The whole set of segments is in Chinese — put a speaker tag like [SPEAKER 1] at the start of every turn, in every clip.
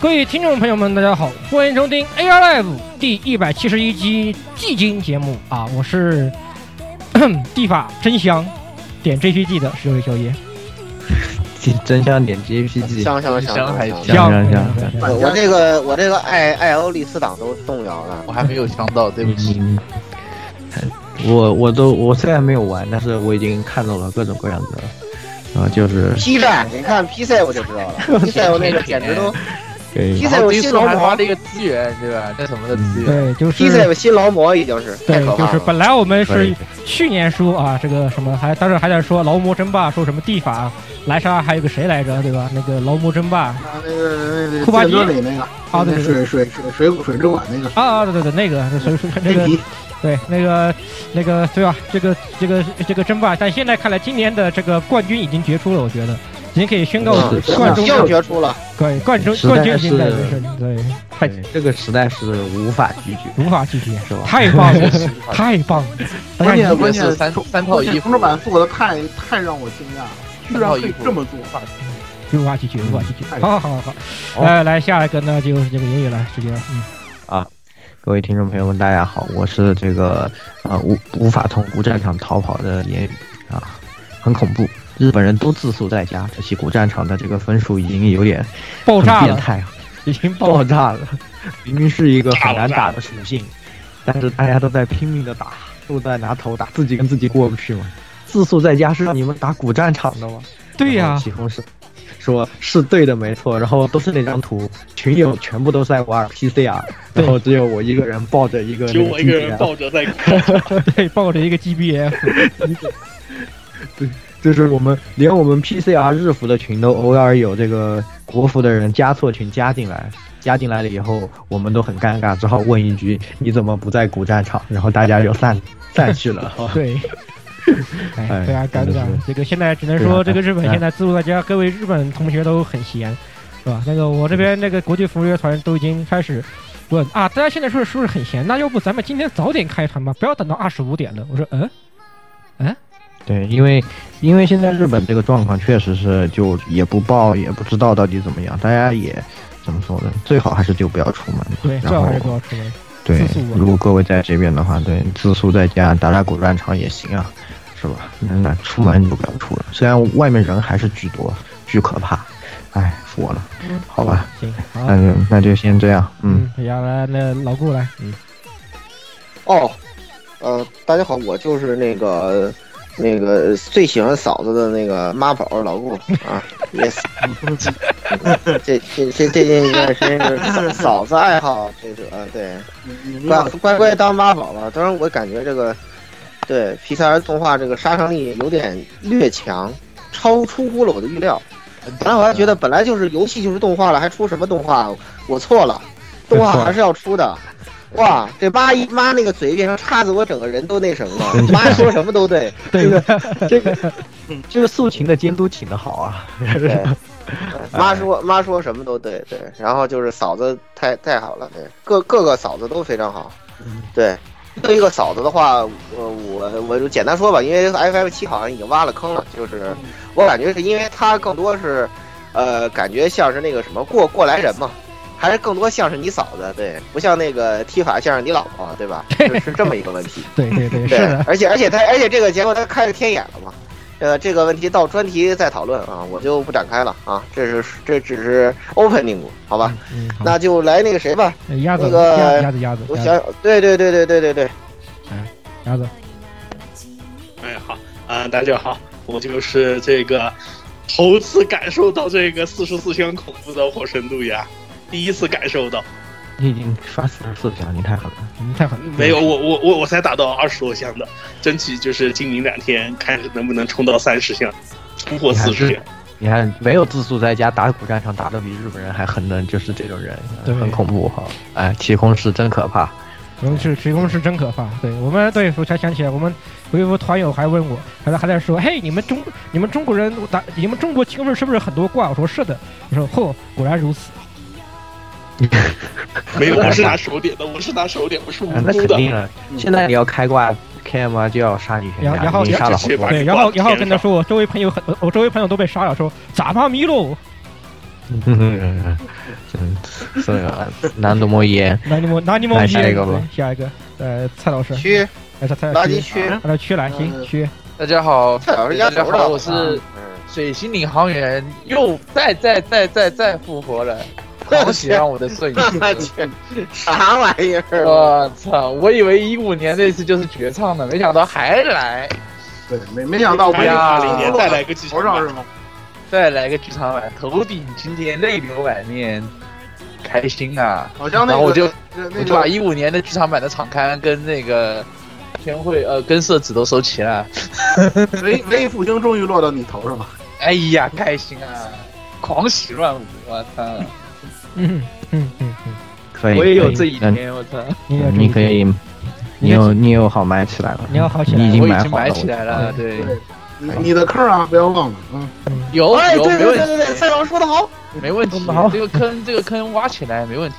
[SPEAKER 1] 各位听众朋友们，大家好，欢迎收听 AR Live 第一百七十一期季金节目啊，我是 地法真香点 JPG 的十位宵夜，
[SPEAKER 2] 真香点 JPG，
[SPEAKER 3] 香香香
[SPEAKER 2] 香还
[SPEAKER 3] 香
[SPEAKER 2] 香香香，
[SPEAKER 3] 我我这个我这个艾艾欧丽斯党都动摇了，
[SPEAKER 2] 我还没有香到，对不起。我我都我虽然没有玩，但是我已经看到了各种各样的，啊，就是
[SPEAKER 3] P 赛，你看 P 赛我就知道了，P 赛我那个简直都
[SPEAKER 2] 对
[SPEAKER 3] P 赛我新劳模
[SPEAKER 2] 还发了一个资源，对吧？这什么的资源？
[SPEAKER 1] 对，就
[SPEAKER 3] P 赛
[SPEAKER 1] 是
[SPEAKER 3] 我新劳模已经是太
[SPEAKER 1] 对，
[SPEAKER 3] 可怕了。
[SPEAKER 1] 就是本来我们是去年说啊，这个什么还当时还在说劳模争霸，说什么地法莱莎，还有个谁来着，对吧？那个劳模争霸
[SPEAKER 4] 啊，那个
[SPEAKER 1] 库巴基
[SPEAKER 4] 里那个
[SPEAKER 1] 啊对对对
[SPEAKER 4] 水水水水水之馆那个
[SPEAKER 1] 啊啊，对对对，那个水水那个，对，那个那个对吧？这个这个这个争霸，但现在看来，今年的这个冠军已经决出了，我觉得已经可以宣告
[SPEAKER 3] 嗯
[SPEAKER 1] 冠军
[SPEAKER 3] 又决出了，
[SPEAKER 1] 对冠
[SPEAKER 2] 军
[SPEAKER 1] 冠军已经在
[SPEAKER 2] 是
[SPEAKER 1] 对，太
[SPEAKER 2] 这个时代是无法拒绝，
[SPEAKER 1] 无法拒绝，
[SPEAKER 2] 是吧？
[SPEAKER 1] 太棒了，太棒了！
[SPEAKER 4] 关键关键
[SPEAKER 2] 是三三套衣服
[SPEAKER 4] 同志版做的太太让我惊讶了，居然可以这么做。
[SPEAKER 1] 无法拒绝，无法拒绝。
[SPEAKER 4] 嗯
[SPEAKER 1] 好好好好，
[SPEAKER 2] 好
[SPEAKER 1] 来来下一个呢就是这个爷爷来直接，嗯啊，
[SPEAKER 2] 各位听众朋友们，大家好，我是这个呃无无法从无战场逃跑的言语啊，很恐怖。日本人都自诉在家，这期古战场的这个分数已经有点
[SPEAKER 1] 爆炸了，
[SPEAKER 2] 变态，
[SPEAKER 1] 已经爆
[SPEAKER 2] 爆炸了。明明是一个很难打的属性，但是大家都在拼命的打，都在拿头打，自己跟自己过不去嘛。自诉在家是让你们打古战场的吗？
[SPEAKER 1] 对呀
[SPEAKER 2] 起哄是说是对的，没错。然后都是那张图，群友全部都在玩 PCR，
[SPEAKER 1] 对
[SPEAKER 2] 然后只有我一个人抱着一个那个
[SPEAKER 5] 就我一个人
[SPEAKER 2] GBL
[SPEAKER 5] 抱着在看，
[SPEAKER 1] 对，抱着一个 GBF，
[SPEAKER 2] 就是我们连我们 PCR 日服的群都偶尔有这个国服的人加错群加进来，加进来了以后，我们都很尴尬，只好问一句：“你怎么不在古战场？”然后大家就散 散去了。
[SPEAKER 1] 对。哎，
[SPEAKER 2] 哎
[SPEAKER 1] 非常尴尬。这个现在只能说，这个日本现在自助大家，各位日本同学都很闲，是吧？那个我这边那个国际服务乐团都已经开始问啊，大家现在说是不是很闲？那要不咱们今天早点开团吧，不要等到二十五点了。我说，嗯嗯，
[SPEAKER 2] 对，因为因为现在日本这个状况确实是就也不报，也不知道到底怎么样，大家也怎么说呢？最好还是就不要出门。
[SPEAKER 1] 对，最好还是不要出门。
[SPEAKER 2] 对如果各位在这边的话，对自宿在家打打古战场也行啊，是吧？那那出门就不要出了，虽然外面人还是巨多，巨可怕，哎，服我了。好吧，
[SPEAKER 1] 行，好，
[SPEAKER 2] 那就那就先这样，嗯，
[SPEAKER 1] 嗯，然后来那老顾来，嗯，
[SPEAKER 3] 哦，呃，大家好，我就是那个那个最喜欢嫂子的那个妈宝老顾啊，yes，这这这这近一段时间是嫂嫂子爱好这个呃对，乖乖乖当妈宝了。当然，我感觉这个对皮塞尔动画这个杀伤力有点略强，超出乎了我的预料。本来我还觉得本来就是游戏就是动画了，还出什么动画？我错了，动画还是要出的。哇，这妈一妈那个嘴变成叉子，我整个人都那什么了。妈说什么都对，
[SPEAKER 2] 这个这个这个素琴的监督请的好啊，
[SPEAKER 3] 对，妈说妈说什么都对对，然后就是嫂子太太好了，对，各各个嫂子都非常好，对，对一个嫂子的话，呃，我我就简单说吧，因为 FF 七好像已经挖了坑了，就是我感觉是因为它更多是，呃，感觉像是那个什么过过来人嘛，还是更多像是你嫂子，对，不像那个踢法像是你老婆，对吧？是是这么一个问题。
[SPEAKER 1] 对对对，是
[SPEAKER 3] 而且而且他而且这个节目他开了天眼了嘛，呃，这个问题到专题再讨论啊，我就不展开了啊，这是这只是 opening，好吧？
[SPEAKER 1] 嗯，好
[SPEAKER 3] 那就来那个谁吧，
[SPEAKER 1] 呃鸭子
[SPEAKER 3] 那个
[SPEAKER 1] 鸭子鸭子鸭子鸭子
[SPEAKER 3] 我想，对对对对对对对，
[SPEAKER 1] 鸭子，
[SPEAKER 5] 哎，好啊、大家好，我就是这个头次感受到这个四十四箱恐怖的火神路亚，第一次感受到。
[SPEAKER 2] 你已经刷四十四箱，你太狠了。
[SPEAKER 1] 你，太狠了，
[SPEAKER 5] 没有，我我我我才打到二十多箱的，争取就是今明两天看能不能冲到三十箱，突破四十箱。
[SPEAKER 2] 你看，没有自速在家打古战场打的比日本人还狠的，就是这种人，很恐怖哈。哎，起空是真可怕。
[SPEAKER 1] 嗯，是水工是真可怕。对我们，对我才想起来，我们有一个团友还问我，还在还在说，嘿，你们中你们中国人打你们中国青味是不是很多挂？我说是的。我说嚯，果然如此。
[SPEAKER 5] 没有，我是拿手点的，我是拿手点，不是无
[SPEAKER 2] 啊那
[SPEAKER 5] 辜的。
[SPEAKER 2] 肯定了，现在你要开挂 KM 就要杀你全家，
[SPEAKER 1] 然后然后
[SPEAKER 2] 你杀了好多人。
[SPEAKER 1] 对，然后然后跟他说，我周围朋友很，我周围朋友都被杀了，说咋巴迷路？
[SPEAKER 2] 嗯，是啊难度莫言。
[SPEAKER 1] 那你们那你们
[SPEAKER 2] 来下一个吧
[SPEAKER 1] 对下一个，呃，蔡老师，
[SPEAKER 3] 区
[SPEAKER 1] 哎，蔡蔡
[SPEAKER 3] 老师
[SPEAKER 1] 区，
[SPEAKER 3] 区，
[SPEAKER 1] 让他区来，行
[SPEAKER 3] 嗯
[SPEAKER 1] 区，
[SPEAKER 6] 大家好，
[SPEAKER 3] 蔡老师
[SPEAKER 6] 大家好，
[SPEAKER 3] 的，
[SPEAKER 6] 我是
[SPEAKER 3] 嗯
[SPEAKER 6] 水星领航员，又再再再再再复活了，好喜欢我的摄影师。
[SPEAKER 3] 啥玩意儿？
[SPEAKER 6] 我操！我以为一五年那次就是绝唱的，没想到还来，
[SPEAKER 4] 对，没没想到
[SPEAKER 5] 哎呀，
[SPEAKER 6] 呀
[SPEAKER 5] 零年再来个剧场版
[SPEAKER 4] 是吗？
[SPEAKER 6] 再来个剧场版，头顶今天泪流满面，开心啊！
[SPEAKER 4] 好像那个
[SPEAKER 6] 然后我就我就把一五年的剧场版的场刊跟那个天会呃跟色纸都收齐了。
[SPEAKER 4] 文文艺复兴终于落到你头上了。
[SPEAKER 6] 哎呀，开心啊！狂喜乱舞，我操！
[SPEAKER 1] 嗯嗯嗯嗯，
[SPEAKER 2] 可以，
[SPEAKER 6] 我也有
[SPEAKER 2] 可以那
[SPEAKER 6] 这一天，我操！
[SPEAKER 1] 你有
[SPEAKER 2] 你可以，你有你有好买起来了，
[SPEAKER 1] 你要好起来
[SPEAKER 2] 你已经
[SPEAKER 6] 我已经买
[SPEAKER 2] 买好了
[SPEAKER 6] 起来了，对，
[SPEAKER 4] 对，你你的坑啊，不要忘了嗯。
[SPEAKER 6] 有
[SPEAKER 3] 哎，
[SPEAKER 6] 有
[SPEAKER 3] 对
[SPEAKER 6] 没问题
[SPEAKER 3] 对对对对，，蔡老师说的好，
[SPEAKER 6] 没问题
[SPEAKER 1] 好，
[SPEAKER 6] 这个坑这个坑挖起来没问题。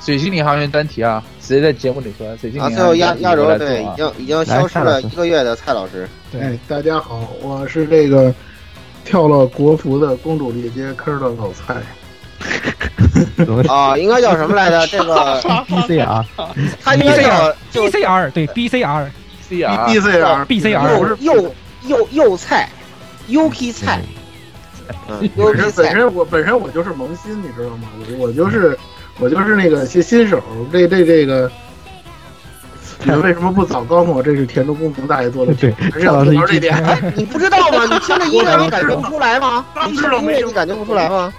[SPEAKER 6] 水星领航员专题啊，直接在节目里说，水星
[SPEAKER 3] 啊，
[SPEAKER 6] 领
[SPEAKER 3] 最后压压轴对，
[SPEAKER 6] 我来做啊。
[SPEAKER 3] 已经已经消失了一个月的蔡老师，
[SPEAKER 1] 对。
[SPEAKER 4] 哎，大家好，我是这个跳了国服的公主链接坑的老蔡。
[SPEAKER 3] 啊，应该叫什么来着？这个
[SPEAKER 2] BCR
[SPEAKER 3] 他应该叫就
[SPEAKER 1] BCR 对 BCR
[SPEAKER 6] C R
[SPEAKER 4] B C R
[SPEAKER 1] BCR
[SPEAKER 3] 又又又又菜，UK 菜，嗯
[SPEAKER 4] 本身本，身我本身我就是萌新，你知道吗？我我就是我就是那个新新手，这这这个。你们为什么不早告诉我这是田中公平大爷做的
[SPEAKER 3] 对？你不知道吗？你听这音乐你感觉不出来吗？你听这音乐你感觉不出来吗？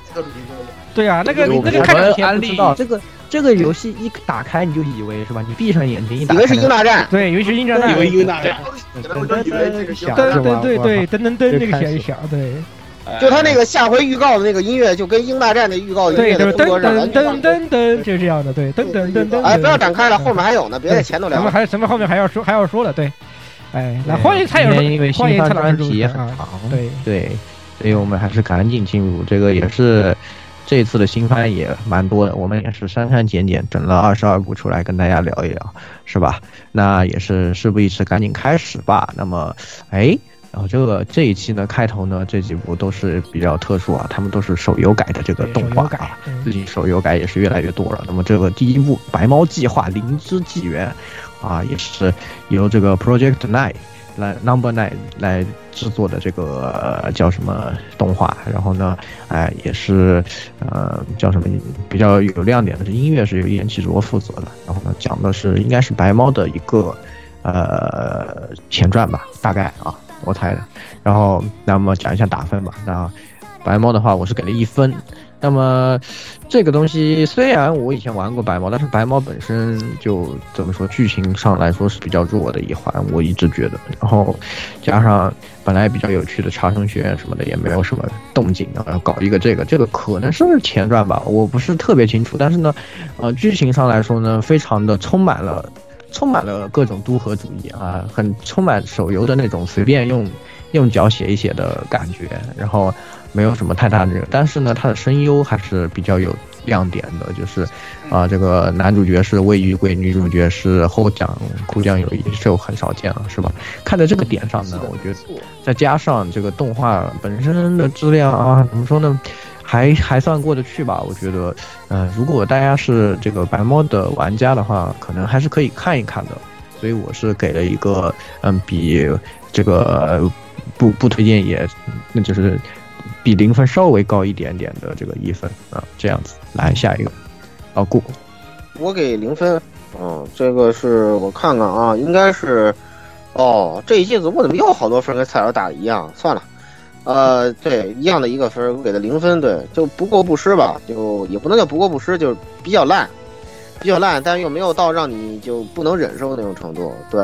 [SPEAKER 1] 对啊，那个
[SPEAKER 2] 我
[SPEAKER 1] 那个
[SPEAKER 6] 我
[SPEAKER 1] 开场
[SPEAKER 6] 们安利
[SPEAKER 2] 这个这个游戏一打开你就以为是吧？你闭上眼睛一打开，
[SPEAKER 3] 以为是英大战，
[SPEAKER 1] 对，尤其是英战
[SPEAKER 5] 以为英大战，
[SPEAKER 4] 我就以为这个
[SPEAKER 2] 响
[SPEAKER 1] 对对对对，噔噔噔，那个响一响，对
[SPEAKER 3] 就他那个下回预告的那个音乐，就跟英大战的预告音
[SPEAKER 1] 对，
[SPEAKER 3] 乐的风格
[SPEAKER 1] 噔噔
[SPEAKER 3] 全一样的。
[SPEAKER 1] 噔噔，就是这样的，对，噔噔噔噔。
[SPEAKER 3] 哎，不要展开了，后面还有呢，别在前头聊
[SPEAKER 1] 咱们。还咱们后面还要说还要说的，对，哎，那欢迎蔡老师，
[SPEAKER 2] 今天因为新番
[SPEAKER 1] 欢迎蔡老师对
[SPEAKER 2] 对，所以我们还是赶紧进入。这个也是这次的新番也蛮多的，我们也是删删减减整了二十二部出来跟大家聊一聊，是吧？那也是事不宜迟，赶紧开始吧。那么，哎。然后这个这一期呢，开头呢这几部都是比较特殊啊，他们都是手游改的这个动画啊，，
[SPEAKER 1] 嗯
[SPEAKER 2] 最近手游改也是越来越多了。那么这个第一部《白猫计划：灵芝纪元》啊，也是由这个 Project Nine 来 Number Nine 来制作的这个、叫什么动画，然后呢，哎也是呃叫什么比较有亮点的，是音乐是由岩崎卓负责的，然后呢讲的是应该是白猫的一个呃前传吧，大概啊我猜的。然后那么讲一下打分吧，那白猫的话我是给了一分。那么这个东西虽然我以前玩过白猫，但是白猫本身就怎么说，剧情上来说是比较弱的一环，我一直觉得。然后加上本来比较有趣的茶圣学院什么的也没有什么动静，然后搞一个这个，这个可能是前传吧，我不是特别清楚。但是呢，呃，剧情上来说呢，非常的充满了充满了各种都合主义啊，很充满手游的那种随便用用脚写一写的感觉，然后没有什么太大的，但是呢，它的声优还是比较有亮点的，就是啊，这个男主角是魏玉贵，女主角是后讲哭将有一就很少见了，是吧？看在这个点上呢，我觉得再加上这个动画本身的质量啊，怎么说呢？还还算过得去吧，我觉得，呃，如果大家是这个白猫的玩家的话，可能还是可以看一看的。所以我是给了一个，嗯，比这个不不推荐也，那就是比零分稍微高一点点的这个一分啊，这样子。来下一个，老顾，
[SPEAKER 3] 我给零分。嗯，这个是我看看啊，应该是，哦，这一季怎么怎么又好多分跟蔡老打的一样？算了。呃，对，一样的一个分，我给的零分，对，就不过不失吧，就也不能叫不过不失，就是比较烂，比较烂，但是又没有到让你就不能忍受那种程度，对，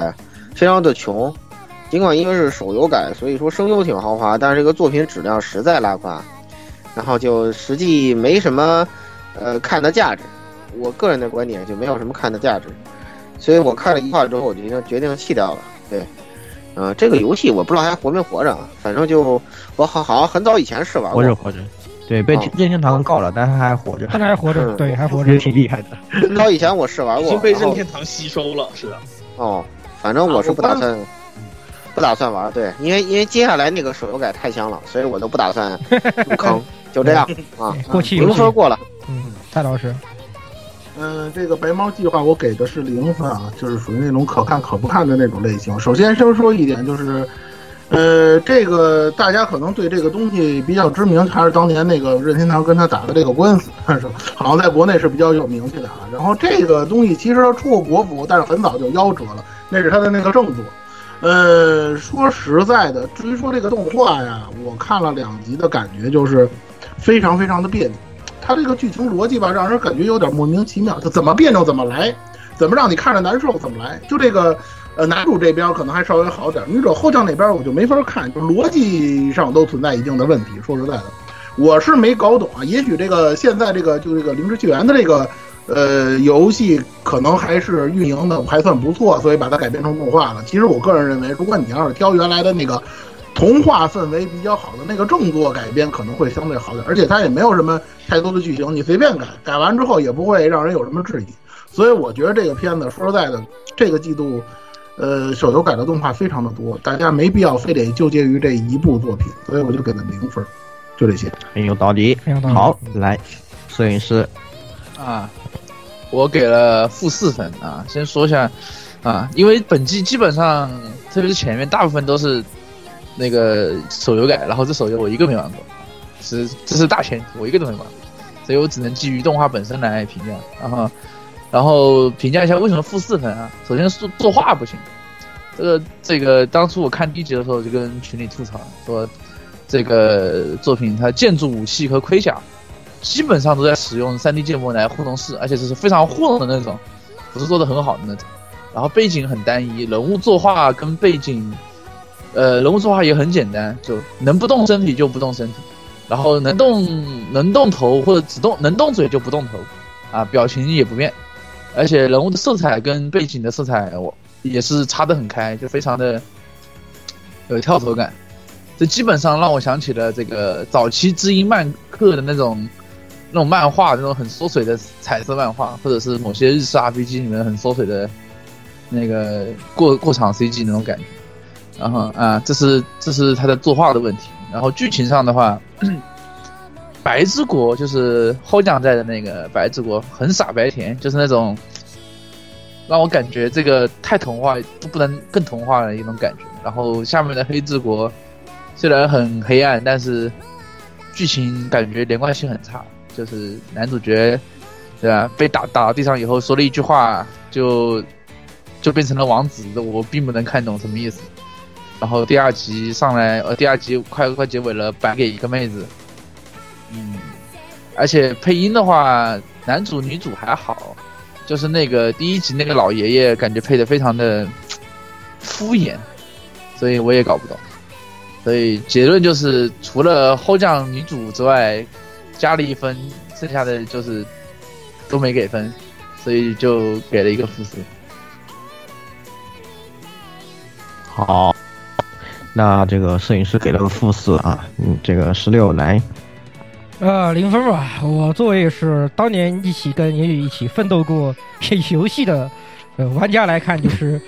[SPEAKER 3] 非常的穷。尽管因为是手游改，所以说声优挺豪华，但是这个作品质量实在拉胯，然后就实际没什么呃看的价值。我个人的观点就没有什么看的价值，所以我看了一话之后，我就决定决定弃掉了，对。嗯，这个游戏我不知道还活没活着，反正就我好好像很早以前试玩
[SPEAKER 2] 过，活着活着，对，被任天堂告了，但是他还活着，
[SPEAKER 1] 他还活着，对，还活着，
[SPEAKER 2] 挺厉害的。
[SPEAKER 3] 很早以前我试玩过，
[SPEAKER 5] 已经被任天堂吸收了，是的。
[SPEAKER 3] 哦，反正我是不打算，不打算玩，对，因为因为接下来那个手游改太香了，所以我都不打算入 坑，就这样 啊。
[SPEAKER 1] 过气
[SPEAKER 3] 零分过了，
[SPEAKER 1] 嗯，蔡老师。
[SPEAKER 4] 嗯，这个白猫计划我给的是零分啊，就是属于那种可看可不看的那种类型。首先先说一点，就是，呃，这个大家可能对这个东西比较知名，还是当年那个任天堂跟他打的这个官司，是好像在国内是比较有名气的啊。然后这个东西其实他出过国服，但是很早就夭折了，那是他的那个正作。呃，说实在的，至于说这个动画呀，我看了两集的感觉就是非常非常的别扭。它这个剧情逻辑吧，让人感觉有点莫名其妙。它怎么别扭怎么来，怎么让你看着难受怎么来。就这个，呃，男主这边可能还稍微好点，女主后将那边我就没法看，就逻辑上都存在一定的问题。说实在的，我是没搞懂啊。也许这个现在这个就这个《灵之纪元》的这个，呃，游戏可能还是运营的还算不错，所以把它改编成动画了。其实我个人认为，如果你要是挑原来的那个。童话氛围比较好的那个正作改编可能会相对好点，而且它也没有什么太多的剧情，你随便改，改完之后也不会让人有什么质疑。所以我觉得这个片子说实在的，这个季度，呃，手游改的动画非常的多，大家没必要非得纠结于这一部作品，所以我就给了零分，就这些。
[SPEAKER 2] 很有道理。好，来，摄影师，
[SPEAKER 6] 啊，我给了负四分啊。先说一下，啊，因为本季基本上，特别是前面大部分都是。那个手游改，然后这手游我一个没玩过，是这是大前提，我一个都没玩过，所以我只能基于动画本身来评价。然后，然后评价一下为什么负四分啊？首先是作画不行，这个这个当初我看第一集的时候就跟群里吐槽说，这个作品它建筑武器和盔甲基本上都在使用 3D 建模来互动式，而且这是非常糊弄的那种，不是做的很好的那种。然后背景很单一，人物作画跟背景。呃，人物作画也很简单，就能不动身体就不动身体，然后能动能动头或者只动能动嘴就不动头，啊，表情也不变，而且人物的色彩跟背景的色彩我也是差得很开，就非常的有跳脱感，这基本上让我想起了这个早期知音漫客的那种那种漫画，那种很缩水的彩色漫画，或者是某些日式 RPG 里面很缩水的那个过过场 CG 那种感觉。然后啊，这是这是他的作画的问题。然后剧情上的话，白之国就是后将在的那个白之国，很傻白甜，就是那种让我感觉这个太童话都不能更童话的一种感觉。然后下面的黑之国虽然很黑暗，但是剧情感觉连贯性很差。就是男主角对吧，被打打到地上以后说了一句话，就就变成了王子，我并不能看懂什么意思。然后第二集上来，呃，第二集快快结尾了，白给一个妹子，嗯，而且配音的话，男主女主还好，就是那个第一集那个老爷爷，感觉配的非常的敷衍，所以我也搞不懂。所以结论就是，除了后将女主之外，加了一分，剩下的就是都没给分，所以就给了一个负四。
[SPEAKER 2] 好。那这个摄影师给了个负四啊，嗯，这个十六来，
[SPEAKER 1] 呃，零分吧。我作为是当年一起跟言语一起奋斗过游戏的呃玩家来看，就是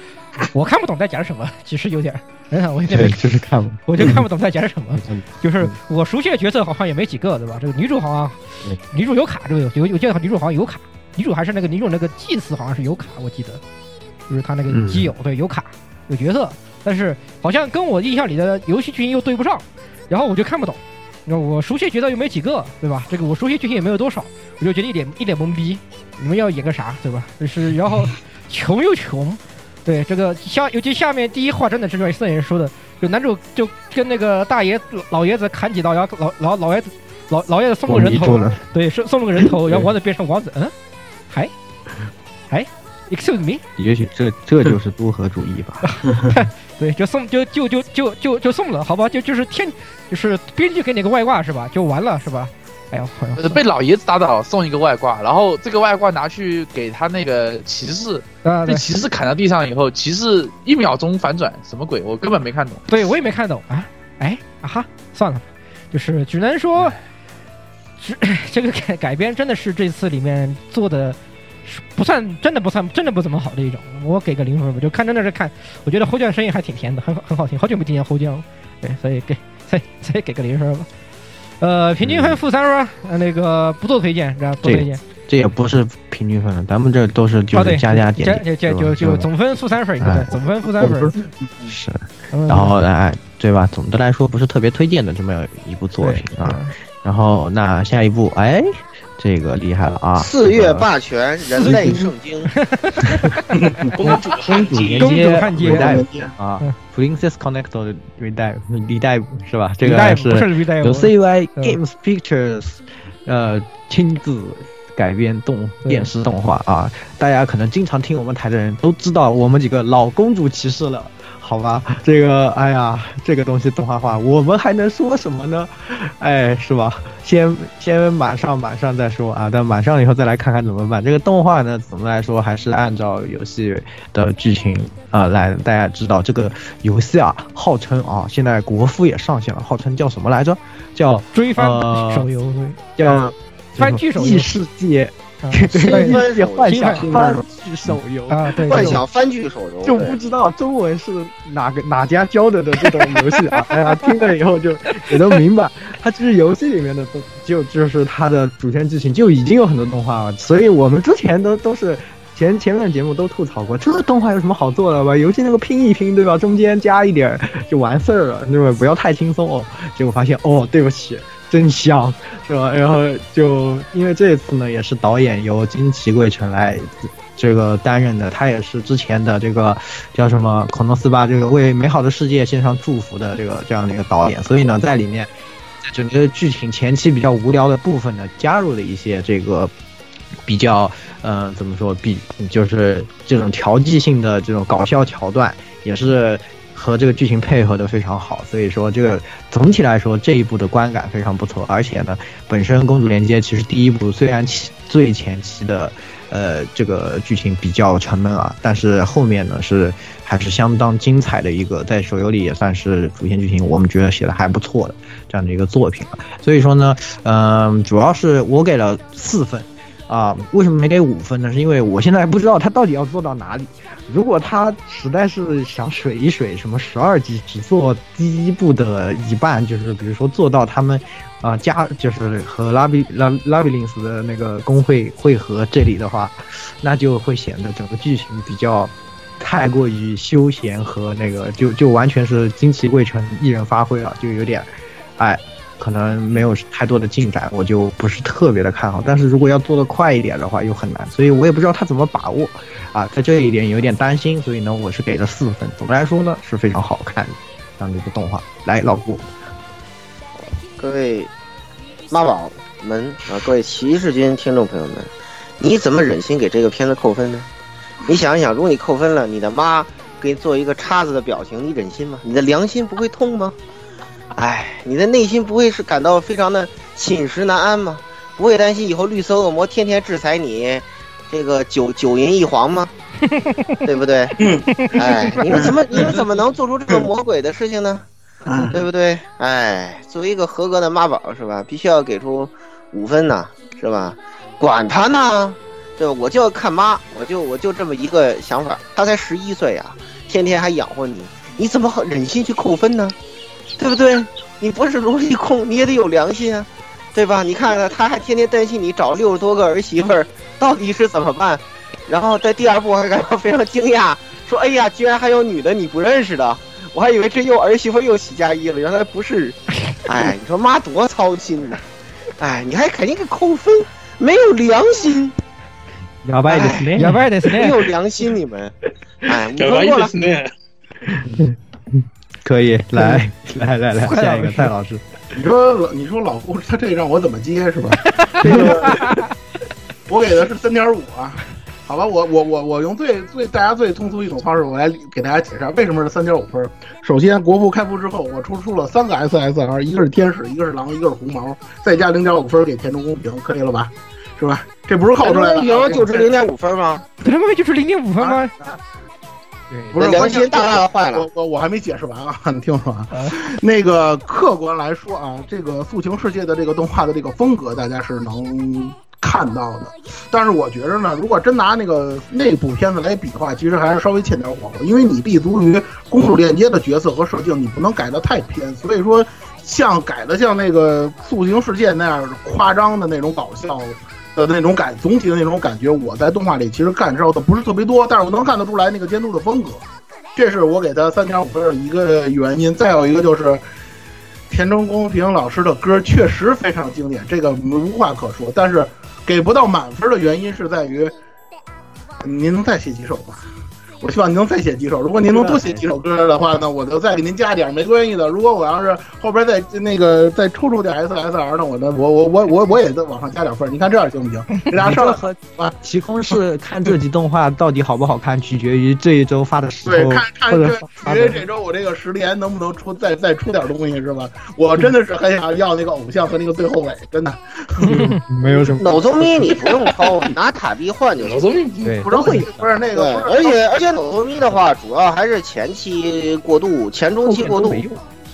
[SPEAKER 1] 我看不懂在讲什么，其实有点我有点，没
[SPEAKER 2] 就是看不，
[SPEAKER 1] 我就看不懂在讲什么。
[SPEAKER 2] 嗯
[SPEAKER 1] 就是我熟悉的角色好像也没几个，对吧？这个女主好像
[SPEAKER 2] 对
[SPEAKER 1] 女主有卡，这个有有我记得女主好像有卡，女主还是那个女主那个祭司好像是有卡，我记得就是她那个
[SPEAKER 2] 嗯
[SPEAKER 1] 基友对有卡有角色，但是好像跟我印象里的游戏剧情又对不上，然后我就看不懂。那我熟悉的角色又没几个，对吧？这个我熟悉剧情也没有多少，我就觉得一脸一脸懵逼。你们要演个啥，对吧？就是然后 穷又穷，对这个下尤其下面第一话真的是像摄影说的，就男主就跟那个大爷老爷子砍几刀，然后老老老爷子老老爷子送
[SPEAKER 2] 我
[SPEAKER 1] 个人头，对，送送了个人头，然后王子变成王子，嗯，还还 excuse me，
[SPEAKER 2] 也许这这就是多核主义吧。
[SPEAKER 1] 对，就送就就就就就就送了，好吧，就就是天就是编剧给你个外挂是吧？就完了是吧？哎呦，好像
[SPEAKER 6] 被老爷子打倒，送一个外挂，然后这个外挂拿去给他那个骑士，
[SPEAKER 1] 啊，
[SPEAKER 6] 被骑士砍到地上以后，骑士一秒钟反转，什么鬼？我根本没看懂。
[SPEAKER 1] 对我也没看懂啊，哎啊哈，算了，就是只能说，只这个改改编真的是这次里面做的不算真的不算真的不怎么好的一种，我给个零分吧，就看真的是看，我觉得侯酱声音还挺甜的，很好很好听，好久没听见侯酱，对，所以给所以所以给个零分吧。呃，平均分负三分，呃，那个不做推荐，这样不做推荐。
[SPEAKER 2] 这也不是平均分了，咱们这都是就是加加减
[SPEAKER 1] 减
[SPEAKER 2] 减，
[SPEAKER 1] 加就就总分负三分一个，对？
[SPEAKER 2] 哎，
[SPEAKER 1] 总分负三分。
[SPEAKER 2] 是，
[SPEAKER 1] 嗯。
[SPEAKER 2] 然后哎，对吧？总的来说不是特别推荐的这么一部作品啊。然后那下一部，哎，这个厉害了啊！
[SPEAKER 3] 四月霸权，人类圣经，
[SPEAKER 5] 公主
[SPEAKER 2] 公主
[SPEAKER 1] 公主
[SPEAKER 2] 接
[SPEAKER 1] 汉奸
[SPEAKER 2] 啊
[SPEAKER 1] 嗯
[SPEAKER 2] ，Princess Connect Redive Redive 是吧？这个是由 CY
[SPEAKER 1] 嗯
[SPEAKER 2] Games Pictures 呃亲自改编动电视动画啊。大家可能经常听我们台的人都知道，我们几个老公主骑士了。好吧，这个哎呀，这个东西动画化，我们还能说什么呢？哎，是吧？先先满上满上再说啊，但满上以后再来看看怎么办。这个动画呢，总的来说还是按照游戏的剧情啊、来。大家知道这个游戏啊，号称啊，现在国服也上线了，号称叫什么来着？叫
[SPEAKER 1] 追番
[SPEAKER 2] 呃
[SPEAKER 1] 手游，对
[SPEAKER 2] 叫
[SPEAKER 1] 番剧手游
[SPEAKER 2] 异世界，
[SPEAKER 1] 啊
[SPEAKER 3] 番
[SPEAKER 2] 剧手游。
[SPEAKER 1] 啊，对，
[SPEAKER 3] 幻想番剧手游，
[SPEAKER 2] 就不知道中文是哪个哪家教的的这种游戏啊！哎呀，听了以后就也都明白，它其实游戏里面的动就就是它的主线剧情就已经有很多动画了，所以我们之前都都是前前面的节目都吐槽过，这个动画有什么好做的吧？游戏那个拼一拼，对吧？中间加一点儿就完事儿了，对吧？不要太轻松哦。结果发现哦，对不起。真香，是吧？然后就因为这次呢，也是导演由金崎贵成来这个担任的，他也是之前的这个叫什么《恐龙四八》这个为美好的世界献上祝福的这个这样的一个导演，所以呢，在里面整个剧情前期比较无聊的部分呢，加入了一些这个比较呃怎么说比就是这种调剂性的这种搞笑桥段，也是。和这个剧情配合的非常好，所以说这个总体来说这一部的观感非常不错，而且呢，本身《公主连接》其实第一部虽然起最前期的呃这个剧情比较沉闷啊，但是后面呢是还是相当精彩的一个，在手游里也算是主线剧情，我们觉得写的还不错的这样的一个作品了。所以说呢，嗯、主要是我给了四分。啊，为什么没给五分呢？是因为我现在还不知道他到底要做到哪里。如果他实在是想水一水，什么十二集只做第一部的一半，就是比如说做到他们啊、加就是和拉比拉拉比林斯的那个工会会合这里的话，那就会显得整个剧情比较太过于休闲和那个就就完全是惊奇贵成一人发挥了，就有点哎。可能没有太多的进展，我就不是特别的看好。但是如果要做得快一点的话，又很难，所以我也不知道他怎么把握啊，在这一点有点担心。所以呢，我是给了四分。总的来说呢，是非常好看的这样的一个动画。来，老顾，
[SPEAKER 3] 各位妈宝们啊，各位骑士军听众朋友们，你怎么忍心给这个片子扣分呢？你想一想，如果你扣分了，你的妈给你做一个叉子的表情，你忍心吗？你的良心不会痛吗？哎，你的内心不会是感到非常的寝食难安吗？不会担心以后绿色恶魔天天制裁你，这个九九银一黄吗？对不对？哎，你们怎么你们怎么能做出这个魔鬼的事情呢？
[SPEAKER 4] 嗯
[SPEAKER 3] 对不对？哎，作为一个合格的妈宝是吧？必须要给出五分呐，是吧？管他呢，对吧？我就要看妈，我就我就这么一个想法。他才十一岁啊，天天还养活你，你怎么忍心去扣分呢？对不对？你不是萝莉控，你也得有良心啊，对吧？你看看，他还天天担心你找六十多个儿媳妇儿到底是怎么办，然后在第二部还感到非常惊讶，说：“哎呀，居然还有女的你不认识的。”我还以为这又儿媳妇又喜加一了，原来不是。哎，你说妈多操心呐！哎，你还肯定给扣分，没有良心，
[SPEAKER 2] 哑巴ですね。
[SPEAKER 1] やばいです
[SPEAKER 3] 没
[SPEAKER 1] ね。
[SPEAKER 3] 有良心，你们。哎，五
[SPEAKER 5] やば
[SPEAKER 3] 分过了
[SPEAKER 5] いです。ね。
[SPEAKER 2] 可以，来来来来，
[SPEAKER 1] 快
[SPEAKER 2] 下一个蔡老师。
[SPEAKER 4] 你说老你说老顾他这让我怎么接是吧？这个我给的是三点五啊，好吧，我我我我用最最大家最通俗易懂方式，我来给大家解释为什么是三点五分。首先，国服开服之后，我抽出了三个 SSR，一个是天使，一个是狼，一个是红毛，再加零点五分给田中公平，可以了吧？是吧？这不是靠出来的
[SPEAKER 3] 公
[SPEAKER 4] 啊，
[SPEAKER 3] 平就值零点五分吗？
[SPEAKER 1] 他们就是零点五分吗？
[SPEAKER 4] 不是
[SPEAKER 3] 良心大大的坏了
[SPEAKER 4] 我我我还没解释完啊，你听我说啊
[SPEAKER 1] 啊，
[SPEAKER 4] 那个客观来说啊，这个速情世界的这个动画的这个风格，大家是能看到的。但是我觉着呢，如果真拿那个那部片子来比的话，其实还是稍微欠点火候，因为你立足于公主链接的角色和设定，你不能改的太偏。所以说，像改的像那个速情世界那样夸张的那种搞笑。的那种感，总体的那种感觉，我在动画里其实感受的不是特别多，但是我能看得出来那个监督的风格，这是我给他三点五分的一个原因。再有一个就是田中公平老师的歌确实非常经典，这个无话可说。但是给不到满分的原因是在于，您能再写几首吗？我希望您能再写几首。如果您能多写几首歌的话呢，我就再给您加点儿，没关系的。如果我要是后边再那个再抽出点 SSR 呢，我呢，我我我我我也再往上加点分儿。你看这样行不行？这俩上来
[SPEAKER 2] 这和齐空是看这集动画到底好不好看，取决于这一周发的时
[SPEAKER 4] 对，看看这
[SPEAKER 2] 发的
[SPEAKER 4] 因为这周我这个十连能不能出再再出点东西是吧？我真的是很想要那个偶像和那个最后尾，真的。
[SPEAKER 2] 没有什么。
[SPEAKER 3] 脑宗咪你不用抽，拿卡币换就行。
[SPEAKER 5] 老宗
[SPEAKER 2] 对，
[SPEAKER 4] 不是会不是那，个，
[SPEAKER 3] 而且而且脑宗咪的话，主要还是前期过渡，前中期过渡。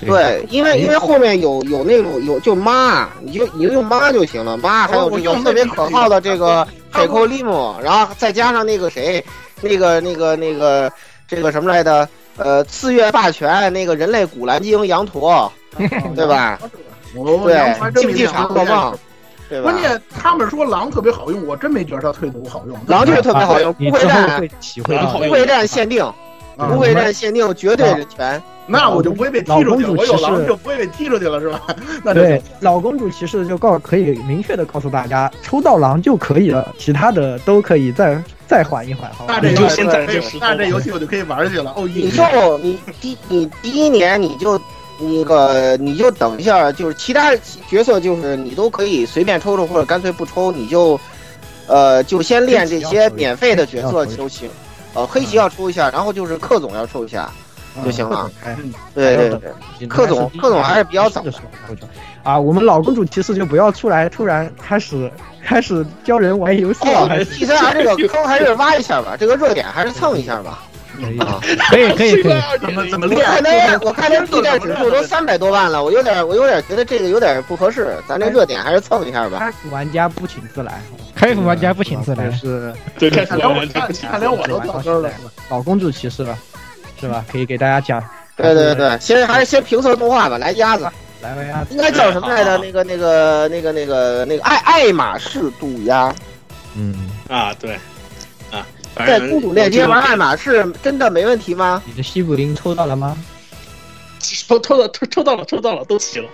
[SPEAKER 3] 对，因为因为后面有有那种有就妈，你就你就用妈就行了，妈还有这个特别可靠的这个 海寇利姆，然后再加上那个谁，那个那个那个这个什么来的，呃，次月霸权那个人类古兰经羊驼，对吧？
[SPEAKER 4] 我
[SPEAKER 3] 对，竞技场噩梦，对吧
[SPEAKER 4] 关？键他们说狼特别好用，我真没觉得它退毒好用。
[SPEAKER 3] 狼就是特别好用，不会战
[SPEAKER 2] 会体会到
[SPEAKER 5] 狼好用
[SPEAKER 3] 不会战限定，
[SPEAKER 4] 啊
[SPEAKER 3] 不会战限定绝对人权。
[SPEAKER 4] 那我就不会被踢出去我有狼就不会被踢出去了，是吧？那
[SPEAKER 2] 对，老公主骑士就告可以明确的告诉大家，抽到狼就可以了，其他的都可以再再缓一缓，好吧
[SPEAKER 4] 那？这游戏我就可以玩去了。哦，
[SPEAKER 3] 你就你第你第一年你就那个你就等一下，就是其他角色就是你都可以随便抽抽，或者干脆不抽，你就呃就先练这些免费的角色就行。呃，黑棋要抽一下，然后就是克总要抽一下就行了。
[SPEAKER 2] 哎
[SPEAKER 3] 对对对，克总克总还是比较早
[SPEAKER 2] 的啊。我们老公主骑士就不要出来突然开始开始教人玩游戏
[SPEAKER 3] 哦
[SPEAKER 2] 了
[SPEAKER 3] ，，T 三 R 这个 坑还是挖一下吧，这个热点还是蹭一下吧。啊，
[SPEAKER 1] 可以可以可以，
[SPEAKER 4] 怎么怎么
[SPEAKER 3] 我
[SPEAKER 4] 练？
[SPEAKER 3] 看他我看他 B 站指数都三百多万了，我有点我有点觉得这个有点不合适，咱这热点还是蹭一下吧。
[SPEAKER 2] 开服玩家不请自来，
[SPEAKER 1] 开服玩家不请自来。
[SPEAKER 2] 是
[SPEAKER 5] 对，开始
[SPEAKER 4] 看连我
[SPEAKER 5] 玩
[SPEAKER 4] 看看连我都掉根了。
[SPEAKER 2] 老公主骑士了，是吧？可以给大家讲。
[SPEAKER 3] 对对对，先还是先评测动画吧，来鸭子，
[SPEAKER 2] 来吧呀，
[SPEAKER 3] 应该叫什么来着？那个那个那个那个那个爱爱马仕渡鸦，
[SPEAKER 2] 嗯，
[SPEAKER 5] 啊，对，
[SPEAKER 3] 在公主链接玩
[SPEAKER 5] 我
[SPEAKER 3] 爱马仕，真的没问题吗？
[SPEAKER 2] 你的西布林抽到了吗？
[SPEAKER 5] 抽抽到抽抽到了，抽到了，都齐了。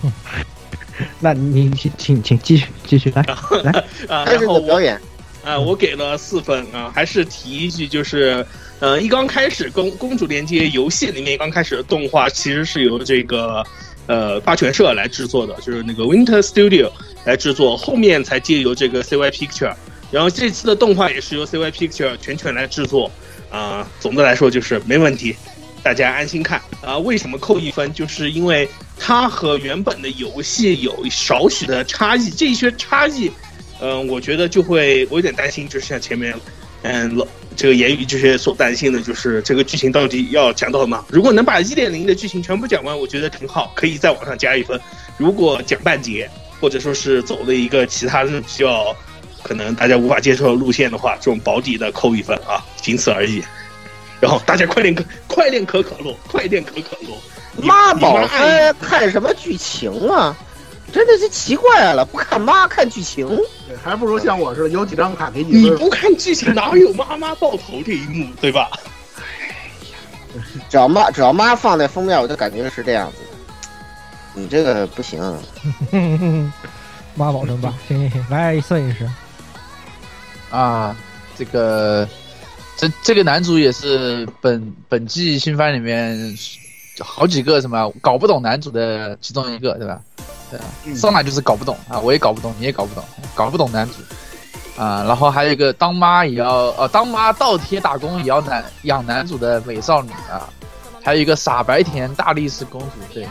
[SPEAKER 2] 那你请请请继续继续来来，
[SPEAKER 5] 啊，
[SPEAKER 3] 开始你
[SPEAKER 5] 然后我
[SPEAKER 3] 的表演。
[SPEAKER 5] 啊，我给了四分啊，还是提一句，就是，呃，一刚开始公公主连接游戏里面刚开始的动画其实是由这个呃霸权社来制作的，就是那个 Winter Studio 来制作，后面才借由这个 CY Picture，然后这次的动画也是由 CY Picture 全权来制作，啊、总的来说就是没问题。大家安心看啊、为什么扣一分？就是因为它和原本的游戏有少许的差异，这一些差异嗯，我觉得就会我有点担心，就是像前面嗯，老这个言语这些所担心的就是这个剧情到底要讲到哪？如果能把一点零的剧情全部讲完，我觉得挺好，可以在网上加一分。如果讲半截，或者说是走了一个其他的比较可能大家无法接受的路线的话，这种保底的扣一分啊，仅此而已。然后大家快点可快点可可乐，快点可可乐。
[SPEAKER 3] 妈宝哎，看什么剧情啊？真的是奇怪了，不看妈看剧情。
[SPEAKER 4] 还不如像我似的，有几张卡给几分。
[SPEAKER 5] 你不看剧情，哪有妈妈爆头这一幕，对吧？
[SPEAKER 3] 哎 呀只要妈只要妈放在封面，我就感觉是这样子的。你这个不行，
[SPEAKER 1] 妈宝争霸，行行行，来摄影师，
[SPEAKER 6] 啊，这个这这个男主也是本本季新番里面好几个什么搞不懂男主的其中一个，对吧？对啊，上来就是搞不懂啊，我也搞不懂，你也搞不懂，搞不懂男主啊。然后还有一个当妈也要呃当妈倒贴打工也要男养男主的美少女啊，还有一个傻白甜大力士公主，对。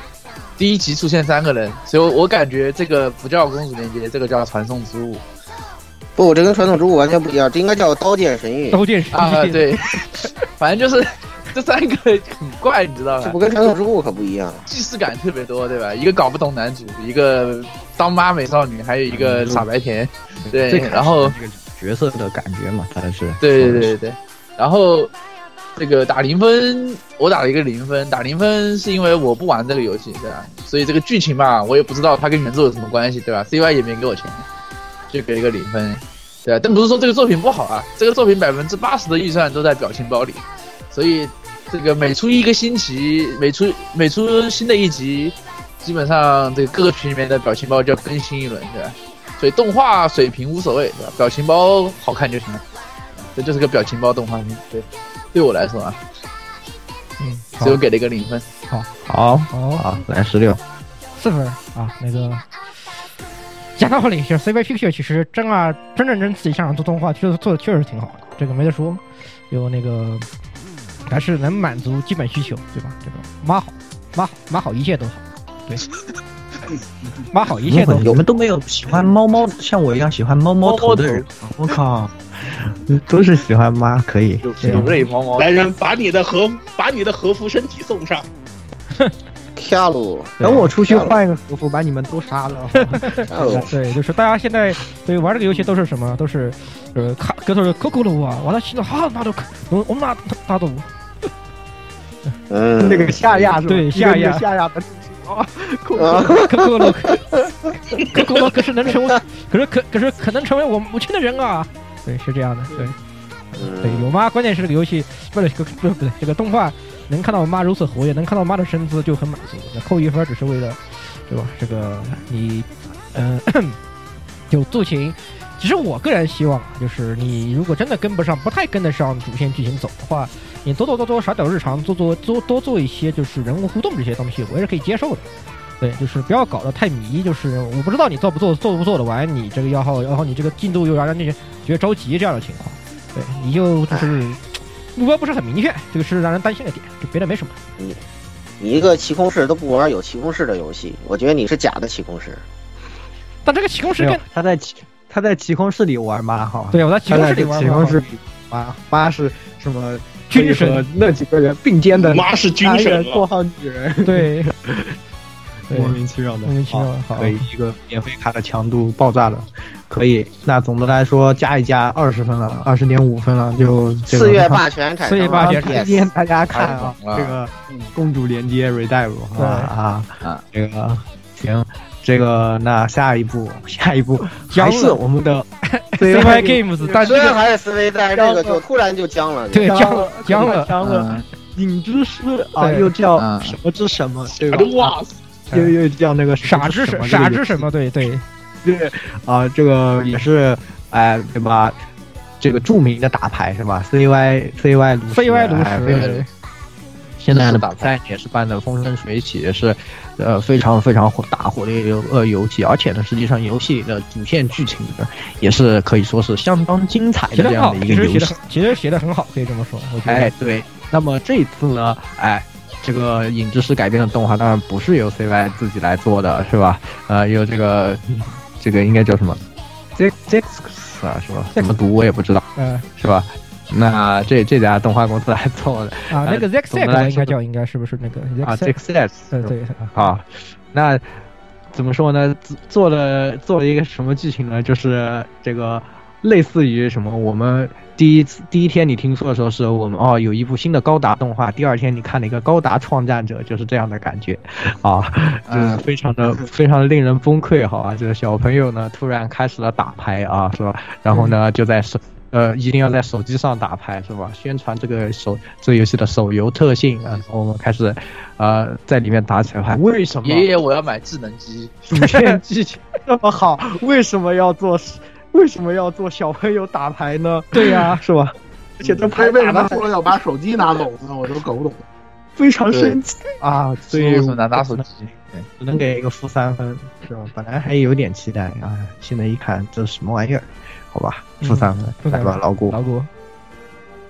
[SPEAKER 6] 第一集出现三个人，所以我我感觉这个不叫公主连接，这个叫传送之物。
[SPEAKER 3] 不，这跟传统之物完全不一样，这应该叫刀剑神域，
[SPEAKER 1] 刀剑神域啊，
[SPEAKER 6] 对，反正就是这三个很怪，你知道吧
[SPEAKER 3] 这不？跟传统之物可不一样。
[SPEAKER 6] 既视感特别多，对吧？一个搞不懂男主，一个当妈美少女，还有一个傻白甜，对然后
[SPEAKER 2] 这个角色的感觉嘛，他是
[SPEAKER 6] 对对对对，然后这个打零分，我打了一个零分，打零分是因为我不玩这个游戏，对吧？所以这个剧情吧，我也不知道它跟原作有什么关系，对吧？CY 也没给我钱，就给了一个零分，对啊，但不是说这个作品不好啊，这个作品百分之八十的预算都在表情包里，所以这个每出一个星期，每出每出新的一集，基本上这个各个群里面的表情包就要更新一轮，对吧？所以动画水平无所谓，对吧？表情包好看就行了，这就是个表情包动画片，对，对我来说啊，
[SPEAKER 1] 嗯，
[SPEAKER 6] 所以我给了一个零分。
[SPEAKER 2] 好
[SPEAKER 1] 好，
[SPEAKER 2] 好来十六，
[SPEAKER 1] 四分啊，那个。讲道理，就是 CV Picture 其实真啊，真认真自己想想做动画，确实做的确实挺好的，这个没得说。有那个还是能满足基本需求，对吧？这个妈好，妈好，妈好，一切都好，对，妈好，一切都好。
[SPEAKER 2] 我们都没有喜欢猫猫，像我一样喜欢猫猫头的人，我靠，都是喜欢妈，可以。
[SPEAKER 6] 有瑞猫猫，
[SPEAKER 5] 来人，把你的和把你的和服身体送上。
[SPEAKER 3] 跳路，
[SPEAKER 2] 等我出去换一个和服，把你们都杀了。
[SPEAKER 1] 对，就是大家现在对玩这个游戏都是什么？都是呃，卡跟说可可鲁啊，完了现在哈那都我我们拿大都
[SPEAKER 3] 嗯，
[SPEAKER 2] 那个夏亚是吧？
[SPEAKER 1] 对夏亚
[SPEAKER 2] 夏亚的 啊，
[SPEAKER 1] 可可鲁可可鲁可是能成为，可是可可是可能成为我母亲的人啊！对，是这样的，对。对，有吗，关键是这个游戏不是不不不对，这个动画能看到我妈如此活跃，能看到我妈的身姿就很满足。那扣一分只是为了，对吧？这个你嗯、有剧情。其实我个人希望啊，就是你如果真的跟不上，不太跟得上主线剧情走的话，你多多多多少点日常，做做多多做一些就是人物互动这些东西，我也是可以接受的。对，就是不要搞得太迷，就是我不知道你做不做做不做得完，你这个要号，然后你这个进度又让人家觉得着急这样的情况，对，你就就是目标不是很明确，这个是让人担心的点，就别的没什么。
[SPEAKER 3] 你你一个奇空室都不玩有奇空室的游戏，我觉得你是假的奇空室。
[SPEAKER 1] 但这个奇空室
[SPEAKER 2] 没有
[SPEAKER 1] 跟
[SPEAKER 2] 他在奇他在奇空室里玩妈哈，
[SPEAKER 1] 对我在奇空室里玩
[SPEAKER 2] 奇空室妈妈是什么？
[SPEAKER 1] 军神。
[SPEAKER 2] 那几个人并肩的
[SPEAKER 5] 妈是军神
[SPEAKER 2] 括号女人，
[SPEAKER 1] 对
[SPEAKER 2] 莫名其妙的，
[SPEAKER 1] 莫名其妙好。
[SPEAKER 2] 可以一个免费卡的强度爆炸了，可以。那总的来说加一加二十分了，二十点五分了，就这个
[SPEAKER 3] 四月霸权
[SPEAKER 1] 四月霸权
[SPEAKER 3] 了。
[SPEAKER 2] 推荐大家看啊，这个公主连接 Redive
[SPEAKER 1] 对
[SPEAKER 2] 啊
[SPEAKER 6] 啊，
[SPEAKER 2] 这个行，这个那下一步下一步还是我们的
[SPEAKER 1] CY Games，但是
[SPEAKER 3] 虽
[SPEAKER 1] 这个
[SPEAKER 3] 然还是思维，但是这个就突然就僵了。
[SPEAKER 1] 对僵了 僵了，
[SPEAKER 2] 僵了，
[SPEAKER 6] 嗯。
[SPEAKER 2] 影之师啊，又叫
[SPEAKER 6] 嗯。
[SPEAKER 2] 什么之什么，对吧？
[SPEAKER 5] 哇，
[SPEAKER 2] 又又叫那个
[SPEAKER 1] 傻之什傻之什么？对对
[SPEAKER 2] 对啊，这个也是哎，对吧？这个著名的打牌是吧 CY 炉石
[SPEAKER 1] ，CY 炉
[SPEAKER 2] 哎
[SPEAKER 1] 石，
[SPEAKER 2] 现在的比赛也是办的风生水起，也是呃非常非常火大火的一个呃游戏，而且呢，实际上游戏的主线剧情呢也是可以说是相当精彩的这样
[SPEAKER 1] 的
[SPEAKER 2] 一个游戏
[SPEAKER 1] 其实写的很。其实写的很好，可以这么说。我觉得
[SPEAKER 2] 哎，对，那么这一次呢，哎，这个影之师改编的动画当然不是由 CY 自己来做的，是吧？呃，由这个这个应该叫什么 z z 啊，是吧？怎么读我也不知道，
[SPEAKER 1] 嗯，
[SPEAKER 2] 是吧？那这这家动画公司来做的
[SPEAKER 1] 啊，那个
[SPEAKER 2] 呃
[SPEAKER 1] Zack
[SPEAKER 2] 总
[SPEAKER 1] Zack
[SPEAKER 2] 的来说
[SPEAKER 1] 吧应该叫应该是不是那个
[SPEAKER 2] 啊 S
[SPEAKER 1] 呃对
[SPEAKER 2] 啊，那怎么说呢？做做了做了一个什么剧情呢？就是这个类似于什么？我们第一次第一天你听说的时候，是我们哦有一部新的高达动画，第二天你看了一个高达创战者，就是这样的感觉啊，就是非常的非常的令人崩溃，好吧？这个小朋友呢突然开始了打牌啊，是吧？然后呢就在手。呃，一定要在手机上打牌是吧？宣传这个手这个游戏的手游特性啊，我们开始，呃，在里面打起来牌。为什么？
[SPEAKER 6] 爷爷，我要买智能机。
[SPEAKER 2] 主线剧情这么好，为什么要做？为什么要做小朋友打牌呢？
[SPEAKER 1] 对呀、
[SPEAKER 2] 是吧？而且他拍
[SPEAKER 4] 为什么说要把手机拿走呢？我都搞不懂。
[SPEAKER 2] 非常生气啊！所以
[SPEAKER 6] 为什么拿拿手机？
[SPEAKER 2] 只能给一个负三分，是吧？本来还有点期待啊，现在一看这是什么玩意儿？好吧，负三分，来吧，老顾，
[SPEAKER 1] 老顾。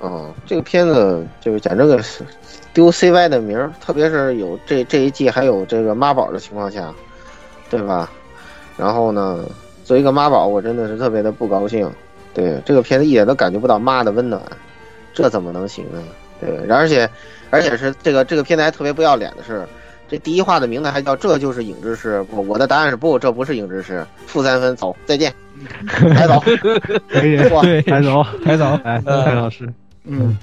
[SPEAKER 3] 嗯，这个片子就是讲这个丢 CY 的名儿，特别是有这这一季还有这个妈宝的情况下，对吧？然后呢，作为一个妈宝，我真的是特别的不高兴。对这个片子一点都感觉不到妈的温暖，这怎么能行呢？对，而且而且是这个这个片子还特别不要脸的是，这第一话的名字还叫这就是影之师。不，我的答案是不，这不是影之师，负三分，走，再见，抬走，
[SPEAKER 2] 可以，
[SPEAKER 1] 对，
[SPEAKER 2] 抬走，
[SPEAKER 1] 抬走，
[SPEAKER 2] 哎，蔡老师，
[SPEAKER 4] 嗯，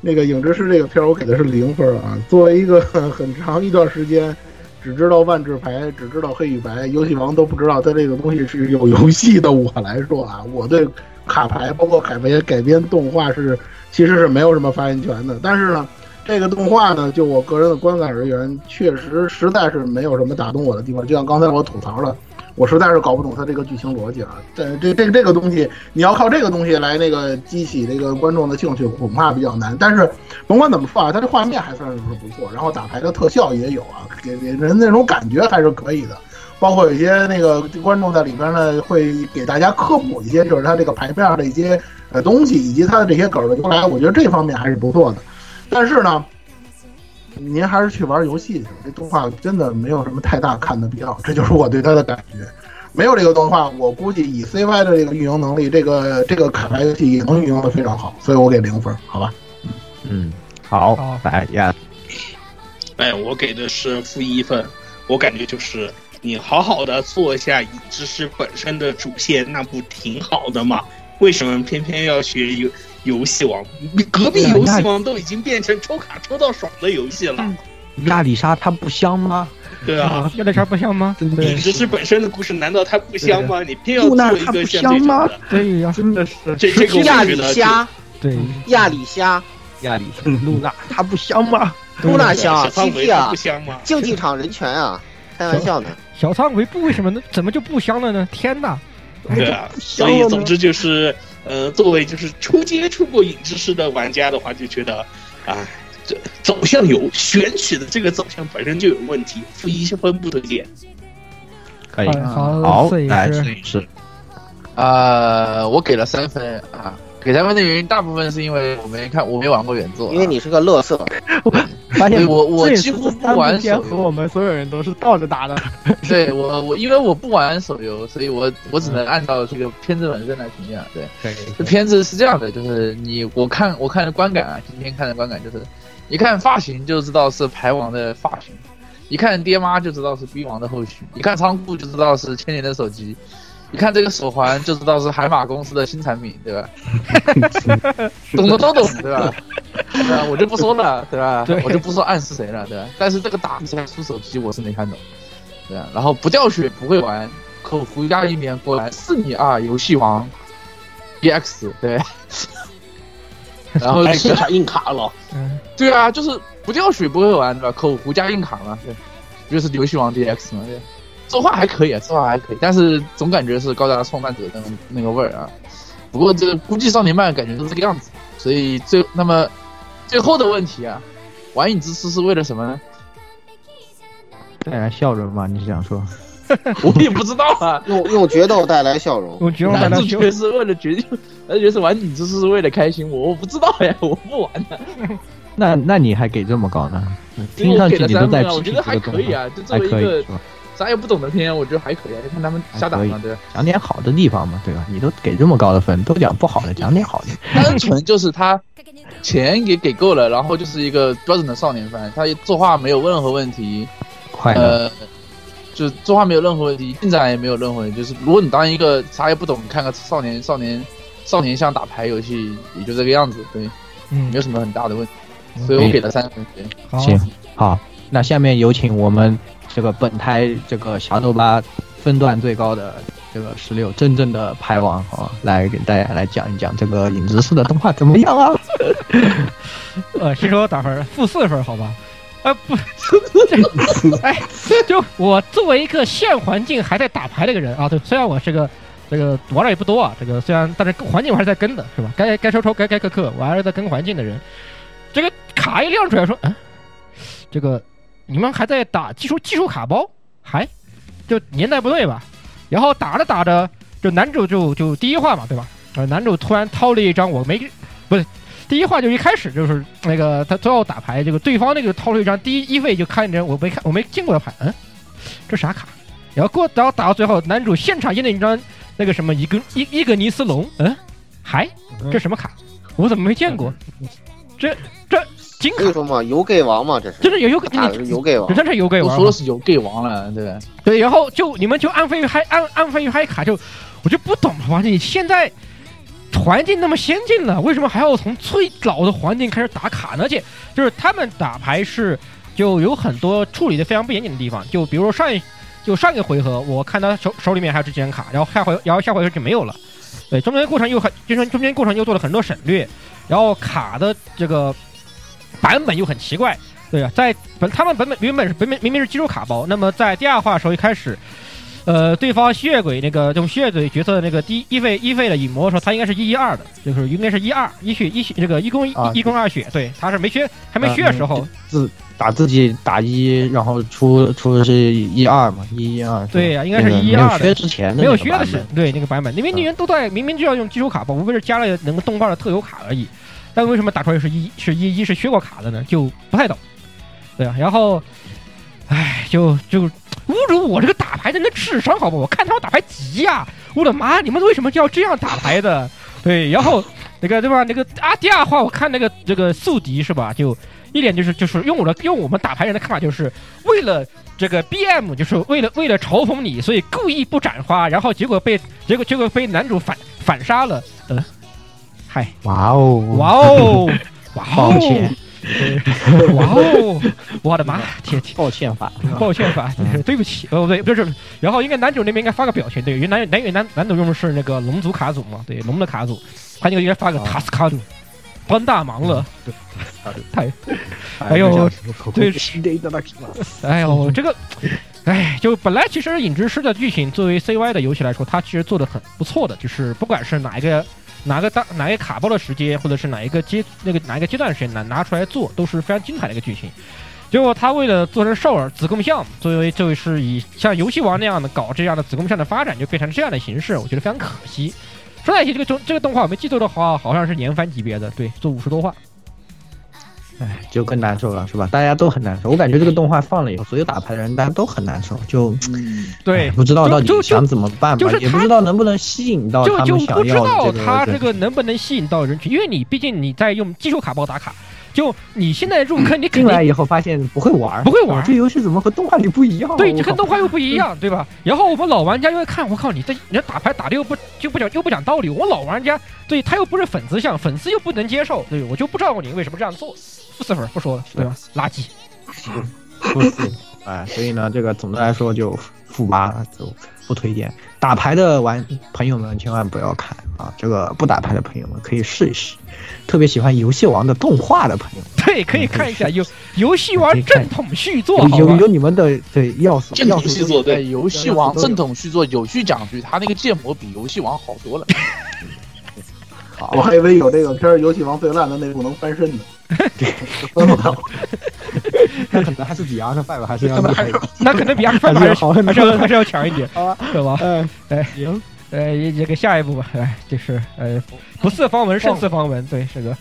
[SPEAKER 4] 那个《影之师》这个片儿我给的是零分啊。作为一个 很长一段时间只知道万智牌、只知道黑与白、游戏王都不知道它这个东西是有游戏的我来说啊，我对卡牌包括卡牌改编动画是其实是没有什么发言权的。但是呢，这个动画呢，就我个人的观感而言，确实实在是没有什么打动我的地方。就像刚才我吐槽了。我实在是搞不懂它这个剧情逻辑啊！这这这这个东西，你要靠这个东西来那个激起这个观众的兴趣，恐怕比较难。但是甭管怎么说啊，它这画面还算是不错，然后打牌的特效也有啊，给给人那种感觉还是可以的。包括有些那个观众在里边呢，会给大家科普一些，就是它这个牌面的一些呃东西，以及它的这些梗的由来。我觉得这方面还是不错的。但是呢，您还是去玩游戏去，这动画真的没有什么太大看的必要。这就是我对它的感觉。没有这个动画，我估计以 CY 的这个运营能力，这个这个卡牌游戏也能运营的非常好，所以我给零分，好吧？
[SPEAKER 2] 嗯，好，来呀，
[SPEAKER 5] 哎，我给的是负一分，我感觉就是你好好的做一下影之师本身的主线，那不挺好的吗？为什么偏偏要学游游戏王？隔壁游戏王都已经变成抽卡抽到爽的游戏了。
[SPEAKER 2] 亚里莎它不香吗？
[SPEAKER 5] 对啊，
[SPEAKER 1] 亚里莎不香吗？
[SPEAKER 5] 影之师本身的故事难道它不香吗？你偏要
[SPEAKER 2] 露娜
[SPEAKER 5] 做一个
[SPEAKER 2] 它不
[SPEAKER 5] 像这种
[SPEAKER 2] 香吗
[SPEAKER 5] 的？？
[SPEAKER 1] 对呀，
[SPEAKER 2] 真的是
[SPEAKER 5] 这这个我
[SPEAKER 3] 亚里虾，
[SPEAKER 1] 对，
[SPEAKER 3] 亚里虾，
[SPEAKER 2] 亚里露娜它不香吗？
[SPEAKER 3] 露娜香啊
[SPEAKER 5] 小范围
[SPEAKER 3] ，CP 啊
[SPEAKER 5] 不，香吗？
[SPEAKER 3] 竞技场人权啊，开玩笑呢。
[SPEAKER 1] 小仓维布为什么呢？怎么就不香了呢？天哪！
[SPEAKER 5] 对啊，所以总之就是，呃，作为就是初接触过影之师的玩家的话，就觉得，啊，这走向有选取的这个走向本身就有问题，负一分不推荐。
[SPEAKER 2] 可以，
[SPEAKER 1] 好
[SPEAKER 2] 来
[SPEAKER 1] 师
[SPEAKER 2] 摄影师，
[SPEAKER 6] 啊，我给了三分啊。给三分的原因，大部分是因为我没看，我没玩过原作啊、
[SPEAKER 3] 因为你是个乐色，
[SPEAKER 2] 发现
[SPEAKER 6] 我我几乎不玩手游
[SPEAKER 2] 和我们所有人都是倒着打的。
[SPEAKER 6] 对我我因为我不玩手游，所以我我只能按照这个片子本身来评价。对，这片子是这样的，就是你我看我看的观感啊，今天看的观感就是，一看发型就知道是牌王的发型，一看爹妈就知道是逼王的后续，一看仓库就知道是千年的手机，一看这个手环就知道是海马公司的新产品，对吧？懂的都懂，对吧？对吧？我就不说了，对吧？
[SPEAKER 1] 对
[SPEAKER 6] 我就不说暗示谁了，对吧？但是这个打比赛出手机我是没看懂，对吧？然后不掉血不会玩，口服加一年过来是你啊，游戏王 EX 对。然后
[SPEAKER 5] 还现场硬卡了，
[SPEAKER 1] 嗯，
[SPEAKER 6] 对啊，就是不掉血不会玩对吧？口服加硬卡嘛，对，就是游戏王 DX 嘛，对。作画还可以啊，作画还可以，但是总感觉是高达创办者的那个味儿啊。不过这个估计少年漫感觉都是这个样子，所以最那么最后的问题啊，玩影之师是为了什么呢？
[SPEAKER 2] 带来笑容吗？你是想说？
[SPEAKER 6] 我也不知道啊。
[SPEAKER 3] 用用决斗带来笑容。
[SPEAKER 1] 我觉得
[SPEAKER 6] 男
[SPEAKER 1] 大家
[SPEAKER 6] 主角是为了决定，男主角是玩影之师是为了开心，我我不知道呀，我不玩的。
[SPEAKER 2] 那那你还给这么高呢？听上去你都
[SPEAKER 6] 三分啊，我觉得还可以啊，就作
[SPEAKER 2] 还可以
[SPEAKER 6] 为一个啥也不懂的片，我觉得还可以，就看他们瞎打嘛，对吧。
[SPEAKER 2] 讲点好的地方嘛，对吧？你都给这么高的分，都讲不好的，讲点好的。
[SPEAKER 6] 单纯就是他钱也给够了，然后就是一个标准的少年番，他作画没有任何问题，
[SPEAKER 2] 快乐，
[SPEAKER 6] 呃，就作画没有任何问题，进展也没有任何问题。就是如果你当一个啥也不懂，看个少年少年少年像打牌游戏，也就这个样子，对，
[SPEAKER 1] 嗯
[SPEAKER 6] 没有什么很大的问题。所以我给了三分。对
[SPEAKER 1] 好，
[SPEAKER 2] 行，好，那下面有请我们这个本台这个侠斗吧分段最高的这个十六真正的牌王啊，来给大家来讲一讲这个影子式的动画怎么样啊？
[SPEAKER 1] 呃，先说打分，负四分，好吧？呃，不，这，哎，就我作为一个现环境还在打牌的一个人啊，对，虽然我是个这个玩的也不多啊，这个虽然但是环境我还是在跟的，是吧？该该抽抽，该该克克，我还是在跟环境的人。这个卡一亮出来说，嗯，这个你们还在打技术技术卡包，还就年代不对吧？然后打着打着，就男主就就第一话嘛，对吧？呃，男主突然掏了一张我没不是第一话就一开始就是那个他最后打牌，这个对方那个掏出一张第一一位就看着我没看我没见过的牌，嗯，这啥卡？然后过然后打到最后，男主现场印了一张那个什么伊根伊伊格尼斯龙，嗯，还这什么卡？我怎么没见过？这这金卡
[SPEAKER 3] 所以说嘛，游 gay 王嘛，这是
[SPEAKER 1] 真是有
[SPEAKER 3] 游 gay 王
[SPEAKER 1] 这。真是有给
[SPEAKER 6] 我
[SPEAKER 1] 玩吗
[SPEAKER 6] 说的是有 gay 王了，对吧？
[SPEAKER 1] 对，然后就你们就安飞于嗨安安飞于嗨卡就我就不懂了吧？你现在环境那么先进了，为什么还要从最老的环境开始打卡呢？而且就是他们打牌是就有很多处理的非常不严谨的地方，就比如说上一就上一个回合，我看他手手里面还有这几张卡，然后下回然后下回合就没有了。对，中间过程又很就是中间过程又做了很多省略，然后卡的这个版本又很奇怪。对啊，在本他们本本原本是本本明明是基础卡包，那么在第二话的时候一开始，呃，对方吸血鬼那个这种吸血鬼角色的那个第一一费一费的影魔说他应该是一一二的，就是应该是一二一血一血这个一攻一
[SPEAKER 2] 啊
[SPEAKER 1] 一攻二血，对，他是没血还没血的时候，
[SPEAKER 2] 自打自己打一，然后出出的是一二嘛，一一二。
[SPEAKER 1] 对呀应该是
[SPEAKER 2] 一
[SPEAKER 1] 一二的
[SPEAKER 2] 没有
[SPEAKER 1] 削的是
[SPEAKER 2] 本
[SPEAKER 1] 对那个版本，因为你人都在明明就要用基础卡包，无非是加了能个动画的特有卡而已，但为什么打出来是一是一一是削过卡的呢？就不太懂。对啊，然后，唉，就就侮辱我这个打牌的人的智商，好不好？我看他们打牌急呀、我的妈！你们为什么就要这样打牌的？对，然后那个对吧？那个啊，第二话我看那个这个宿敌是吧？就一点就是就是用我的用我们打牌人的看法，就是为了这个 BM，就是为了为了嘲讽你，所以故意不斩花，然后结果被结果结果被男主反反杀了。呃，嗨，
[SPEAKER 2] 哇哦，
[SPEAKER 1] 哇哦，哇哦，
[SPEAKER 2] 抱歉，
[SPEAKER 1] 对 哇哦，我的妈，天天。
[SPEAKER 2] 抱歉法，
[SPEAKER 1] 抱歉法，对对不起，哦不对，不是，然后应该男主那边应该发个表情，对，因为男男男男主用的是那个龙族卡组嘛，对，龙的卡组，他那个应该发个塔斯卡组，帮大忙了，太，哎呦，对哎呦，这个，哎，就本来其实影之师的剧情作为 CY 的游戏来说，它其实做的很不错的，就是不管是哪一个哪个当哪一个卡包的时间，或者是哪一个阶那个哪一个阶段的时间拿拿出来做，都是非常精彩的一个剧情。结果他为了做成少儿子贡像，作为就是以像游戏王那样的搞这样的子贡像的发展，就变成这样的形式，我觉得非常可惜。说在一起，这个中这个动画我没记错的话，好像是年番级别的，对，做五十多话。
[SPEAKER 2] 哎，就更难受了，是吧？大家都很难受。我感觉这个动画放了以后，所有打牌的人大家都很难受，就
[SPEAKER 1] 对
[SPEAKER 2] 哎，不知道到底想怎么办吧
[SPEAKER 1] 就是，
[SPEAKER 2] 也不知道能不能吸引到
[SPEAKER 1] 就就
[SPEAKER 2] 他们想
[SPEAKER 1] 不知道他这个能不能吸引到人群，因为你毕竟你在用技术卡包打卡，就你现在入坑，你肯定
[SPEAKER 2] 进来以后发现不会玩，
[SPEAKER 1] 不会玩
[SPEAKER 2] 这游戏怎么和动画里不一样？
[SPEAKER 1] 对，
[SPEAKER 2] 我靠
[SPEAKER 1] 这跟动画又不一样，对吧？然后我们老玩家又会看，我靠，你这你这打牌打的又不就不讲又不讲道理，我老玩家对他又不是粉丝向，粉丝又不能接受，对我就不知道你为什么这样做，负四粉不说了，对吧？垃圾。
[SPEAKER 2] 不是，哎，所以呢，这个总的来说就负八，就不推荐。打牌的玩朋友们千万不要看啊，这个不打牌的朋友们可以试一试，特别喜欢游戏王的动画的朋友们，
[SPEAKER 1] 对，可以看一下游游戏王正统续作，
[SPEAKER 2] 有有有？你们的对要素
[SPEAKER 6] 正统续作，对，游戏王正统续作有序讲句，他那个建模比游戏王好多了。
[SPEAKER 4] 我还以为有这个片儿《游戏王最烂的那部能翻身呢。分不了。
[SPEAKER 2] 那可能还是比 R 5还是要厉害。
[SPEAKER 1] 那可能比阿克还是
[SPEAKER 2] 还是好很多
[SPEAKER 1] 还是要还是要强一点，
[SPEAKER 2] 好吧，
[SPEAKER 1] 对吧？
[SPEAKER 2] 嗯，
[SPEAKER 1] 哎，
[SPEAKER 2] 行，
[SPEAKER 1] 呃，这个下一步吧，哎，就是呃，不是方文胜似方文，对，是个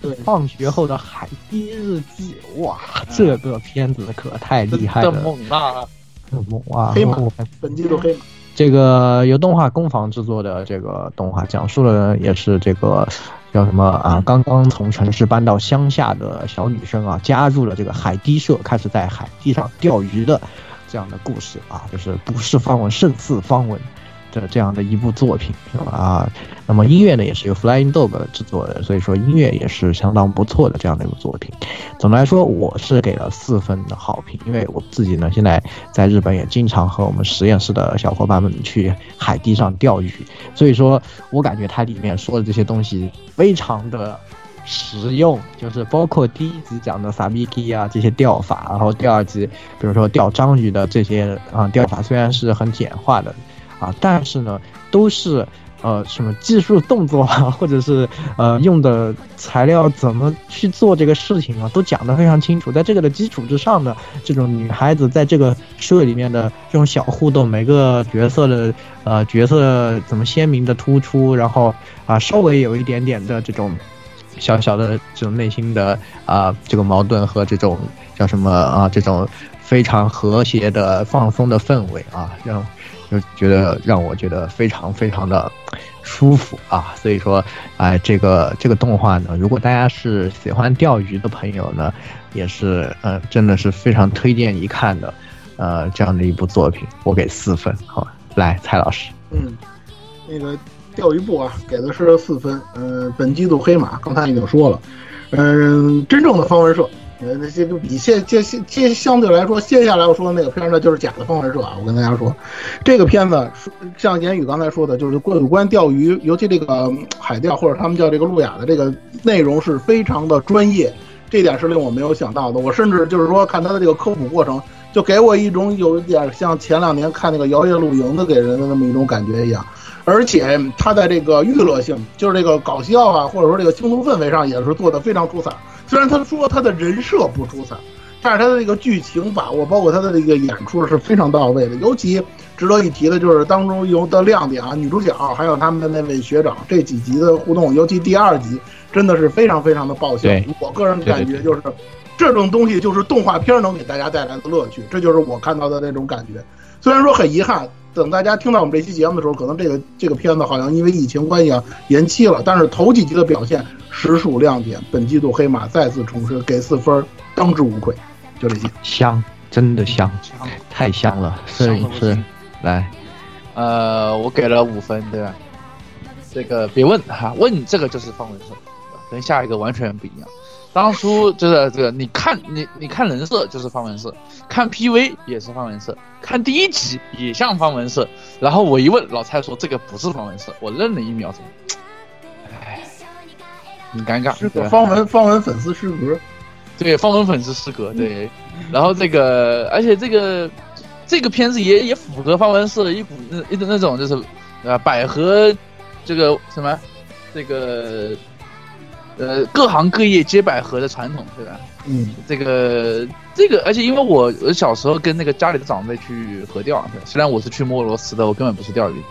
[SPEAKER 4] 对，
[SPEAKER 2] 放学后的海滨日记，哇，这个片子可太厉害
[SPEAKER 6] 的
[SPEAKER 2] 了。
[SPEAKER 6] 猛啊！
[SPEAKER 2] 很猛啊！
[SPEAKER 4] 黑马本季度黑马，
[SPEAKER 2] 这个由动画工坊制作的这个动画，讲述了也是这个叫什么啊？刚刚从城市搬到乡下的小女生啊，加入了这个海堤社，开始在海堤上钓鱼的这样的故事啊，就是不是方文胜似方文的这样的一部作品是吧？啊，那么音乐呢也是由 Flying Dog 制作的，所以说音乐也是相当不错的这样的一部作品。总的来说，我是给了四分的好评，因为我自己呢现在在日本也经常和我们实验室的小伙伴们去海地上钓鱼，所以说我感觉它里面说的这些东西非常的实用，就是包括第一集讲的萨比基啊这些钓法，然后第二集比如说钓章鱼的这些啊钓法虽然是很简化的啊，但是呢都是。呃，什么技术动作啊，或者是呃用的材料怎么去做这个事情啊，都讲得非常清楚。在这个的基础之上呢，这种女孩子在这个社里面的这种小互动，每个角色的呃角色怎么鲜明的突出，然后啊、稍微有一点点的这种小小的这种内心的啊、这个矛盾和这种叫什么啊这种非常和谐的放松的氛围啊，让就觉得让我觉得非常非常的舒服啊，所以说，哎、这个这个动画呢，如果大家是喜欢钓鱼的朋友呢，也是呃，真的是非常推荐一看的，呃，这样的一部作品，我给四分，好吧，来，蔡老师，
[SPEAKER 4] 嗯，那个钓鱼部啊，给的是四分。呃，本季度黑马刚才已经说了，嗯、真正的方文社，呃，那这个比接接接相对来说，接下来我说的那个片儿呢，就是假的方文社啊。我跟大家说，这个片子像言语刚才说的，就是关有关钓鱼，尤其这个海钓或者他们叫这个路亚的这个内容是非常的专业，这点是令我没有想到的。我甚至就是说看他的这个科普过程，就给我一种有一点像前两年看那个摇曳露营的给人的那么一种感觉一样。而且它在这个娱乐性，就是这个搞笑啊，或者说这个轻松氛围上，也是做得非常出彩。虽然他说他的人设不出彩，但是他的这个剧情把握，包括他的这个演出是非常到位的。尤其值得一提的就是当中有的亮点啊，女主角还有他们的那位学长这几集的互动，尤其第二集真的是非常非常的爆笑。我个人感觉就是这种东西就是动画片能给大家带来的乐趣，这就是我看到的那种感觉。虽然说很遗憾，等大家听到我们这期节目的时候，可能这个这个片子好像因为疫情关系啊延期了，但是头几集的表现实属亮点。本季度黑马再次重申，给四分，当之无愧。就这些。
[SPEAKER 2] 香，真的香，太香了，摄影师，来，
[SPEAKER 6] 呃，我给了五分，对吧？这个别问哈，问这个就是方文社，对吧跟下一个完全不一样。当初就是这个，你看你你看人设就是方文社，看 PV 也是方文社，看第一集也像方文社。然后我一问，老蔡说这个不是方文社，我愣了一秒钟，唉，很尴尬，
[SPEAKER 4] 是个方文方文粉丝失格。
[SPEAKER 6] 对，方文粉丝失格，对。然后这个，而且这个这个片子也也符合方文社的一股那一种那种就是呃百合这个什么这个呃各行各业皆百合的传统，对吧？
[SPEAKER 4] 嗯，
[SPEAKER 6] 这个这个，而且因为我我小时候跟那个家里的长辈去河钓，虽然我是去摸螺丝的，我根本不是钓鱼，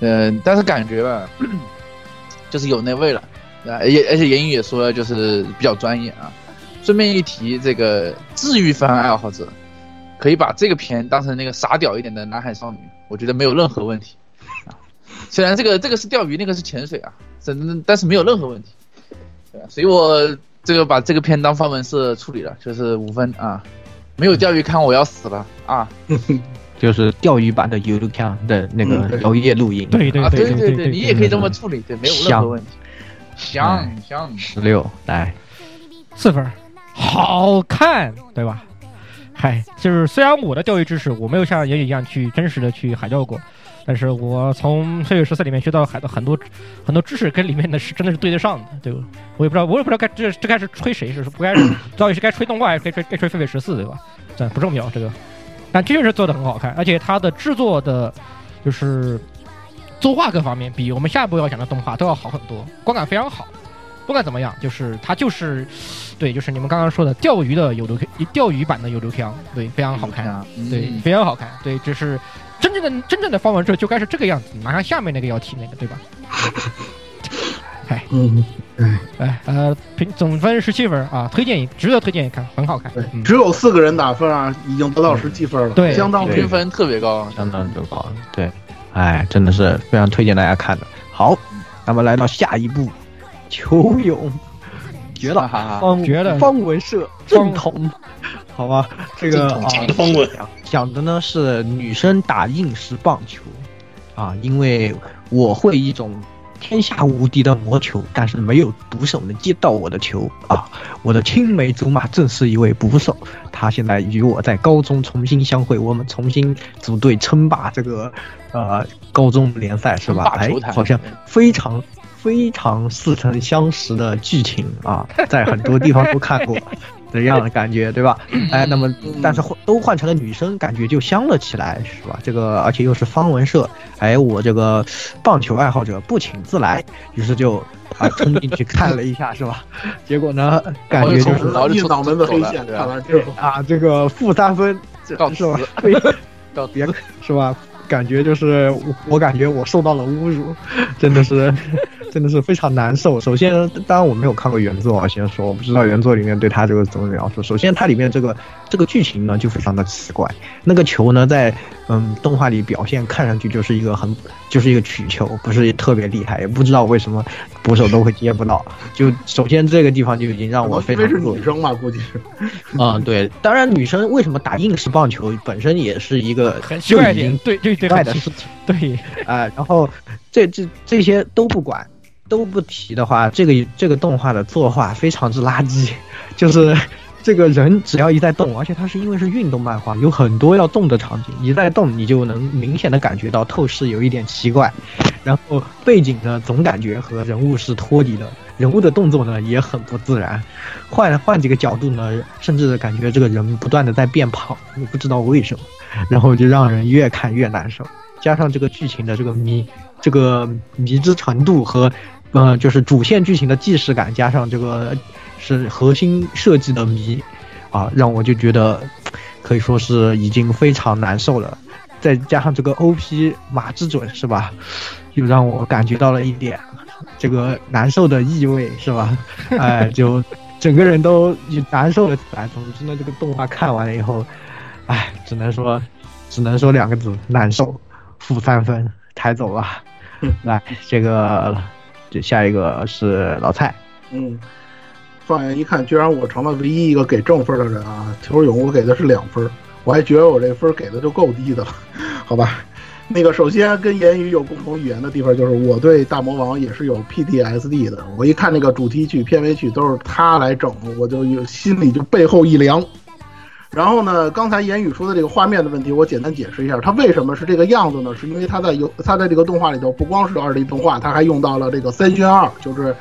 [SPEAKER 6] 嗯、但是感觉吧，就是有那味了，啊，而且而且言语也说了，就是比较专业啊。顺便一提，这个治愈番爱好者可以把这个片当成那个傻屌一点的南海少女，我觉得没有任何问题啊。虽然这个这个是钓鱼，那个是潜水啊，真但是没有任何问题。对啊，所以我这个把这个片当范文社处理了，就是五分啊。没有钓鱼看我要死了啊！
[SPEAKER 2] 就是钓鱼版的 y o u c a n 的那个
[SPEAKER 4] 嗯对
[SPEAKER 2] 摇曳露营，
[SPEAKER 1] 对对
[SPEAKER 6] 啊，对
[SPEAKER 1] 对
[SPEAKER 6] 对，你也可以这么处理，对，没有任何问题。香香，
[SPEAKER 2] 十六，来，
[SPEAKER 1] 四分，好看，对吧？嗨，就是虽然我的钓鱼知识我没有像言语一样去真实的去海钓过，但是我从《飞跃十四》里面学到很多很多很多知识跟里面的是真的是对得上的，对吧？我也不知道，我也不知道该这这该是吹谁，是不该是 到底是该吹动画还是该吹该吹《飞跃十四》，对吧？这不重要，这个，但确实做的很好看，而且它的制作的，就是作画各方面比我们下一步要讲的动画都要好很多，观感非常好。不管怎么样，就是它就是，对，就是你们刚刚说的钓鱼的有流钓鱼版的有流腔，对，非常好看，
[SPEAKER 6] 嗯
[SPEAKER 1] 对，非常好看，对，这是真正的真正的方文社就该是这个样子，马上下面那个要提那个，对吧？哎。
[SPEAKER 4] 嗯，哎，
[SPEAKER 1] 哎呃，评总分十七分啊，推荐一值得推荐一看，很好看。
[SPEAKER 4] 对
[SPEAKER 1] 嗯，
[SPEAKER 4] 只有四个人打分啊，已经得到十七分了，
[SPEAKER 1] 对
[SPEAKER 4] 相当
[SPEAKER 6] 评分特别高，
[SPEAKER 2] 相当之高。对，哎，真的是非常推荐大家看的。好，那么来到下一步，球勇，绝了，
[SPEAKER 6] 哈哈
[SPEAKER 2] 方
[SPEAKER 1] 绝了。
[SPEAKER 2] 方文社正统，好吧，这个啊
[SPEAKER 5] 讲的风文，
[SPEAKER 2] 讲的呢是女生打硬式棒球，啊，因为我会一种天下无敌的魔球，但是没有捕手能接到我的球啊。我的青梅竹马正是一位捕手，他现在与我在高中重新相会，我们重新组队称霸这个呃高中联赛是吧？哎好像非常。非常似曾相识的剧情啊，在很多地方都看过的样的感觉，对吧？哎，那么但是换都换成了女生，感觉就香了起来，是吧？这个而且又是方文社，哎，我这个棒球爱好者不请自来，于是就啊冲进去看了一下，是吧？结果呢，感觉就是
[SPEAKER 4] 脑门子黑线，
[SPEAKER 6] 对吧
[SPEAKER 4] 看完之后，
[SPEAKER 2] 啊，这个负三分，是吧
[SPEAKER 6] 辞？
[SPEAKER 2] 非
[SPEAKER 6] 告
[SPEAKER 2] 别是吧？感觉就是我我感觉我受到了侮辱，真的是 真的是非常难受。首先，当然我没有看过原作啊，先说我不知道原作里面对他这个怎么描述。首先，它里面这个这个剧情呢就非常的奇怪，那个球呢在嗯动画里表现看上去就是一个很就是一个曲球，不是特别厉害，也不知道为什么捕手都会接不到。就首先这个地方就已经让我非
[SPEAKER 4] 因为是女生嘛，估计是。
[SPEAKER 2] 啊、对，当然女生为什么打硬式棒球本身也是一个
[SPEAKER 1] 很奇怪一
[SPEAKER 2] 就已经
[SPEAKER 1] 点，对对对，
[SPEAKER 2] 怪的事情。
[SPEAKER 1] 对，
[SPEAKER 2] 啊、然后这这这些都不管，都不提的话，这个这个动画的作画非常之垃圾，就是这个人只要一在动，而且它是因为是运动漫画，有很多要动的场景，一在动你就能明显的感觉到透视有一点奇怪，然后背景呢总感觉和人物是脱离的，人物的动作呢也很不自然，换换几个角度呢，甚至感觉这个人不断的在变胖，你不知道为什么，然后就让人越看越难受。加上这个剧情的这个迷，这个迷之程度和，呃，就是主线剧情的既视感，加上这个是核心设计的谜，啊，让我就觉得可以说是已经非常难受了。再加上这个 OP 马之准是吧，又让我感觉到了一点这个难受的意味是吧？哎，就整个人都难受了起来。总之呢，这个动画看完了以后，哎，只能说，只能说两个字：难受。负三分，抬走吧。来，这个，这下一个是老蔡。
[SPEAKER 4] 嗯，放眼一看，居然我成了唯一一个给正分的人啊！球勇我给的是两分，我还觉得我这分给的就够低的了，好吧？那个首先跟言语有共同语言的地方就是我对大魔王也是有 PTSD 的，我一看那个主题曲、片尾曲都是他来整，我就有心里就背后一凉。然后呢，刚才言语说的这个画面的问题，我简单解释一下，它为什么是这个样子呢？是因为它在游，它在这个动画里头不光是二 D 动画，它还用到了这个三渲二，就是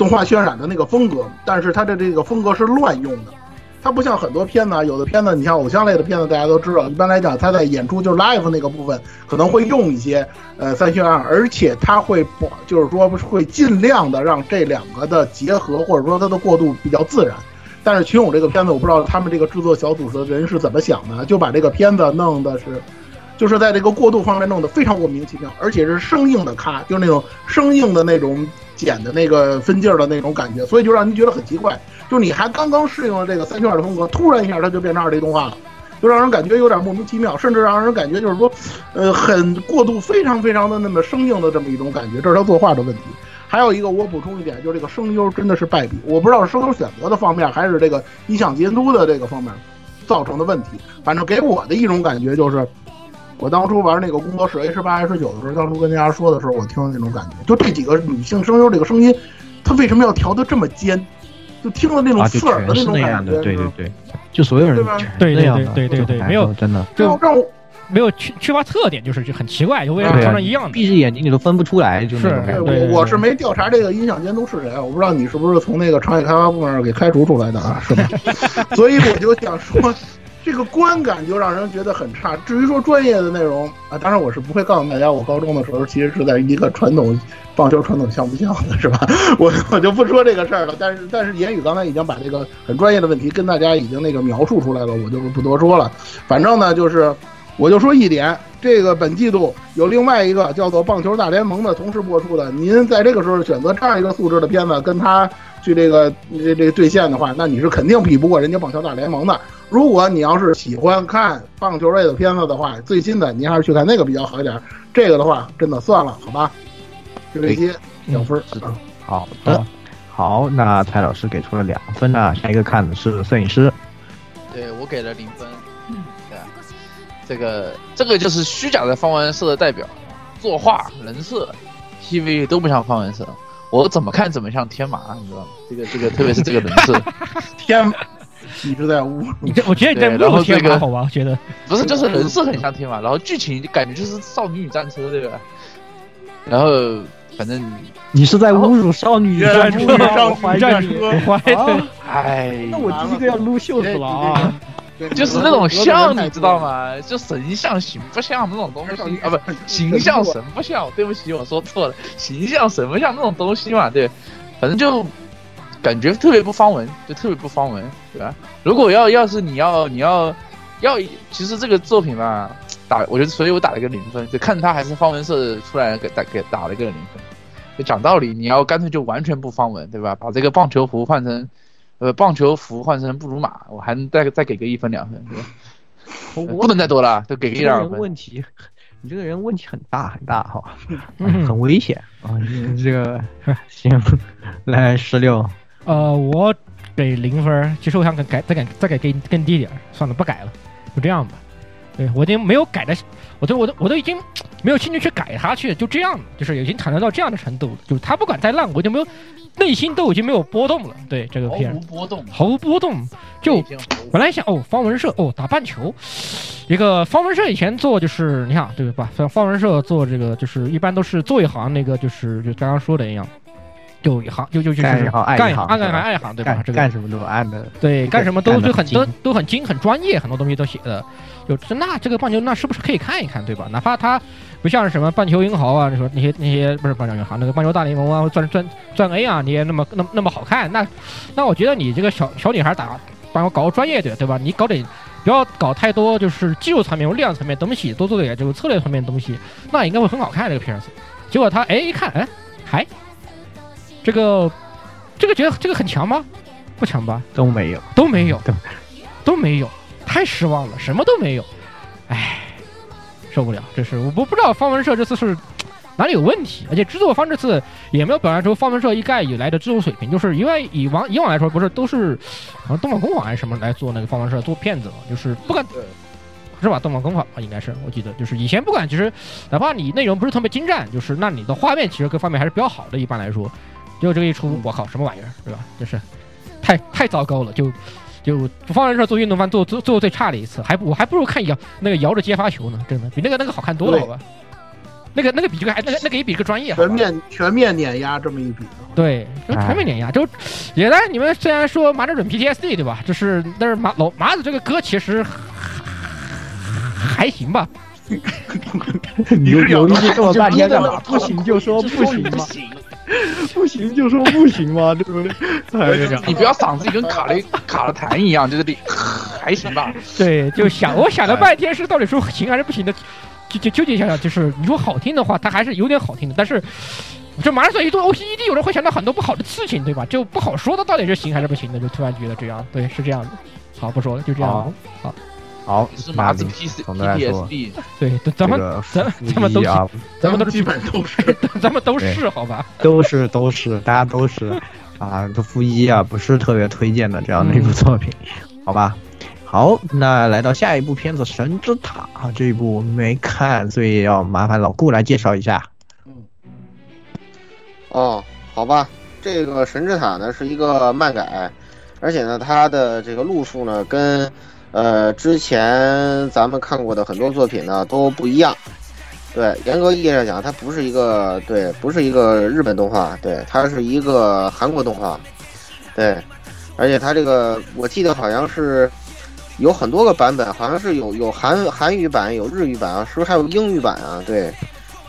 [SPEAKER 4] 动画渲染的那个风格，但是它的这个风格是乱用的。它不像很多片子，啊，有的片子，你像偶像类的片子，大家都知道，一般来讲，它在演出就是 live 那个部分可能会用一些呃三渲二，而且它会不就是说会尽量的让这两个的结合，或者说它的过渡比较自然。但是《群勇》这个片子，我不知道他们这个制作小组的人是怎么想的，就把这个片子弄的是，就是在这个过渡方面弄得非常莫名其妙，而且是生硬的咔，就是那种生硬的那种剪的那个分镜的那种感觉，所以就让人觉得很奇怪。就你还刚刚适应了这个三圈的风格，突然一下它就变成二 D 动画了，就让人感觉有点莫名其妙，甚至让人感觉就是说，呃，很过度，非常非常的那么生硬的这么一种感觉，这是他作画的问题。还有一个，我补充一点，就是这个声优真的是败笔，我不知道是声优选择的方面，还是这个音响监督的这个方面造成的问题。反正给我的一种感觉就是，我当初玩那个工作室 H 八 H 九的时候，当初跟大家说的时候，我听的那种感觉，就这几个女性声优这个声音，她为什么要调的这么尖？就听了那种刺耳的
[SPEAKER 2] 那
[SPEAKER 4] 种感觉，
[SPEAKER 2] 那样的，对对对，就所有人
[SPEAKER 4] 对吧
[SPEAKER 2] 全
[SPEAKER 1] 对对
[SPEAKER 2] 那样的，
[SPEAKER 1] 对对对对没有
[SPEAKER 2] 真的。
[SPEAKER 4] 就让我
[SPEAKER 1] 没有缺缺乏特点，就是就很奇怪，就为什么
[SPEAKER 2] 对啊
[SPEAKER 1] 常常一样的。
[SPEAKER 2] 闭着眼睛你都分不出来，就
[SPEAKER 1] 是
[SPEAKER 4] 我我是没调查这个音响监督是谁啊，我不知道你是不是从那个商业开发部门给开除出来的啊，是吧？所以我就想说，这个观感就让人觉得很差。至于说专业的内容啊，当然我是不会告诉大家，我高中的时候其实是在一个传统棒球传统项目项的，是吧？我我就不说这个事儿了。但是但是言语刚才已经把这个很专业的问题跟大家已经那个描述出来了，我就不多说了。反正呢，就是我就说一点，这个本季度有另外一个叫做《棒球大联盟》的同时播出的，您在这个时候选择这样一个素质的片子跟他去这个这这个对线的话，那你是肯定比不过人家《棒球大联盟》的。如果你要是喜欢看棒球类的片子的话，最新的您还是去看那个比较好一点。这个的话，真的算了，好吧？就这些两分儿。
[SPEAKER 2] 是的，好的，好，那蔡老师给出了两分啊，下一个看的是摄影师，
[SPEAKER 6] 对我给了零分。对啊，这个这个就是虚假的方文社的代表，作画、人设、TV 都不像方文社，我怎么看怎么像天马，你知道吗？这个这个，特别是这个人设，
[SPEAKER 4] 天，马，你是在侮辱
[SPEAKER 1] 你这，我觉得你在侮辱
[SPEAKER 6] 后这个
[SPEAKER 1] 天马好吧？我觉得
[SPEAKER 6] 不是就是人设很像天马，然后剧情感觉就是少女与战车，对吧？然后反正
[SPEAKER 2] 你是在侮辱少女战车吗？我怀疑
[SPEAKER 1] 战
[SPEAKER 2] 你
[SPEAKER 1] 我怀疑
[SPEAKER 2] 啊
[SPEAKER 6] 哎，
[SPEAKER 2] 那我第一个要撸袖子了啊！
[SPEAKER 6] 就是那种像，你知道？吗？就神像形不像那种东西啊，不，形象神不像。对不起，我说错了，形象神不像那种东西嘛？对，反正就感觉特别不方文，就特别不方文，对吧？如果要要是你要你要要，其实这个作品吧，打我觉得，所以我打了个零分，就看他还是方文社出来给打给打了个零分。就讲道理，你要干脆就完全不方文，对吧？把这个棒球服换成。呃，棒球服换成布鲁马，我还能再再给个一分两分，对吧？
[SPEAKER 2] 我
[SPEAKER 6] 不能再多了，就给个一两分。
[SPEAKER 2] 问题，你这个人问题很大很大哈，
[SPEAKER 1] 嗯
[SPEAKER 2] 很危险啊！你这个行，来十六，
[SPEAKER 1] 呃，我给零分，其实我想给改再改再改更更低点儿，算了，不改了，就这样吧。对我已经没有改的，我都我都我都已经没有兴趣去改它去，就这样，就是已经谈论到这样的程度了，就是它不管再烂，我就没有内心都已经没有波动了。对这个片毫
[SPEAKER 6] 无波动，
[SPEAKER 1] 毫无波动，就本来想哦，方文社哦打半球，一个方文社以前做就是你看对吧？方方文社做这个就是一般都是做一行那个就是就刚刚说的一样，就一行就就就是
[SPEAKER 2] 干一行爱一
[SPEAKER 1] 干干
[SPEAKER 2] 行
[SPEAKER 1] 爱一行对吧？这个
[SPEAKER 2] 干什么都按的，
[SPEAKER 1] 对，干什么都
[SPEAKER 2] 都很
[SPEAKER 1] 都都很精很专业，很多东西都写的。就那这个棒球那是不是可以看一看，对吧？哪怕它不像是什么棒球英豪啊，你说那些那些不是棒球英豪，那个棒球大联盟啊，钻钻钻 A 啊，你也那么那么那么好看，那那我觉得你这个小小女孩打帮我搞个专业的，对吧？你搞点不要搞太多就是技术层面或力量层面东西，多做点这个策略层面的东西，那应该会很好看这个片子。结果他哎一看，哎还这个这个觉得这个很强吗？不强吧？
[SPEAKER 2] 都没有，
[SPEAKER 1] 都没有
[SPEAKER 2] 对，
[SPEAKER 1] 都没有，太失望了，什么都没有，唉，受不了，这是我不不知道方文社这次是哪里有问题，而且制作方这次也没有表现出方文社一概以来的制作水平，就是因为以往以往来说，不是都是好像动漫工坊还是什么来做那个方文社做片子嘛，就是不敢是吧，动漫工坊吧，应该是我记得，就是以前不管其实哪怕你内容不是特别精湛，就是那你的画面其实各方面还是比较好的，一般来说，结果这个一出，我靠，什么玩意儿，对吧？就是太太糟糕了，就就方文社做运动番做做做最差的一次，还不我还不如看摇那个摇着接发球呢，真的比那个那个好看多了，好吧？那个那个比这个还那个那个也比这个专业，
[SPEAKER 4] 全面全面碾压这么一比，
[SPEAKER 1] 对，就全面碾压，就也当然你们虽然说马哲准 PTSD 对吧？就是但是马老马子这个歌其实还行吧，
[SPEAKER 2] 你犹豫这么半天干嘛？不行就说不行嘛，不行就说不行嘛，对不对？哎呀
[SPEAKER 6] 你不要嗓子里跟卡了卡了痰一样，就是你 还行吧？
[SPEAKER 1] 对，就想我想了半天是到底说行还是不行的，就就纠结想想，就是你说好听的话，它还是有点好听的，但是这马上一做 OPED，有人会想到很多不好的事情，对吧？就不好说的到底是行还是不行的，就突然觉得这样，对，是这样的。好，不说了，就这样。
[SPEAKER 2] 好，
[SPEAKER 1] 好，
[SPEAKER 6] 是麻子
[SPEAKER 2] 的来说
[SPEAKER 6] ，PTSD，
[SPEAKER 1] 对，咱们
[SPEAKER 2] 这个
[SPEAKER 1] 咱
[SPEAKER 2] 负
[SPEAKER 1] 咱们都
[SPEAKER 2] 啊，
[SPEAKER 1] 咱们都是
[SPEAKER 4] 基本都是。
[SPEAKER 1] 咱们都是好吧？
[SPEAKER 2] 都是都是，大家都是啊，这负一啊，不是特别推荐的这样的一部作品，好吧？好，那来到下一部片子《神之塔》啊，这一部我们没看，所以要麻烦老顾来介绍一下。
[SPEAKER 3] 嗯哦，好吧，这个神之塔呢是一个漫改，而且呢它的这个路数呢跟呃之前咱们看过的很多作品呢都不一样。对，严格意义上讲，它不是一个对，不是一个日本动画，对，它是一个韩国动画，对，而且它这个我记得好像是有很多个版本，好像是有有韩韩语版，有日语版啊，是不是还有英语版啊？对，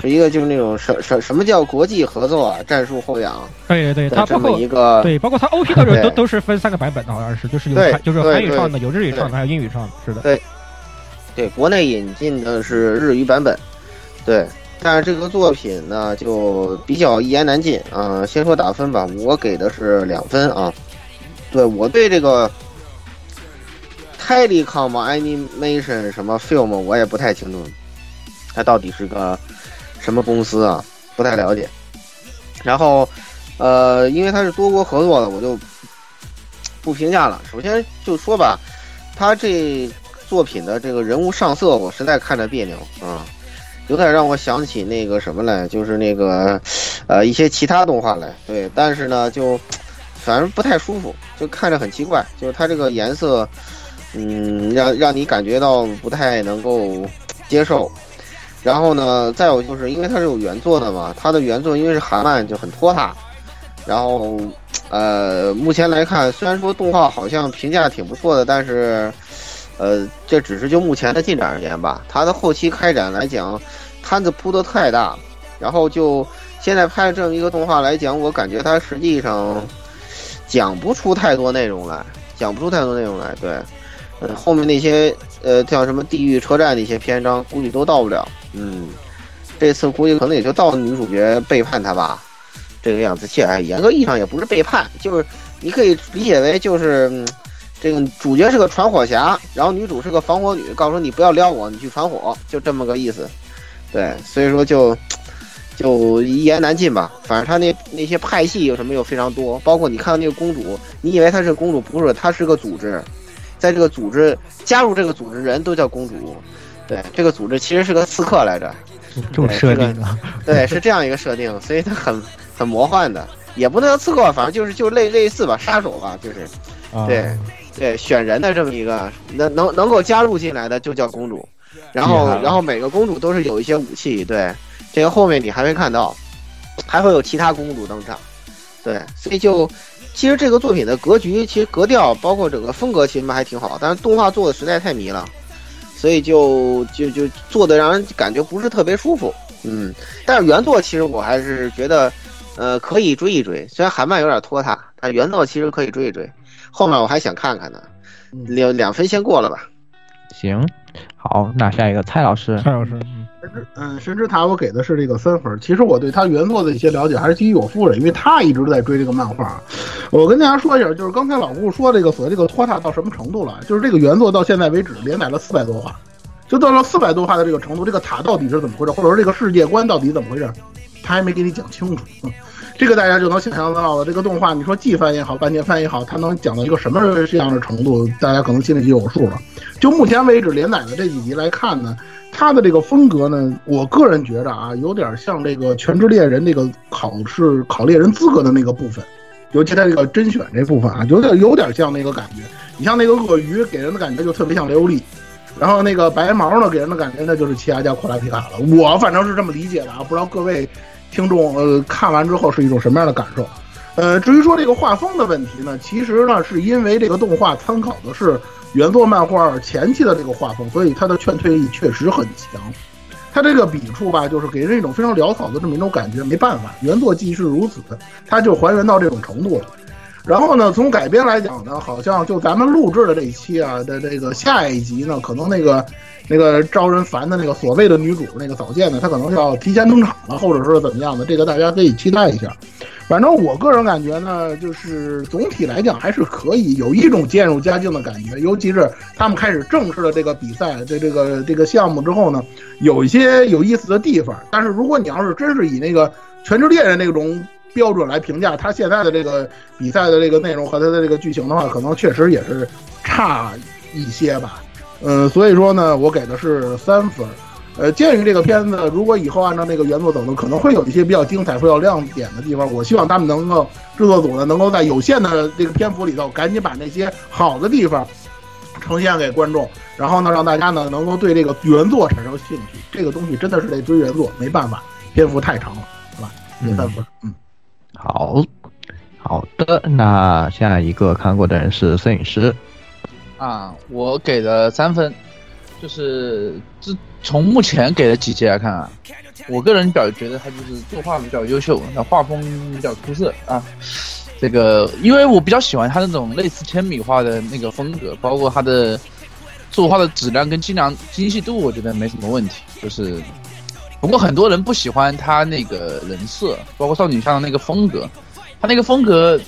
[SPEAKER 3] 一个就是那种什什什么叫国际合作啊，战术后仰
[SPEAKER 1] 对对对，
[SPEAKER 3] 的这么
[SPEAKER 1] 它包括
[SPEAKER 3] 一个
[SPEAKER 1] 对，包括它 OP 的时候都都是分三个版本的，好像是，就是有就是韩语唱的，有日语
[SPEAKER 3] 对
[SPEAKER 1] 唱的，还有英语唱的，是的。
[SPEAKER 3] 对对，国内引进的是日语版本，对，但是这个作品呢就比较一言难尽啊、先说打分吧，我给的是两分啊。对我对这个 Telecom Animation 什么 Film 我也不太清楚，它到底是个什么公司啊？不太了解。然后，呃，因为它是多国合作的，我就不评价了。首先就说吧，他这作品的这个人物上色，我实在看着别扭啊，有点让我想起那个什么来，就是那个呃一些其他动画来。对，但是呢，就反正不太舒服，就看着很奇怪，就是它这个颜色，嗯，让让你感觉到不太能够接受。然后呢，再有就是因为它是有原作的嘛，它的原作因为是韩漫就很拖沓。然后，呃，目前来看，虽然说动画好像评价挺不错的，但是，呃，这只是就目前的进展而言吧。它的后期开展来讲，摊子铺的太大，然后就现在拍这么一个动画来讲，我感觉它实际上讲不出太多内容来，讲不出太多内容来。对，呃，后面那些呃像什么地狱车站的一些篇章，估计都到不了。嗯，这次估计可能也就到女主角背叛他吧。这个样子，其实，严格意义上也不是背叛，就是你可以理解为就是，这个主角是个传火侠，然后女主是个防火女，告诉你不要撩我，你去传火，就这么个意思。对，所以说就就一言难尽吧。反正他那那些派系有什么又非常多，包括你看到那个公主，你以为她是公主，不是，她是个组织，在这个组织加入这个组织人都叫公主。对，这个组织其实是个刺客来着。
[SPEAKER 2] 这种设定啊，
[SPEAKER 3] 对，是这样一个设定，所以它很很魔幻的，也不能叫刺客，反正就是就类类似吧，杀手吧，就是，
[SPEAKER 2] 啊
[SPEAKER 3] 对对，选人的这么一个，能能能够加入进来的就叫公主，然后然后每个公主都是有一些武器，对，这个后面你还会看到，还会有其他公主登场，对，所以就其实这个作品的格局，其实格调包括整个风格其实还挺好，但是动画做的实在太迷了。所以就就就做的让人感觉不是特别舒服，嗯，但是原作其实我还是觉得，呃，可以追一追，虽然韩漫有点拖沓，但原作其实可以追一追，后面我还想看看呢，两两分先过了吧。
[SPEAKER 2] 行，好，那下一个蔡老师，
[SPEAKER 1] 蔡老师，嗯
[SPEAKER 4] 神之嗯，神之塔我给的是这个三分。其实我对他原作的一些了解还是基于我夫人，因为他一直在追这个漫画。我跟大家说一下，就是刚才老顾说这个所谓这个拖沓到什么程度了，就是这个原作到现在为止连载了四百多话，就到了四百多话的这个程度，这个塔到底是怎么回事，或者说这个世界观到底怎么回事，他还没给你讲清楚。嗯这个大家就能想象得到了，这个动画你说季番也好，半年番也好，它能讲到一个什么这样的程度，大家可能心里就有数了。就目前为止连载的这几集来看呢，它的这个风格呢，我个人觉着啊，有点像这个《全职猎人》这个考试考猎人资格的那个部分，尤其它这个甄选这部分啊，有点有点像那个感觉。你像那个鳄鱼，给人的感觉就特别像雷欧利，然后那个白毛呢，给人的感觉那就是奇亚加库拉皮卡了。我反正是这么理解的啊，不知道各位听众呃看完之后是一种什么样的感受。呃，至于说这个画风的问题呢，其实呢是因为这个动画参考的是原作漫画前期的这个画风，所以它的劝退力确实很强。它这个笔触吧，就是给人一种非常潦草的这么一种感觉。没办法，原作既是如此，它就还原到这种程度了。然后呢，从改编来讲呢，好像就咱们录制的这一期啊的这个下一集呢，可能那个那个招人烦的那个所谓的女主那个早见呢，她可能要提前登场了，或者说怎么样的，这个大家可以期待一下。反正我个人感觉呢，就是总体来讲还是可以有一种渐入佳境的感觉，尤其是他们开始正式的这个比赛这这个这个项目之后呢，有一些有意思的地方。但是如果你要是真是以那个《全职猎人》那种标准来评价他现在的这个比赛的这个内容和他的这个剧情的话，可能确实也是差一些吧。嗯，所以说呢，我给的是三分。呃，鉴于这个片子如果以后按照那个原作走呢，可能会有一些比较精彩、比较亮点的地方。我希望他们能够制作组呢，能够在有限的这个篇幅里头，赶紧把那些好的地方呈现给观众，然后呢，让大家呢能够对这个原作产生兴趣。这个东西真的是得追原作，没办法，篇幅太长了，好吧？给三分，嗯。
[SPEAKER 2] 好好的，那下一个看过的人是摄影师，
[SPEAKER 6] 啊，我给了三分，就是这从目前给的几集来看啊，我个人表觉得他就是作画比较优秀，那画风比较出色啊。这个因为我比较喜欢他那种类似铅笔画的那个风格，包括他的作画的质量跟精良精细度，我觉得没什么问题。就是，不过很多人不喜欢他那个人设，包括少女像的那个风格，他那个风格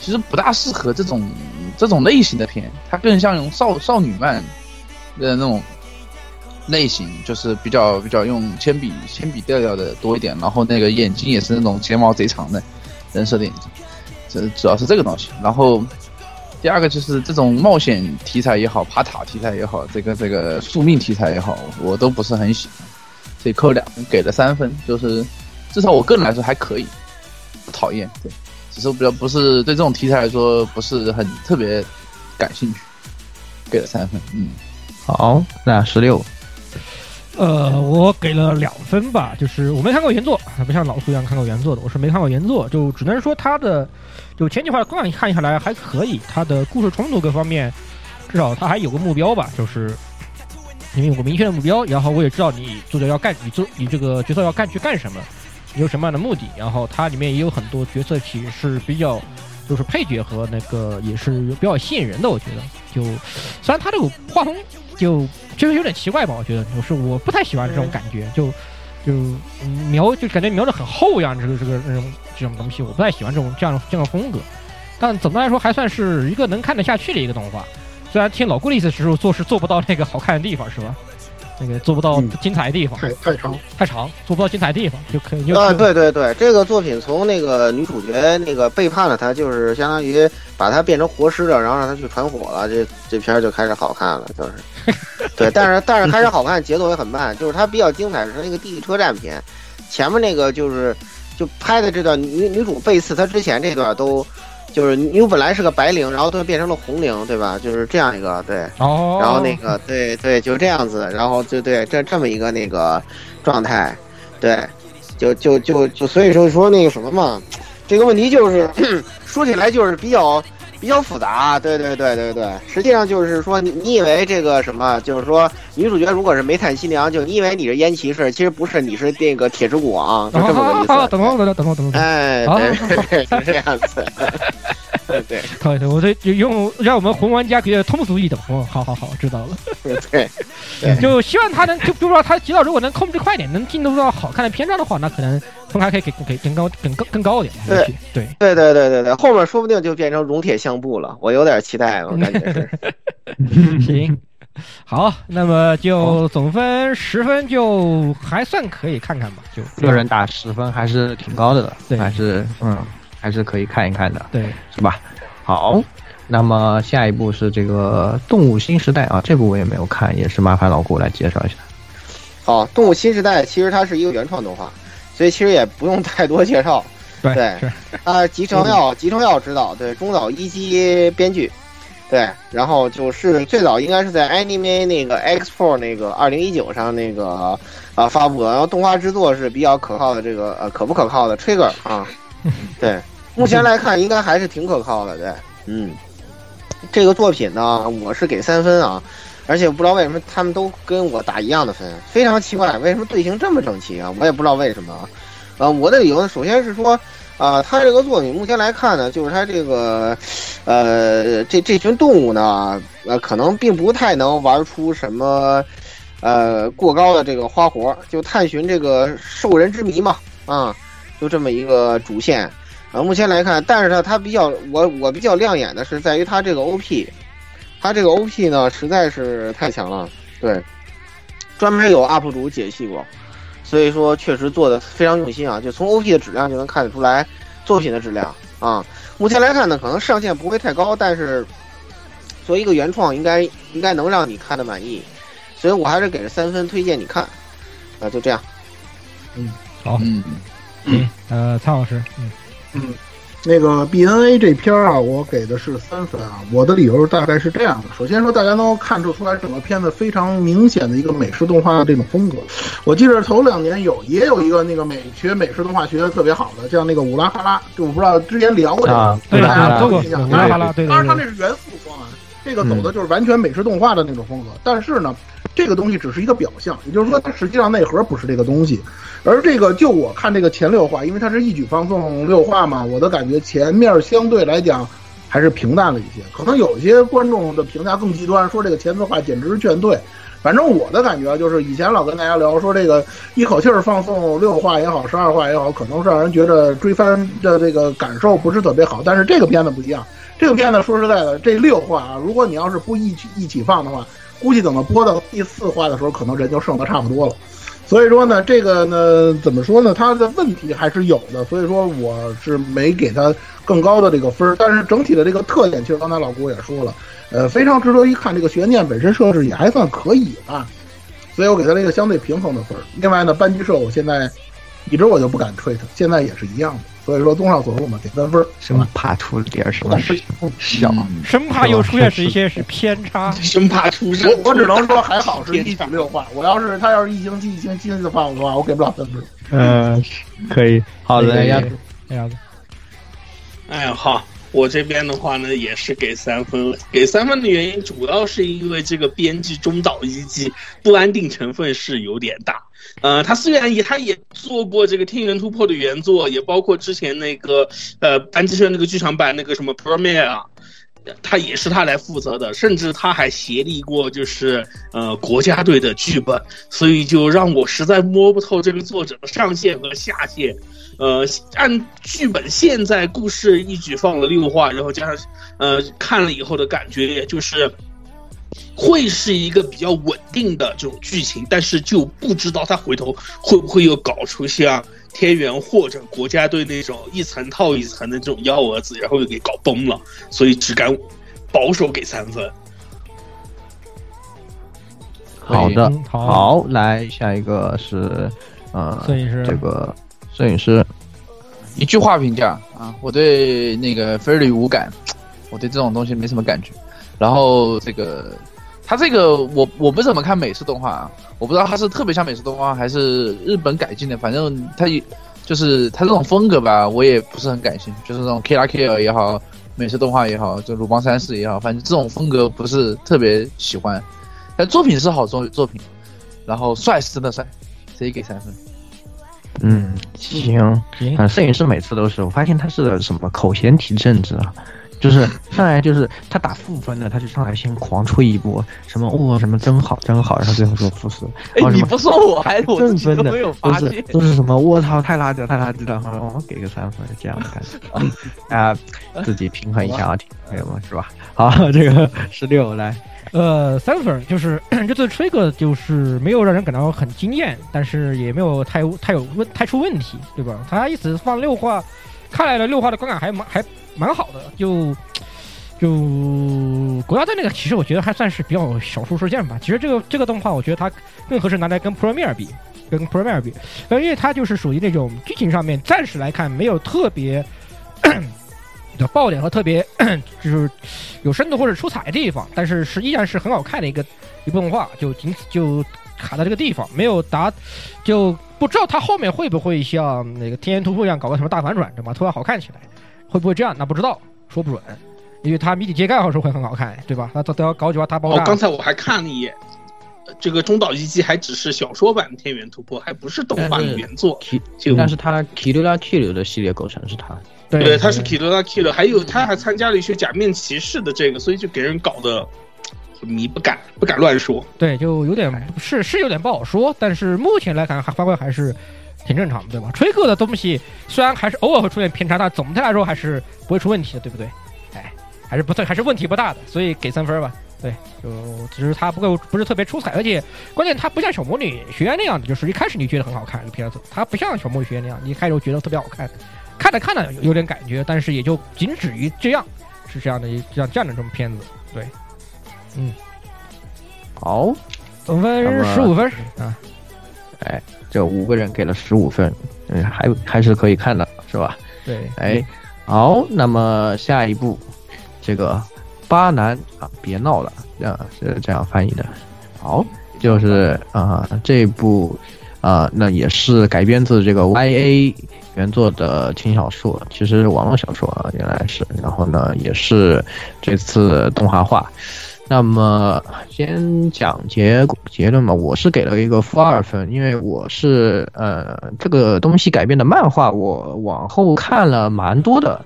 [SPEAKER 6] 其实不大适合这种这种类型的片，他更像用少少女漫的那种类型，就是比较比较用铅笔铅笔调调的多一点，然后那个眼睛也是那种睫毛贼长的人设的眼睛，这主要是这个东西。然后第二个就是这种冒险题材也好，爬塔题材也好，这个这个宿命题材也好，我都不是很喜欢，所以扣两分，给了三分，就是至少我个人来说还可以，不讨厌，对，只是比较不是对这种题材来说不是很特别感兴趣，给了三分，嗯，
[SPEAKER 2] 好，那十六，
[SPEAKER 1] 呃，我给了两分吧，就是我没看过原作，不像老苏一样看过原作的，我是没看过原作，就只能说他的就前几话观看看下来还可以，他的故事冲突各方面，至少他还有个目标吧，就是因为有个明确的目标，然后我也知道你作者要干，你做你这个角色要干去干什么，你有什么样的目的，然后它里面也有很多角色其实是比较就是配角和那个也是比较吸引人的，我觉得就虽然他这个画风就就是有点奇怪吧，我觉得就是我不太喜欢这种感觉，就就描就感觉描的很厚一样，这个这个这种这种东西，我不太喜欢这种这样这样的风格。但总的来说还算是一个能看得下去的一个动画，虽然听老顾的意思是说做事做不到那个好看的地方是吧？那个做不到
[SPEAKER 4] 嗯
[SPEAKER 1] 精彩的地方，
[SPEAKER 4] 太太长。
[SPEAKER 1] 太长，做不到精彩的地方就可以就
[SPEAKER 3] 啊，对对对，这个作品从那个女主角那个背叛了他，就是相当于把他变成活尸了，然后让他去传火了，这这片儿就开始好看了，就是。对，但是但是开始好看，节奏也很慢，就是它比较精彩是那个地狱车站篇，前面那个就是就拍的这段女女主背刺他之前这段都。就是女主本来是个白领，然后都变成了红领，对吧？就是这样一个对，
[SPEAKER 1] 哦，
[SPEAKER 3] 然后那个对对，就这样子，然后就对这这么一个那个状态，对，就就就就所以说说那个什么嘛，这个问题就是 说起来就是比较比较复杂，对对对对对。实际上就是说，你以为这个什么，就是说女主角如果是煤炭新娘，就你以为你是烟骑士，其实不是，你是那个铁之骨王，就这么个意思。
[SPEAKER 1] 好，等等会等等会等。
[SPEAKER 3] 哎，对，是这样子。对，
[SPEAKER 1] 对，对，我这用让我们红玩家觉得通俗易懂。好好好，知道了。
[SPEAKER 3] 对，
[SPEAKER 1] 就希望他能，就比如说他，知道如果能控制快点，能进入到好看的篇章的话，那可能。分还可以给给更高、更高、更高一点。
[SPEAKER 3] 对
[SPEAKER 1] 对
[SPEAKER 3] 对对对对对，后面说不定就变成熔铁相布了，我有点期待了，我感觉是。
[SPEAKER 1] 行，好，那么就总分十分，就还算可以看看吧。就
[SPEAKER 2] 个人打十分还是挺高的了，
[SPEAKER 1] 对
[SPEAKER 2] 还是嗯，还是可以看一看的，
[SPEAKER 1] 对，
[SPEAKER 2] 是吧？好，那么下一步是这个《动物新时代》啊，这部我也没有看，也是麻烦老顾来介绍一下。
[SPEAKER 3] 好，《动物新时代》其实它是一个原创动画，所以其实也不用太多介绍。
[SPEAKER 1] 对
[SPEAKER 3] 对啊，吉成耀，吉成耀指导，对，中岛一基编剧，对，然后就是最早应该是在 Anime 那个 Expo 那个二零一九上那个啊发布的，然后动画制作是比较可靠的，这个呃可不可靠的 Trigger 啊，对，目前来看应该还是挺可靠的，对，嗯，这个作品呢，我是给三分啊。而且不知道为什么他们都跟我打一样的分，非常奇怪，为什么队形这么整齐啊？我也不知道为什么啊。呃，我的理由呢，首先是说，啊、他这个作品目前来看呢，就是他这个，呃，这这群动物呢，呃，可能并不太能玩出什么，呃，过高的这个花活，就探寻这个兽人之谜嘛，啊，就这么一个主线。啊，目前来看，但是呢，它比较我我比较亮眼的是在于它这个 OP，它这个 OP 呢实在是太强了，对，专门有 UP 主解析过，所以说确实做的非常用心啊，就从 OP 的质量就能看得出来作品的质量啊。目前来看呢，可能上限不会太高，但是作为一个原创，应该应该能让你看得满意，所以我还是给了三分，推荐你看。啊，就这样。
[SPEAKER 1] 嗯好，
[SPEAKER 6] 嗯，
[SPEAKER 1] 嗯，呃，蔡老师，嗯，
[SPEAKER 4] 嗯，那个 BNA 这片儿啊，我给的是三分啊。我的理由大概是这样的：首先说，大家能够看出出来，整个片子非常明显的一个美式动画的这种风格。我记得头两年有也有一个那个美学美式动画学的特别好的，像那个乌拉哈拉，就我不知道之前聊过这个，
[SPEAKER 2] 啊
[SPEAKER 1] 对
[SPEAKER 4] 大家
[SPEAKER 1] 对对，过
[SPEAKER 4] 有印象
[SPEAKER 1] 乌拉哈拉，对对对，
[SPEAKER 4] 当然它那是原复方案，这个走的就是完全美式动画的那种风格。但是呢，这个东西只是一个表象，也就是说它实际上内核不是这个东西。而这个就我看这个前六话，因为它是一举放送六话嘛，我的感觉前面相对来讲还是平淡了一些。可能有些观众的评价更极端，说这个前四话简直是劝退。反正我的感觉就是，以前老跟大家聊说这个一口气儿放送六话也好，十二话也好，可能是让人觉得追番的这个感受不是特别好。但是这个片子不一样，这个片子说实在的，这六话啊，如果你要是不一起一起放的话，估计等到播到第四话的时候，可能人就剩的差不多了。所以说呢，这个呢，怎么说呢？它的问题还是有的，所以说我是没给它更高的这个分儿。但是整体的这个特点，其实刚才老郭也说了，呃，非常值得一看。这个悬念本身设置也还算可以吧，所以我给它了一个相对平衡的分儿。另外呢，班级社我现在一直我就不敢吹它，现在也是一样的。所以说，综上所述嘛，给三分儿。
[SPEAKER 2] 生怕出点什么事 小，
[SPEAKER 1] 生怕又出现是一些是偏差，
[SPEAKER 5] 生怕出事。
[SPEAKER 4] 我我只能说还好是一组六话，我要是他要是一星期一星期的放的话，我给不了三分儿。
[SPEAKER 2] 嗯，可以，好的，鸭子，
[SPEAKER 1] 鸭子。
[SPEAKER 5] 哎呀，好，我这边的话呢，也是给三分了。给三分的原因，主要是因为这个编剧中岛一季不安定成分是有点大。呃，他虽然也他也做过这个《天元突破》的原作，也包括之前那个呃班级社那个剧场版那个什么 Premiere。他也是他来负责的，甚至他还协力过，就是呃国家队的剧本，所以就让我实在摸不透这个作者的上限和下限。呃，按剧本现在故事一举放了六话，然后加上呃看了以后的感觉，就是会是一个比较稳定的这种剧情，但是就不知道他回头会不会又搞出像。天元或者国家队那种一层套一层的这种幺蛾子，然后又给搞崩了，所以只敢保守给三分。
[SPEAKER 2] 好的，
[SPEAKER 1] 好，
[SPEAKER 2] 来下一个是呃，
[SPEAKER 1] 摄影师
[SPEAKER 2] 这个摄影师，
[SPEAKER 6] 一句话评价啊，我对那个菲利无感，我对这种东西没什么感觉。然后这个他这个我我不怎么看美式动画啊，我不知道他是特别像美式动画还是日本改进的，反正他也就是他这种风格吧，我也不是很感兴趣，就是那种 K 拉 K L 也好，美式动画也好，就鲁邦三世也好，反正这种风格不是特别喜欢。但作品是好作作品，然后帅是真的帅，直接给三分。
[SPEAKER 2] 嗯，行，
[SPEAKER 1] 行
[SPEAKER 2] 啊，摄影师每次都是，我发现他是什么口嫌体正直啊，就是上来就是他打负分的，他就上来先狂吹一波，什么哦、什么真好真好，然后最后说负四，
[SPEAKER 6] 哎你不说我还
[SPEAKER 2] 正分的
[SPEAKER 6] 都
[SPEAKER 2] 是。都是什么我操太垃圾了太垃圾了，然后我给个三分这样的感觉，啊，自己平衡一下啊，听朋友们是吧？好，这个十六来，
[SPEAKER 1] 呃，三分儿就是这次吹哥就是没有让人感到很惊艳，但是也没有太太有问太出问题，对吧？他一直放六话，看来了六话的观感还蛮还蛮好的，就就国家队那个，其实我觉得还算是比较少数事件吧。其实这个这个动画，我觉得它更合适拿来跟 Premier 比，跟 Premier 比，因为它就是属于那种剧情上面暂时来看没有特别 的爆点和特别 就是有深度或者出彩的地方，但是是依然是很好看的一个一部动画，就仅此就卡在这个地方，没有达，就不知道它后面会不会像那个《天元突破》一样搞个什么大反转，对吧？突然好看起来，会不会这样？那不知道，说不准，因为它谜底揭盖好像是会很好看，对吧？那都都要搞几把大爆
[SPEAKER 5] 哦，，刚才我还看了一眼，呃这个中岛一纪还只是小说版《天元突破》，还不是动画的原作。就
[SPEAKER 2] 但是他 Kirura Kill 的系列构成是他，
[SPEAKER 1] 对
[SPEAKER 5] 对，他是 k i l l a Kill，还有他还参加了一些假面骑士的这个，所以就给人搞得很迷，不敢不敢乱说。
[SPEAKER 1] 对，就有点是是有点不好说，但是目前来看还发挥还是挺正常的，对吧？吹客的东西虽然还是偶尔会出现偏差，但总的来说还是不会出问题的，对不对？哎，还是不对，还是问题不大的，所以给三分吧。对，就只是它不够不是特别出彩，而且关键它不像小魔女学院那样的，就是一开始你觉得很好看这个片子，它不像小魔女学院那样，你一开始觉得特别好看，看着看着有点感觉，但是也就仅止于这样，是这样的一这样这样的这种片子。对，嗯，
[SPEAKER 2] 好，
[SPEAKER 1] 总分十五分啊。
[SPEAKER 2] 哎，这五个人给了十五分，嗯，还还是可以看的，是吧？
[SPEAKER 1] 对，
[SPEAKER 2] 哎，好，那么下一步，这个巴南啊，别闹了，这样，是这样翻译的。好，就是啊、这部啊、那也是改编自这个 YA 原作的轻小说，其实是网络小说啊，原来是，然后呢，也是这次动画化。那么先讲结结论吧，我是给了一个负二分，因为我是呃这个东西改编的漫画，我往后看了蛮多的，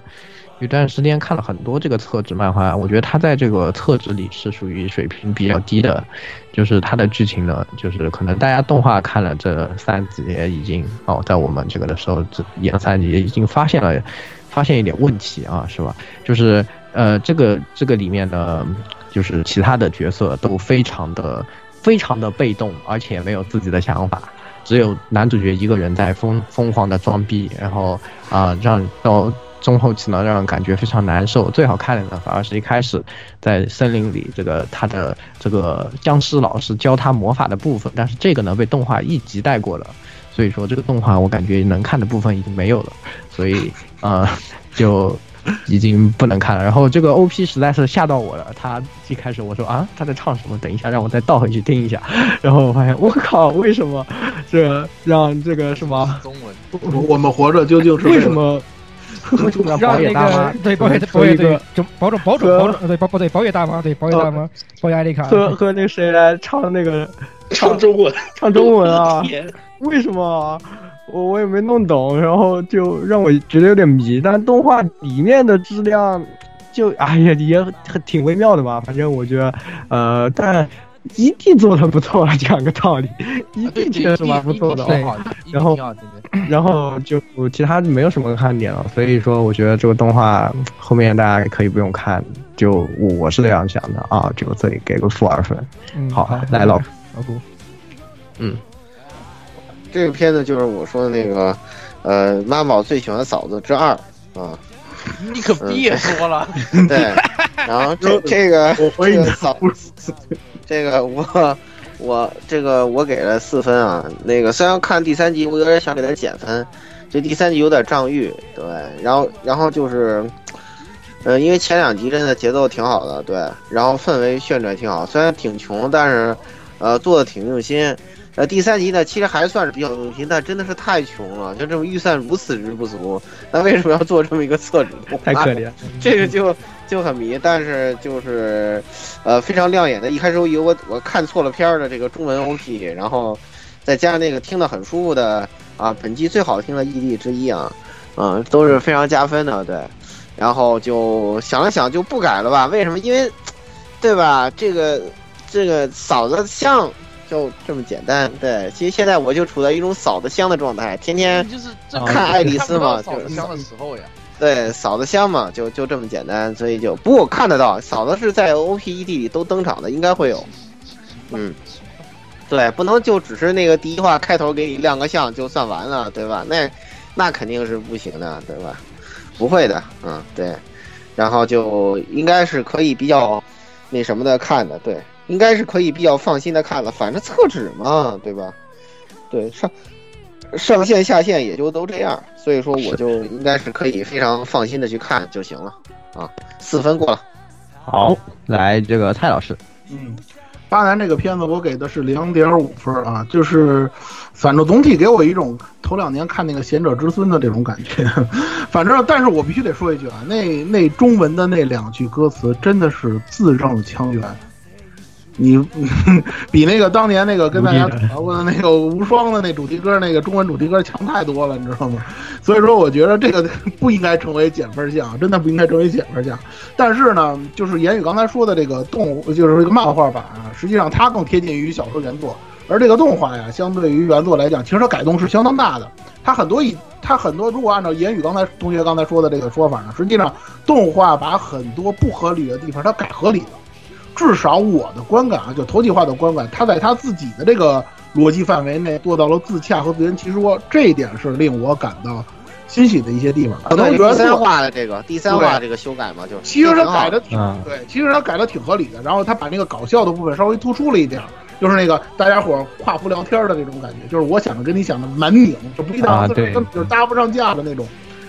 [SPEAKER 2] 有段时间看了很多这个厕纸漫画，我觉得它在这个厕纸里是属于水平比较低的，就是它的剧情呢，就是可能大家动画看了这三集已经哦，在我们这个的时候这演三集已经发现了发现一点问题啊，是吧？就是呃这个这个里面呢，就是其他的角色都非常的非常的被动，而且没有自己的想法。只有男主角一个人在疯疯狂的装逼，然后啊、让到中后期呢，让人感觉非常难受。最好看的呢，反而是一开始在森林里这个他的这个僵尸老师教他魔法的部分，但是这个呢被动画一集带过了，所以说这个动画我感觉能看的部分已经没有了，所以呃就。已经不能看了，然后这个 O P 实在是吓到我了。他一开始我说啊他在唱什么，等一下让我再倒回去听一下，然后我发现我靠，为什么这让这个什么？
[SPEAKER 6] 中文。
[SPEAKER 4] 我我们活着究竟是
[SPEAKER 2] 为什么？为什么
[SPEAKER 1] 让那
[SPEAKER 2] 保野大妈？
[SPEAKER 1] 个对保野
[SPEAKER 2] 说
[SPEAKER 1] 保野对保种保种保种对保保对保野大妈对保野 大妈保野艾丽卡。
[SPEAKER 2] 和和那个谁来唱那个？
[SPEAKER 5] 唱中文，
[SPEAKER 2] 唱中文啊？为什么啊？我我也没弄懂，然后就让我觉得有点迷。但动画里面的质量就哎呀也很挺微妙的吧。反正我觉得呃，但一 D 做的不错，讲个道理，一 D 确实蛮不错的。然后。然后就其他没有什么看点了，所以说我觉得这个动画后面大家可以不用看，就我我是这样想的啊，就这里给个负二分。
[SPEAKER 1] 嗯
[SPEAKER 2] 好，来老
[SPEAKER 1] 老顾
[SPEAKER 3] 这个片子就是我说的那个，呃，妈宝最喜欢嫂子之二啊，
[SPEAKER 6] 你可别说了，
[SPEAKER 3] 对，然后这 这个
[SPEAKER 4] 我回你
[SPEAKER 3] 这个嫂，这个我我这个我给了四分啊。那个虽然看第三集，我有点想给他减分，这第三集有点仗义，对，然后然后就是，呃，因为前两集真的节奏挺好的，对，然后氛围渲染挺好，虽然挺穷，但是呃做的挺用心。呃，第三集呢，其实还算是比较用心，但真的是太穷了，就这么预算如此之不足，那为什么要做这么一个厕纸动画？
[SPEAKER 2] 太可怜。
[SPEAKER 3] 这个就就很迷，但是就是，呃，非常亮眼的。一开始我以为我我看错了片儿的这个中文 OP，然后再加上那个听得很舒服的啊，本季最好听的 ED 之一啊，嗯，都是非常加分的，对。然后就想了想，就不改了吧？为什么？因为，对吧？这个这个嫂子像就这么简单，对。其实现在我就处在一种扫的香的状态，天天
[SPEAKER 6] 就是
[SPEAKER 3] 看爱丽丝嘛就是
[SPEAKER 6] 香的时候呀。
[SPEAKER 3] 对，嫂子香嘛，就就这么简单，所以就不过我看得到，嫂子是在 OPED 里都登场的，应该会有。嗯，对，不能就只是那个第一话开头给你亮个相就算完了，对吧？那那肯定是不行的，对吧？不会的，嗯，对。然后就应该是可以比较那什么的看的，对，应该是可以比较放心的看了，反正厕纸嘛，对吧？对，上上线下线也就都这样，所以说我就应该是可以非常放心的去看就行了啊，四分过了。
[SPEAKER 2] 好，来这个蔡老师，
[SPEAKER 4] 嗯，巴南这个片子我给的是两点五分啊，就是反正总体给我一种头两年看那个《贤者之孙》的这种感觉。反正，但是我必须得说一句啊，那那中文的那两句歌词真的是字正腔圆。你比那个当年那个跟大家吐槽过的那个无双的那主题歌，那个中文主题歌强太多了，你知道吗？所以说，我觉得这个不应该成为减分项，真的不应该成为减分项。但是呢，就是言语刚才说的这个动物，就是这个漫画版啊，实际上它更贴近于小说原作，而这个动画呀，相对于原作来讲，其实它改动是相当大的。它很多一它很多，如果按照言语刚才同学刚才说的这个说法呢，实际上动画把很多不合理的地方它改合理了。至少我的观感啊，就头几话的观感，他在他自己的这个逻辑范围内做到了自洽和自圆其说，这一点是令我感到欣喜的一些地方。可能
[SPEAKER 3] 第三
[SPEAKER 4] 作
[SPEAKER 3] 话的这个第三话这个修改嘛，就是
[SPEAKER 4] 其实他改的挺
[SPEAKER 2] 嗯
[SPEAKER 4] 对，其实他改的挺合理的。然后他把那个搞笑的部分稍微突出了一点儿，就是那个大家伙跨服聊天的那种感觉，就是我想的跟你想的蛮拧，就不一档次，
[SPEAKER 2] 啊对
[SPEAKER 4] 根本就是搭不上架的那种。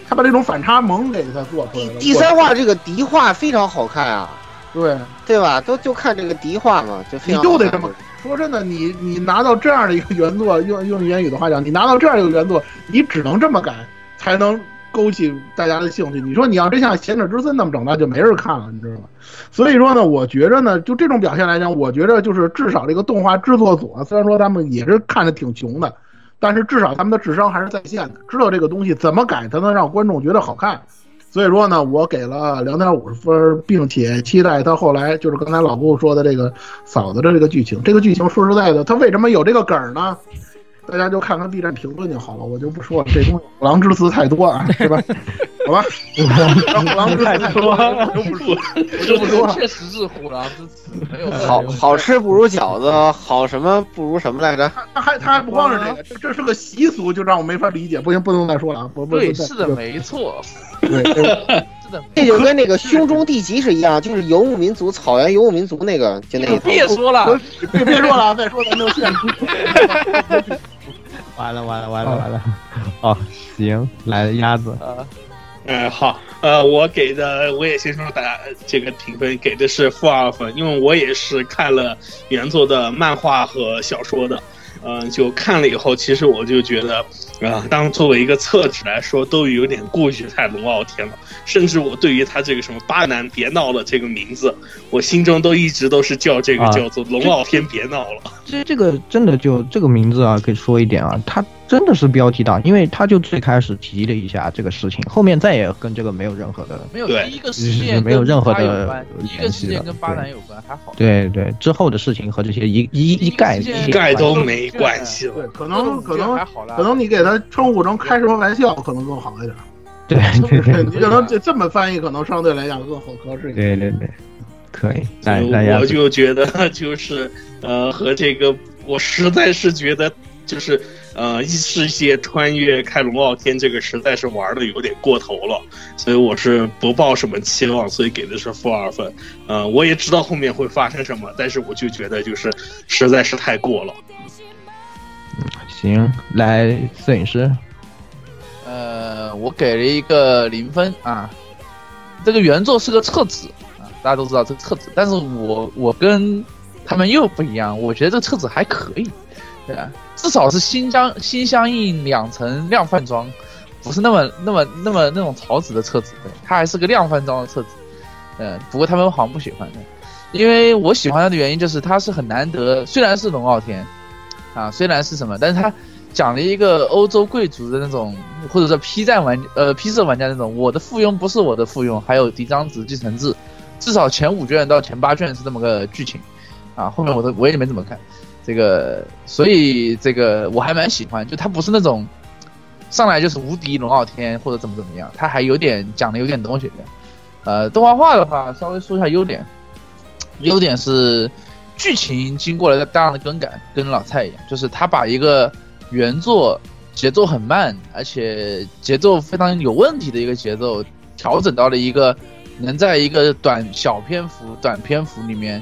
[SPEAKER 4] 他把这种反差萌给他做出来了。
[SPEAKER 3] 第三话这个敌话非常好看啊，
[SPEAKER 4] 对，
[SPEAKER 3] 对吧？都就看这个迪化嘛，就非
[SPEAKER 4] 你
[SPEAKER 3] 常好看
[SPEAKER 4] 就得这么说。真的，你你拿到这样的一个原作，用用言语的话讲，你拿到这样一个原作，你只能这么改，才能勾起大家的兴趣。你说你要真像《贤者之森》那么整，那就没人看了，你知道吗？所以说呢，我觉着呢，就这种表现来讲，我觉着就是至少这个动画制作组啊，虽然说他们也是看着挺穷的，但是至少他们的智商还是在线的，知道这个东西怎么改才能让观众觉得好看。所以说呢，我给了两点五十分，并且期待他后来就是刚才老顾说的这个嫂子的这个剧情。这个剧情说实在的，他为什么有这个梗儿呢？大家就看看 B 站评论就好了，我就不说了。这东西虎狼之词太多啊，是吧？好吧，虎狼之词太多，我就不说，我就不说了。
[SPEAKER 6] 确实是虎狼之词，没有
[SPEAKER 3] 好好吃不如饺子，好什么不如什么来着？
[SPEAKER 4] 他还他还不光是这个，这这是个习俗，就让我没法理解。不行，不能再说了啊！不不，
[SPEAKER 6] 对，是的，没错，
[SPEAKER 4] 对对
[SPEAKER 6] 是的。
[SPEAKER 3] 这就跟那个胸中地级是一样，就是游牧民族草原游牧民族那个，就那一套。
[SPEAKER 6] 别说了，
[SPEAKER 4] 别别说了，再说咱就限制。
[SPEAKER 2] 完了完了完了完了！哦，行，来鸭子，
[SPEAKER 5] 嗯，好，呃，我给的我也先说大家这个评分给的是负二分，因为我也是看了原作的漫画和小说的，嗯、就看了以后，其实我就觉得，啊、当作为一个厕纸来说，都有点过于太龙傲天了，甚至我对于他这个什么巴南别闹了这个名字，我心中都一直都是叫这个
[SPEAKER 2] 啊
[SPEAKER 5] 叫做龙傲天别闹了。
[SPEAKER 2] 这这个真的就这个名字啊，可以说一点啊，它真的是标题党，因为他就最开始提了一下这个事情，后面再也跟这个没有任何的，
[SPEAKER 6] 没有第一个事件
[SPEAKER 2] 没有任何的联系的
[SPEAKER 6] 事件跟巴
[SPEAKER 2] 对
[SPEAKER 6] 南有关，还好。
[SPEAKER 2] 对对，之后的事情和这些一一一概
[SPEAKER 6] 一
[SPEAKER 5] 概都没关系了。
[SPEAKER 4] 对，可能可能可能你给他称呼成开什么玩笑，可能更好一点。
[SPEAKER 2] 对 对对
[SPEAKER 4] 你可能这这么翻译，可能相对来讲更合合适一点。
[SPEAKER 2] 对对对，可以，来
[SPEAKER 5] 我，就觉得就是呃和这个，我实在是觉得就是呃异世界穿越开龙傲天这个实在是玩的有点过头了，所以我是不抱什么期望，所以给的是负二分。呃，我也知道后面会发生什么，但是我就觉得就是实在是太过了。
[SPEAKER 2] 行，来摄影师，
[SPEAKER 6] 呃，我给了一个零分啊。这个原作是个册子啊，大家都知道这个册子，但是我我跟他们又不一样，我觉得这个册子还可以，对吧？至少是心相心相印两层量贩装，不是那么那么那么那种草纸的册子，对，它还是个量贩装的册子。嗯，不过他们好像不喜欢的，因为我喜欢它的原因就是它是很难得，虽然是龙傲天啊，虽然是什么，但是它讲了一个欧洲贵族的那种，或者说 P 站玩呃 P 社玩家那种，我的附庸不是我的附庸，还有嫡长子继承制，至少前五卷到前八卷是这么个剧情，啊，后面我都我也没怎么看，这个所以这个我还蛮喜欢，就他不是那种上来就是无敌龙傲天或者怎么怎么样，他还有点讲的有点东西的，呃，动画化的话稍微说一下优点，优点是剧情经过了大量的更改，跟老蔡一样，就是他把一个原作节奏很慢，而且节奏非常有问题的一个节奏，调整到了一个能在一个短小篇幅、短篇幅里面，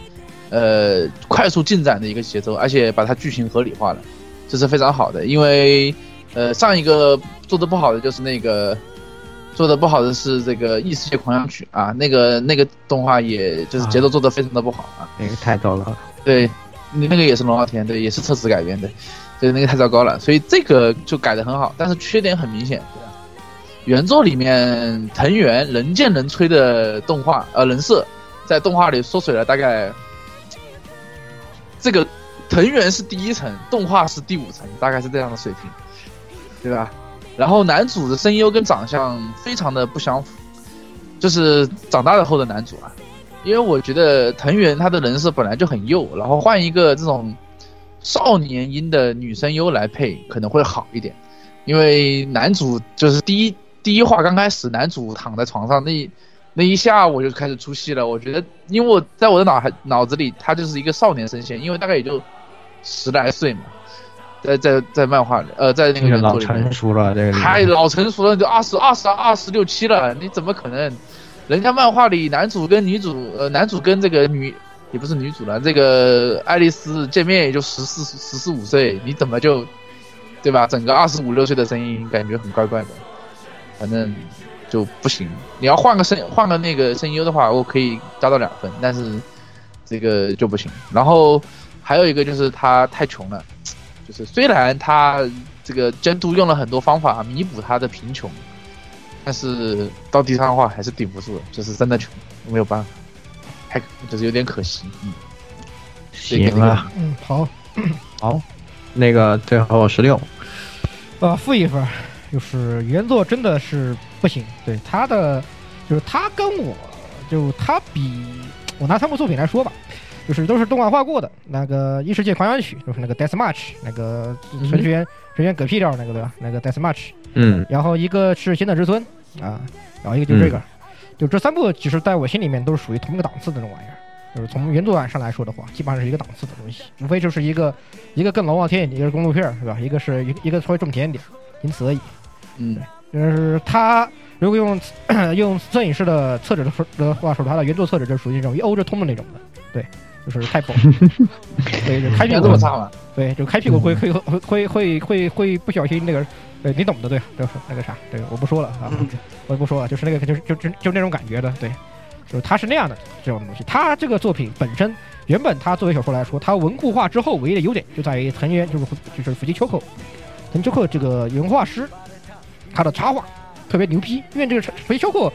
[SPEAKER 6] 呃，快速进展的一个节奏，而且把它剧情合理化了，这是非常好的。因为呃，上一个做的不好的就是那个。做的不好的是这个《异世界狂想曲》啊，那个那个动画也就是节奏做的非常的不好啊。
[SPEAKER 2] 那个太糟了，
[SPEAKER 6] 对，你那个也是龙傲天，对，也是特此改编的，对，那个太糟糕了，所以这个就改的很好，但是缺点很明显？原作里面藤原人见人吹的动画呃人设，在动画里缩水了大概，这个藤原是第一层，动画是第五层，大概是这样的水平，对吧？然后男主的声优跟长相非常的不相符，就是长大了后的男主啊，因为我觉得藤原他的人设本来就很幼，然后换一个这种少年音的女声优来配可能会好一点，因为男主就是第一第一话刚开始，男主躺在床上那那一下我就开始出戏了，我觉得因为我在我的脑海脑子里他就是一个少年声线，因为大概也就十来岁嘛，在在在漫画里呃在那个
[SPEAKER 2] 老成熟了，这个
[SPEAKER 6] 太老成熟了，就二十二十二十六七了，你怎么可能？人家漫画里男主跟女主，呃，男主跟这个女也不是女主了，这个爱丽丝见面也就十四十四五岁，你怎么就，对吧？整个二十五六岁的声音感觉很怪怪的，反正就不行。你要换个声换个那个声优的话，我可以加到两分，但是这个就不行。然后还有一个就是他太穷了。就是虽然他这个监督用了很多方法弥补他的贫穷，但是到第三话还是顶不住了，就是真的穷，没有办法，还就是有点可惜。嗯，
[SPEAKER 2] 行啊，
[SPEAKER 1] 嗯，好，
[SPEAKER 2] 好，那个最后十六，
[SPEAKER 1] 呃，负一分儿，就是原作真的是不行，对他的就是他跟我就他比我拿三部作品来说吧，就是都是动画化过的。那个《异世界狂想曲》就是那个 Death March，那个程序员程序员嗝屁掉那个对吧？那个 Death March，
[SPEAKER 2] 嗯
[SPEAKER 1] 然后一个是《新的之尊》啊，然后一个就是这个，就这三部其实在我心里面都是属于同一个档次的那种玩意儿。就是从原作上来说的话，基本上是一个档次的东西，无非就是一个一个更龙傲天一点，一个是公路片，是吧？一个是一个一个稍微种田一点，仅此而已。
[SPEAKER 6] 嗯，
[SPEAKER 1] 就是他如果用 用摄影师的侧纸的的话说，他的原作侧纸就属于那种一欧着通的那种的，对，就是太崩，对，就开屁 股
[SPEAKER 6] 这么差吗？
[SPEAKER 1] 对，就开屁股会会会会会会会不小心那个，对你懂的，对，就是那个啥，对，我不说了啊，我也不说了，就是那个就是就就就那种感觉的，对，就是他是那样的这种东西。他这个作品本身原本他作为小说来说，他文库化之后唯一的优点就在于藤原就是就是福吉秋口，藤秋口这个原画师，他的插画特别牛逼，因为这个没说过，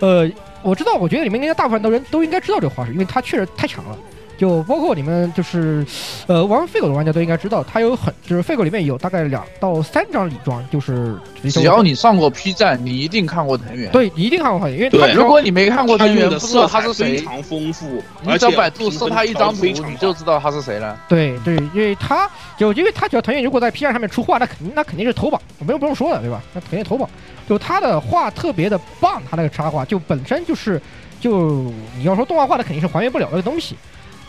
[SPEAKER 1] 呃，我知道，我觉得你们应该大部分的人都应该知道这个画师，因为他确实太强了。就包括你们就是，呃，玩废狗的玩家都应该知道，它有很就是废狗里面有大概两到三张礼装，就是
[SPEAKER 6] 只要你上过 P 站，你一定看过藤原。
[SPEAKER 1] 对，你一定看过藤原，因为
[SPEAKER 5] 对
[SPEAKER 6] 如果你没看过藤原，不知道他是谁
[SPEAKER 5] 非，常丰富，
[SPEAKER 6] 你只要百度搜他一张图，你就知道他是谁了。
[SPEAKER 1] 对对，因为他就因为他只要藤原如果在 P 站上面出画，那肯定那肯定是头榜，不用不用说了，对吧？那肯定头榜。就他的画特别的棒，他那个插画就本身就是就你要说动画画的肯定是还原不了那个东西。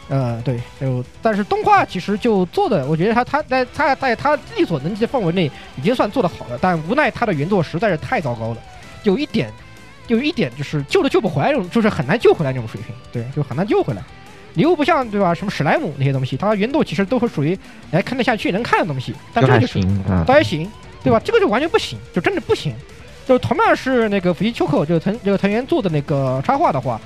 [SPEAKER 1] 呃，对，就但是动画其实就做的，我觉得他他在他在他力所能及的范围内已经算做得好了，但无奈他的原作实在是太糟糕了，有一点，有一点就是救都救不回来那种，就是很难救回来那种水平，对，就很难救回来。你又不像对吧？什么史莱姆那些东西，它原作其实都是属于哎看得下去能看的东西，但这个就是
[SPEAKER 2] 行啊
[SPEAKER 1] 倒。还行，对吧？这个就完全不行，就真的不行。就同样是那个福伊秋口，就藤这个藤原做的那个插画的话，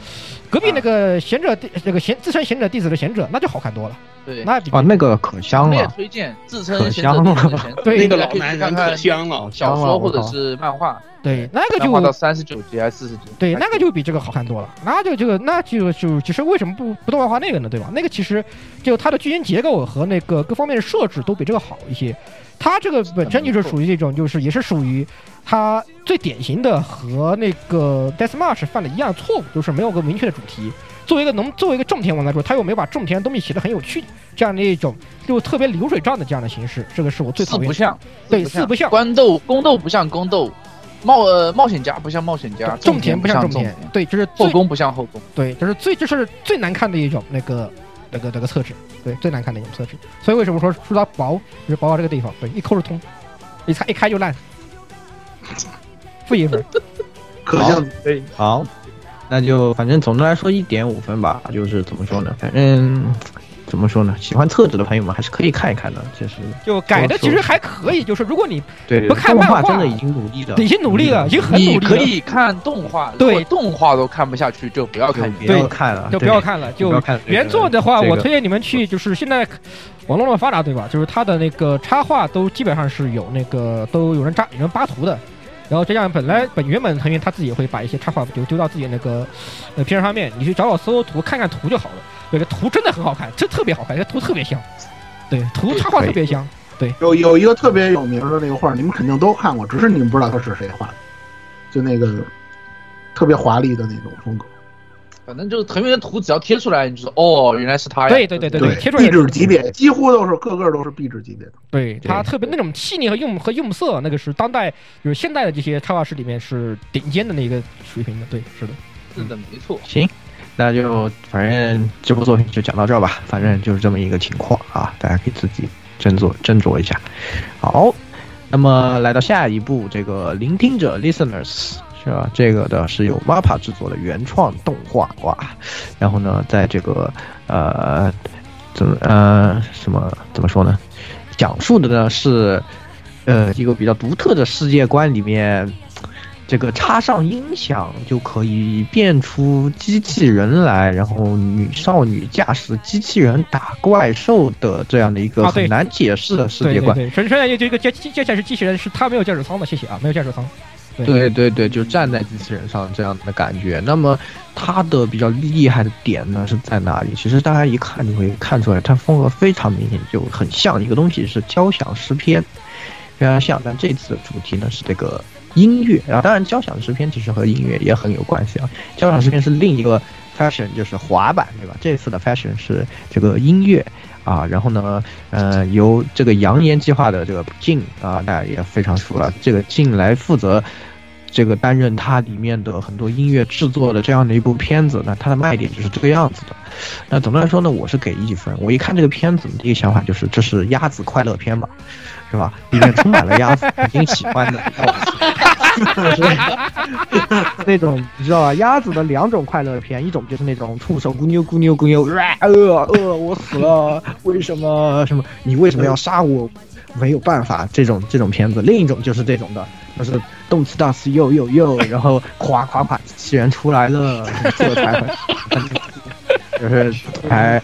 [SPEAKER 1] 隔壁那个贤者弟这个贤自称贤者弟子的贤者，那就好看多了，
[SPEAKER 6] 对，
[SPEAKER 1] 那比
[SPEAKER 2] 啊，那个可香了，
[SPEAKER 6] 推荐自称贤者
[SPEAKER 2] 香了
[SPEAKER 6] 弟子的贤者，
[SPEAKER 1] 对
[SPEAKER 5] 那个老男人可香了，
[SPEAKER 6] 小说或者是漫画，
[SPEAKER 1] 对那个
[SPEAKER 6] 漫画到
[SPEAKER 1] 就
[SPEAKER 6] 三十九集还是四十集？
[SPEAKER 1] 对那个就比这个好看多了。那就这个那就就其实为什么不不动画化那个呢？对吧？那个其实就它的剧情结构和那个各方面的设置都比这个好一些。它这个本身就是属于这种，就是也是属于它最典型的和那个 Death March 犯的一样错误，就是没有个明确的主题。作为一个能作为一个种田王来说，他又没把种田的东西写得很有趣，这样的一种就特别流水账的这样的形式，这个是我最讨厌的。
[SPEAKER 6] 四不像，
[SPEAKER 1] 对
[SPEAKER 6] 四
[SPEAKER 1] 四不像
[SPEAKER 6] 官斗宫斗不像宫斗，冒呃冒险家不像冒险家，
[SPEAKER 1] 种田不像种
[SPEAKER 6] 种
[SPEAKER 1] 田，对，这是
[SPEAKER 6] 后宫不像后宫。
[SPEAKER 1] 对，这是最这是最难看的一种那个那个那个测试，对，最难看的一种测试。所以为什么说说它薄，就是薄到这个地方，对，一抠就通，一开一开就烂，负一分。
[SPEAKER 4] 可像
[SPEAKER 2] 对，好，那就反正总的来说一点五分吧，就是怎么说呢？反正怎么说呢？喜欢厕纸的朋友们还是可以看一看的，其实
[SPEAKER 1] 就改的其实还可以，就是如果你
[SPEAKER 2] 对
[SPEAKER 1] 不看
[SPEAKER 2] 动
[SPEAKER 1] 漫画
[SPEAKER 2] 画真的已经努力了，
[SPEAKER 1] 已经努力了，已经很努力了，
[SPEAKER 6] 你可以看动画，
[SPEAKER 1] 对
[SPEAKER 6] 动画都看不下去，就不要看
[SPEAKER 2] 不要看了，
[SPEAKER 1] 就不要看了。就原作的话，我推荐你们去，就是现在网络那么发达，对吧？就是它的那个插画都基本上是有那个都有人扎有人扒图的。然后这样本来本原本藤原他自己也会把一些插画就丢到自己那个呃片上面，你去找找搜搜图看看图就好了。那个图真的很好看，真特别好看，那个图特别香。对，图插画特别香。
[SPEAKER 4] 对有有一个特别有名的那个画，你们肯定都看过，只是你们不知道他是谁画的，就那个特别华丽的那种风格。
[SPEAKER 6] 反正就是藤原的图，只要贴出来，你就说哦，原来是他呀。
[SPEAKER 1] 对对对对对，贴出来
[SPEAKER 4] 壁纸级别，几乎都是个个都是壁纸级别的。
[SPEAKER 1] 对它特别那种细腻和用和用色，那个是当代就是现代的这些插画师里面是顶尖的那个水平的。对，是的。
[SPEAKER 6] 是的，没错。
[SPEAKER 2] 行，那就反正这部作品就讲到这儿吧，反正就是这么一个情况啊，大家可以自己斟酌斟酌一下。好，那么来到下一部这个聆听者 listeners 是吧？这个的是由 MAPPA 制作的原创动画哇，然后呢，在这个呃怎么呃什么怎么说呢？讲述的呢是呃一个比较独特的世界观里面。这个插上音响就可以变出机器人来，然后女少女驾驶机器人打怪兽的这样的一个很难解释的世界观。
[SPEAKER 1] 对对，纯纯的这个驾驾驾驶机器人是它没有驾驶舱的，谢谢啊，没有驾驶舱。
[SPEAKER 2] 对对对，就站在机器人上这样的感觉。那么它的比较厉害的点呢是在哪里？其实大家一看就会看出来，它风格非常明显，就很像一个东西是交响诗篇，非常像。但这次的主题呢是这个音乐啊，当然交响诗篇其实和音乐也很有关系啊。交响诗篇是另一个 fashion，就是滑板，对吧？这次的 fashion 是这个音乐啊，然后呢，呃，由这个扬言计划的这个静啊，大家也非常熟了，这个静来负责。这个担任它里面的很多音乐制作的这样的一部片子，那它的卖点就是这个样子的。那总的来说呢，我是给一分。我一看这个片子，第一个想法就是这是鸭子快乐片吧，是吧？里面充满了鸭子肯定喜欢的，那种你知道吧？鸭子的两种快乐片，一种就是那种触手咕扭咕扭咕扭，呃呃，我死了，为什么什么？你为什么要杀我？没有办法，这种这种片子。另一种就是这种的，就是动次打次又又又，然后夸夸夸，机器人出来了，这才就是还，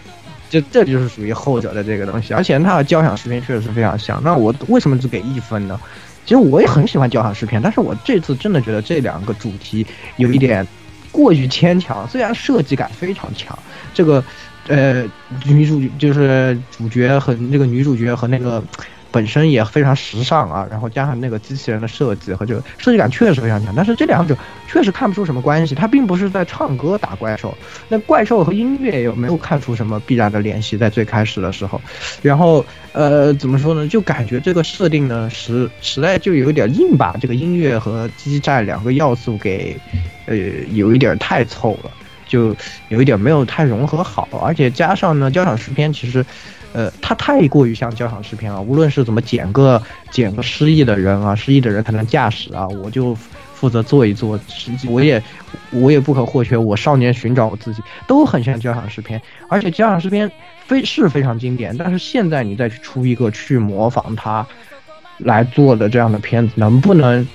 [SPEAKER 2] 就这就是属于后者的这个东西。而且它的交响诗篇确实是非常像。那我为什么只给一分呢？其实我也很喜欢交响诗篇，但是我这次真的觉得这两个主题有一点过于牵强。虽然设计感非常强，这个呃女主就是主角和那个女主角和那个。本身也非常时尚啊，然后加上那个机器人的设计和这个设计感确实非常强，但是这两者确实看不出什么关系。它并不是在唱歌打怪兽，那怪兽和音乐有没有看出什么必然的联系，在最开始的时候，然后呃怎么说呢，就感觉这个设定呢实实在就有点硬把这个音乐和基站两个要素给呃有一点太凑了，就有一点没有太融合好，而且加上呢交响诗篇其实。呃，它太过于像交响诗篇了。无论是怎么捡个捡个失忆的人啊，失忆的人才能驾驶啊，我就负责做一做。实际我也我也不可或缺。我少年寻找我自己，都很像交响诗篇。而且交响诗篇非是非常经典，但是现在你再去出一个去模仿它来做的这样的片子，能不能？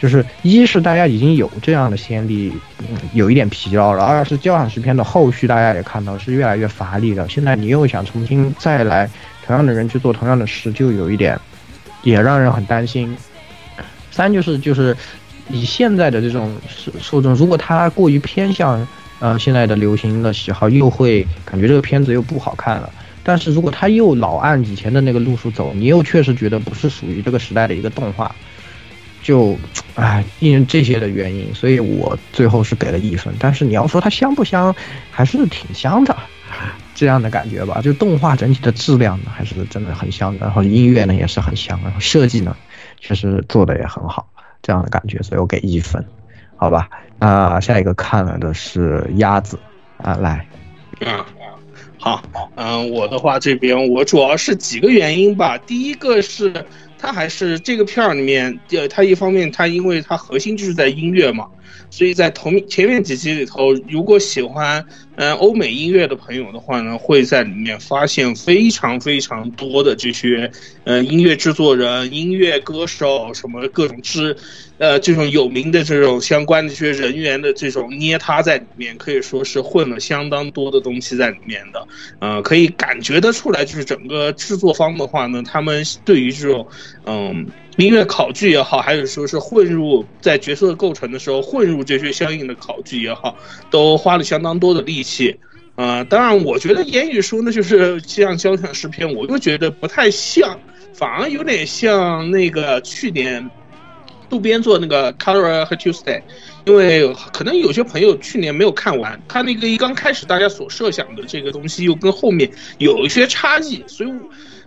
[SPEAKER 2] 就是一是大家已经有这样的先例，嗯，有一点疲劳了；二是交响诗篇的后续，大家也看到是越来越乏力了。现在你又想重新再来，同样的人去做同样的事，就有一点，也让人很担心。三就是就是以现在的这种受受众，如果他过于偏向呃现在的流行的喜好，又会感觉这个片子又不好看了。但是如果他又老按以前的那个路数走，你又确实觉得不是属于这个时代的一个动画。就，哎，因为这些的原因，所以我最后是给了一分。但是你要说它香不香，还是挺香的，这样的感觉吧。就动画整体的质量呢，还是真的很香的。然后音乐呢也是很香，然后设计呢，确实做的也很好，这样的感觉，所以我给一分，好吧。那下一个看了的是鸭子啊，来，
[SPEAKER 5] 嗯，好，嗯，我的话这边我主要是几个原因吧。第一个是。它还是这个片儿里面，呃，它一方面它因为它核心就是在音乐嘛，所以在同前面几集里头，如果喜欢嗯欧美音乐的朋友的话呢，会在里面发现非常非常多的这些呃音乐制作人、音乐歌手什么各种之。呃，这种有名的这种相关的这些人员的这种捏他在里面，可以说是混了相当多的东西在里面的。呃，可以感觉得出来，就是整个制作方的话呢，他们对于这种嗯音乐考据也好，还有说是混入在角色构成的时候混入这些相应的考据也好，都花了相当多的力气。呃，当然，我觉得言语书呢，就是像交响诗篇，我又觉得不太像，反而有点像那个去年。渡边做那个《Color 和 Tuesday》，因为可能有些朋友去年没有看完，他那个一刚开始大家所设想的这个东西又跟后面有一些差异，所以，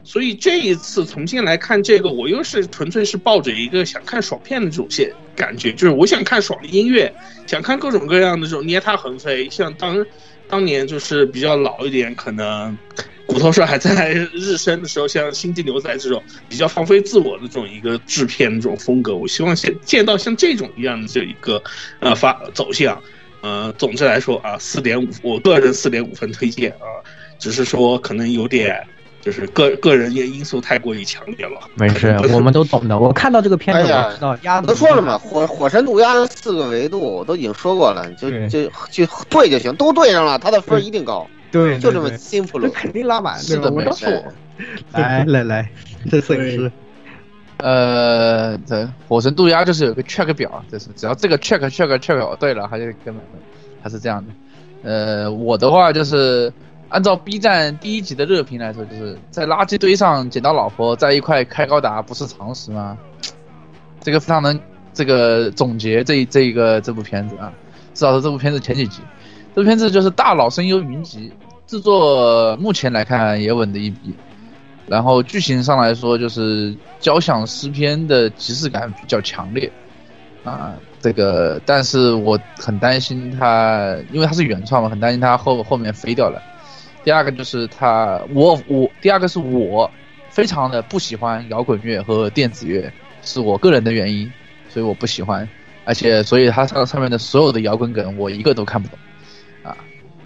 [SPEAKER 5] 所以这一次重新来看这个，我又是纯粹是抱着一个想看爽片的这种些感觉，就是我想看爽的音乐，想看各种各样的这种捏他横飞，像当当年就是比较老一点可能。骨头帅还在日升的时候，像《星际牛仔》这种比较放飞自我的这种一个制片这种风格，我希望见见到像这种一样的这一个呃发走向。呃，总之来说啊，四点五，我个人四点五分推荐啊，只是说可能有点就是个个人因因素太过于强烈了。
[SPEAKER 2] 没事，我们都懂的。我看到这个片子，我知道鸭子
[SPEAKER 3] 都说了嘛，火火神渡鸦四个维度我都已经说过了，就就就对就行，都对上了，他的分一定高。
[SPEAKER 2] 对，
[SPEAKER 3] 就这么幸福了，
[SPEAKER 2] 这肯定拉满，
[SPEAKER 3] 是的，
[SPEAKER 2] 没错。来来来，这摄影师，
[SPEAKER 6] 呃，这火神渡鸦就是有个 check 表，就是只要这个 check check check 对了，他就根本他是这样的。呃，我的话就是按照 B 站第一集的热评来说，就是在垃圾堆上捡到老婆，在一块开高达不是常识吗？这个非常能这个总结这这一个这部片子啊，至少是这部片子前几集，这片子就是大佬声优云集，制作目前来看也稳的一笔，然后剧情上来说就是交响诗篇的即视感比较强烈，啊，这个但是我很担心它，因为它是原创嘛，很担心它后后面飞掉了。第二个就是它，我我第二个是我非常的不喜欢摇滚乐和电子乐，是我个人的原因，所以我不喜欢，而且所以它上上面的所有的摇滚梗我一个都看不懂，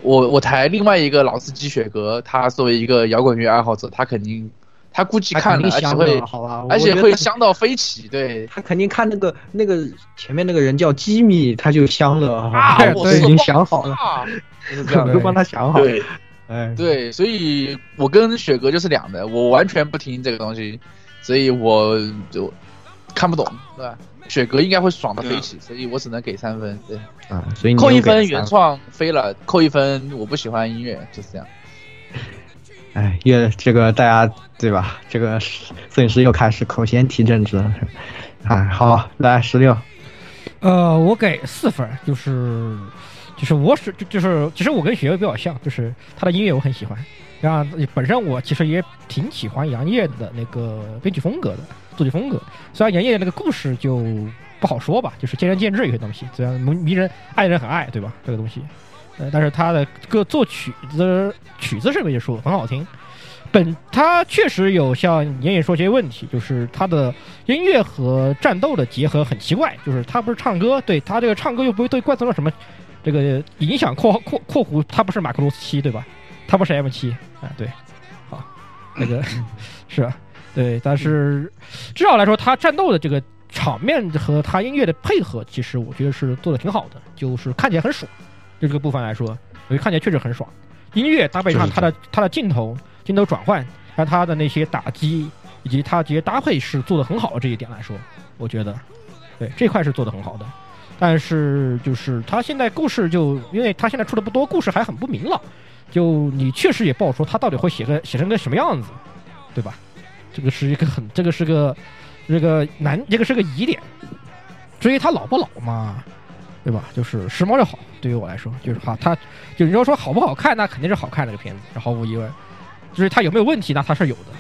[SPEAKER 6] 我我台另外一个老司机雪哥，他作为一个摇滚乐爱好者，他肯定他估计看了，而且会
[SPEAKER 2] 好吧？
[SPEAKER 6] 而且会香到飞起，对。
[SPEAKER 2] 他肯定看那个那个前面那个人叫吉米，他就香了
[SPEAKER 6] 啊
[SPEAKER 2] 啊，
[SPEAKER 6] 我
[SPEAKER 2] 都已经想好了，都帮他想好了。
[SPEAKER 5] 对，
[SPEAKER 2] 哎，
[SPEAKER 6] 对，所以我跟雪哥就是两的，我完全不听这个东西，所以我就看不懂，对吧？雪哥应该会爽的飞起，所以我只能给三分，对，
[SPEAKER 2] 啊，所以你
[SPEAKER 6] 扣一分原创飞了，扣一分我不喜欢音乐，就是这样。
[SPEAKER 2] 哎，越这个大家对吧？这个摄影师又开始口嫌体正直了。哎，好，来十六，
[SPEAKER 1] 呃，我给四分，就是就是我是就就是其实我跟雪月比较像，就是他的音乐我很喜欢，然后本身我其实也挺喜欢杨业的那个编剧风格的作曲风格，虽然杨业的那个故事就不好说吧，就是见仁见智有些东西，虽然迷迷人爱人很爱，对吧？这个东西，呃，但是他的个作曲的曲子是没说很好听。本他确实有像言言说些问题，就是他的音乐和战斗的结合很奇怪，就是他不是唱歌，对他这个唱歌又不会对怪兽有什么这个影响括括括弧，他不是马克罗斯七对吧？他不是 M 七啊，对，好，那个 是啊，对，但是至少来说，他战斗的这个场面和他音乐的配合，其实我觉得是做的挺好的，就是看起来很爽。就这个部分来说，我觉得看起来确实很爽。音乐搭配上他的他的镜头镜头转换，让他的那些打击以及他这些搭配是做的很好的这一点来说，我觉得对这块是做的很好的。但是就是他现在故事就，因为他现在出的不多，故事还很不明朗，就你确实也不好说他到底会写个写成个什么样子，对吧？这个是一个很，这个是个这个难，这个是个疑点。至于他老不老嘛，对吧？就是时髦就好，对于我来说就是好。他就你要说好不好看，那肯定是好看这个片子，毫无疑问。就是他有没有问题，那他是有的。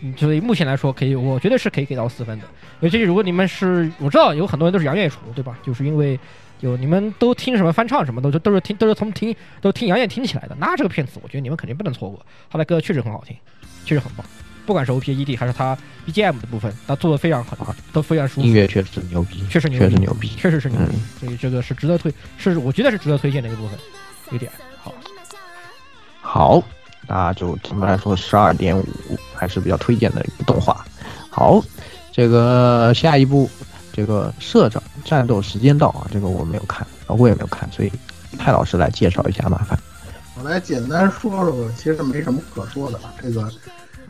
[SPEAKER 1] 嗯，所以目前来说，可以，我觉得是可以给到四分的。尤其如果你们是，我知道有很多人都是杨业厨，对吧？就是因为有你们都听什么翻唱什么的，都都是听都是从听都听杨业听起来的。那这个片子，我觉得你们肯定不能错过。他的歌确实很好听，确实很棒。不管是 O P E D 还是它 B G M 的部分，它做的非常好，都非常舒服。
[SPEAKER 2] 音乐确实牛逼，
[SPEAKER 1] 确实牛
[SPEAKER 2] 确实牛逼，
[SPEAKER 1] 确实是牛逼，
[SPEAKER 2] 嗯
[SPEAKER 1] 所以这个是值得推，是我觉得是值得推荐的一个部分。一点好，
[SPEAKER 2] 好，那就总的来说十二点五还是比较推荐的一个动画。好，这个下一部这个社长战斗时间到啊，这个我没有看，啊我也没有看，所以派老师来介绍一下，麻烦。
[SPEAKER 4] 我来简单说说，其实没什么可说的。这个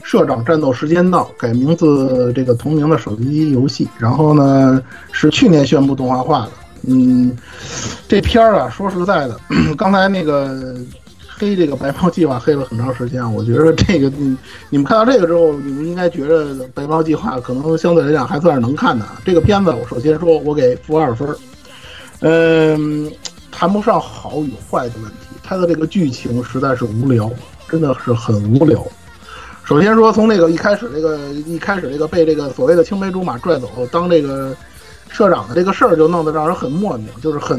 [SPEAKER 4] 社长战斗时间到改名字这个同名的手机游戏，然后呢是去年宣布动画化的。嗯，这片儿啊，说实在的，刚才那个黑这个白猫计划黑了很长时间，我觉得这个你们看到这个之后，你们应该觉得白猫计划可能相对来讲还算是能看的。这个片子我首先说，我给负二分儿。嗯，谈不上好与坏的问题，它的这个剧情实在是无聊，真的是很无聊。首先说，从那个一开始，这个一开始这个被这个所谓的青梅竹马拽走当这个社长的这个事儿，就弄得让人很莫名，就是很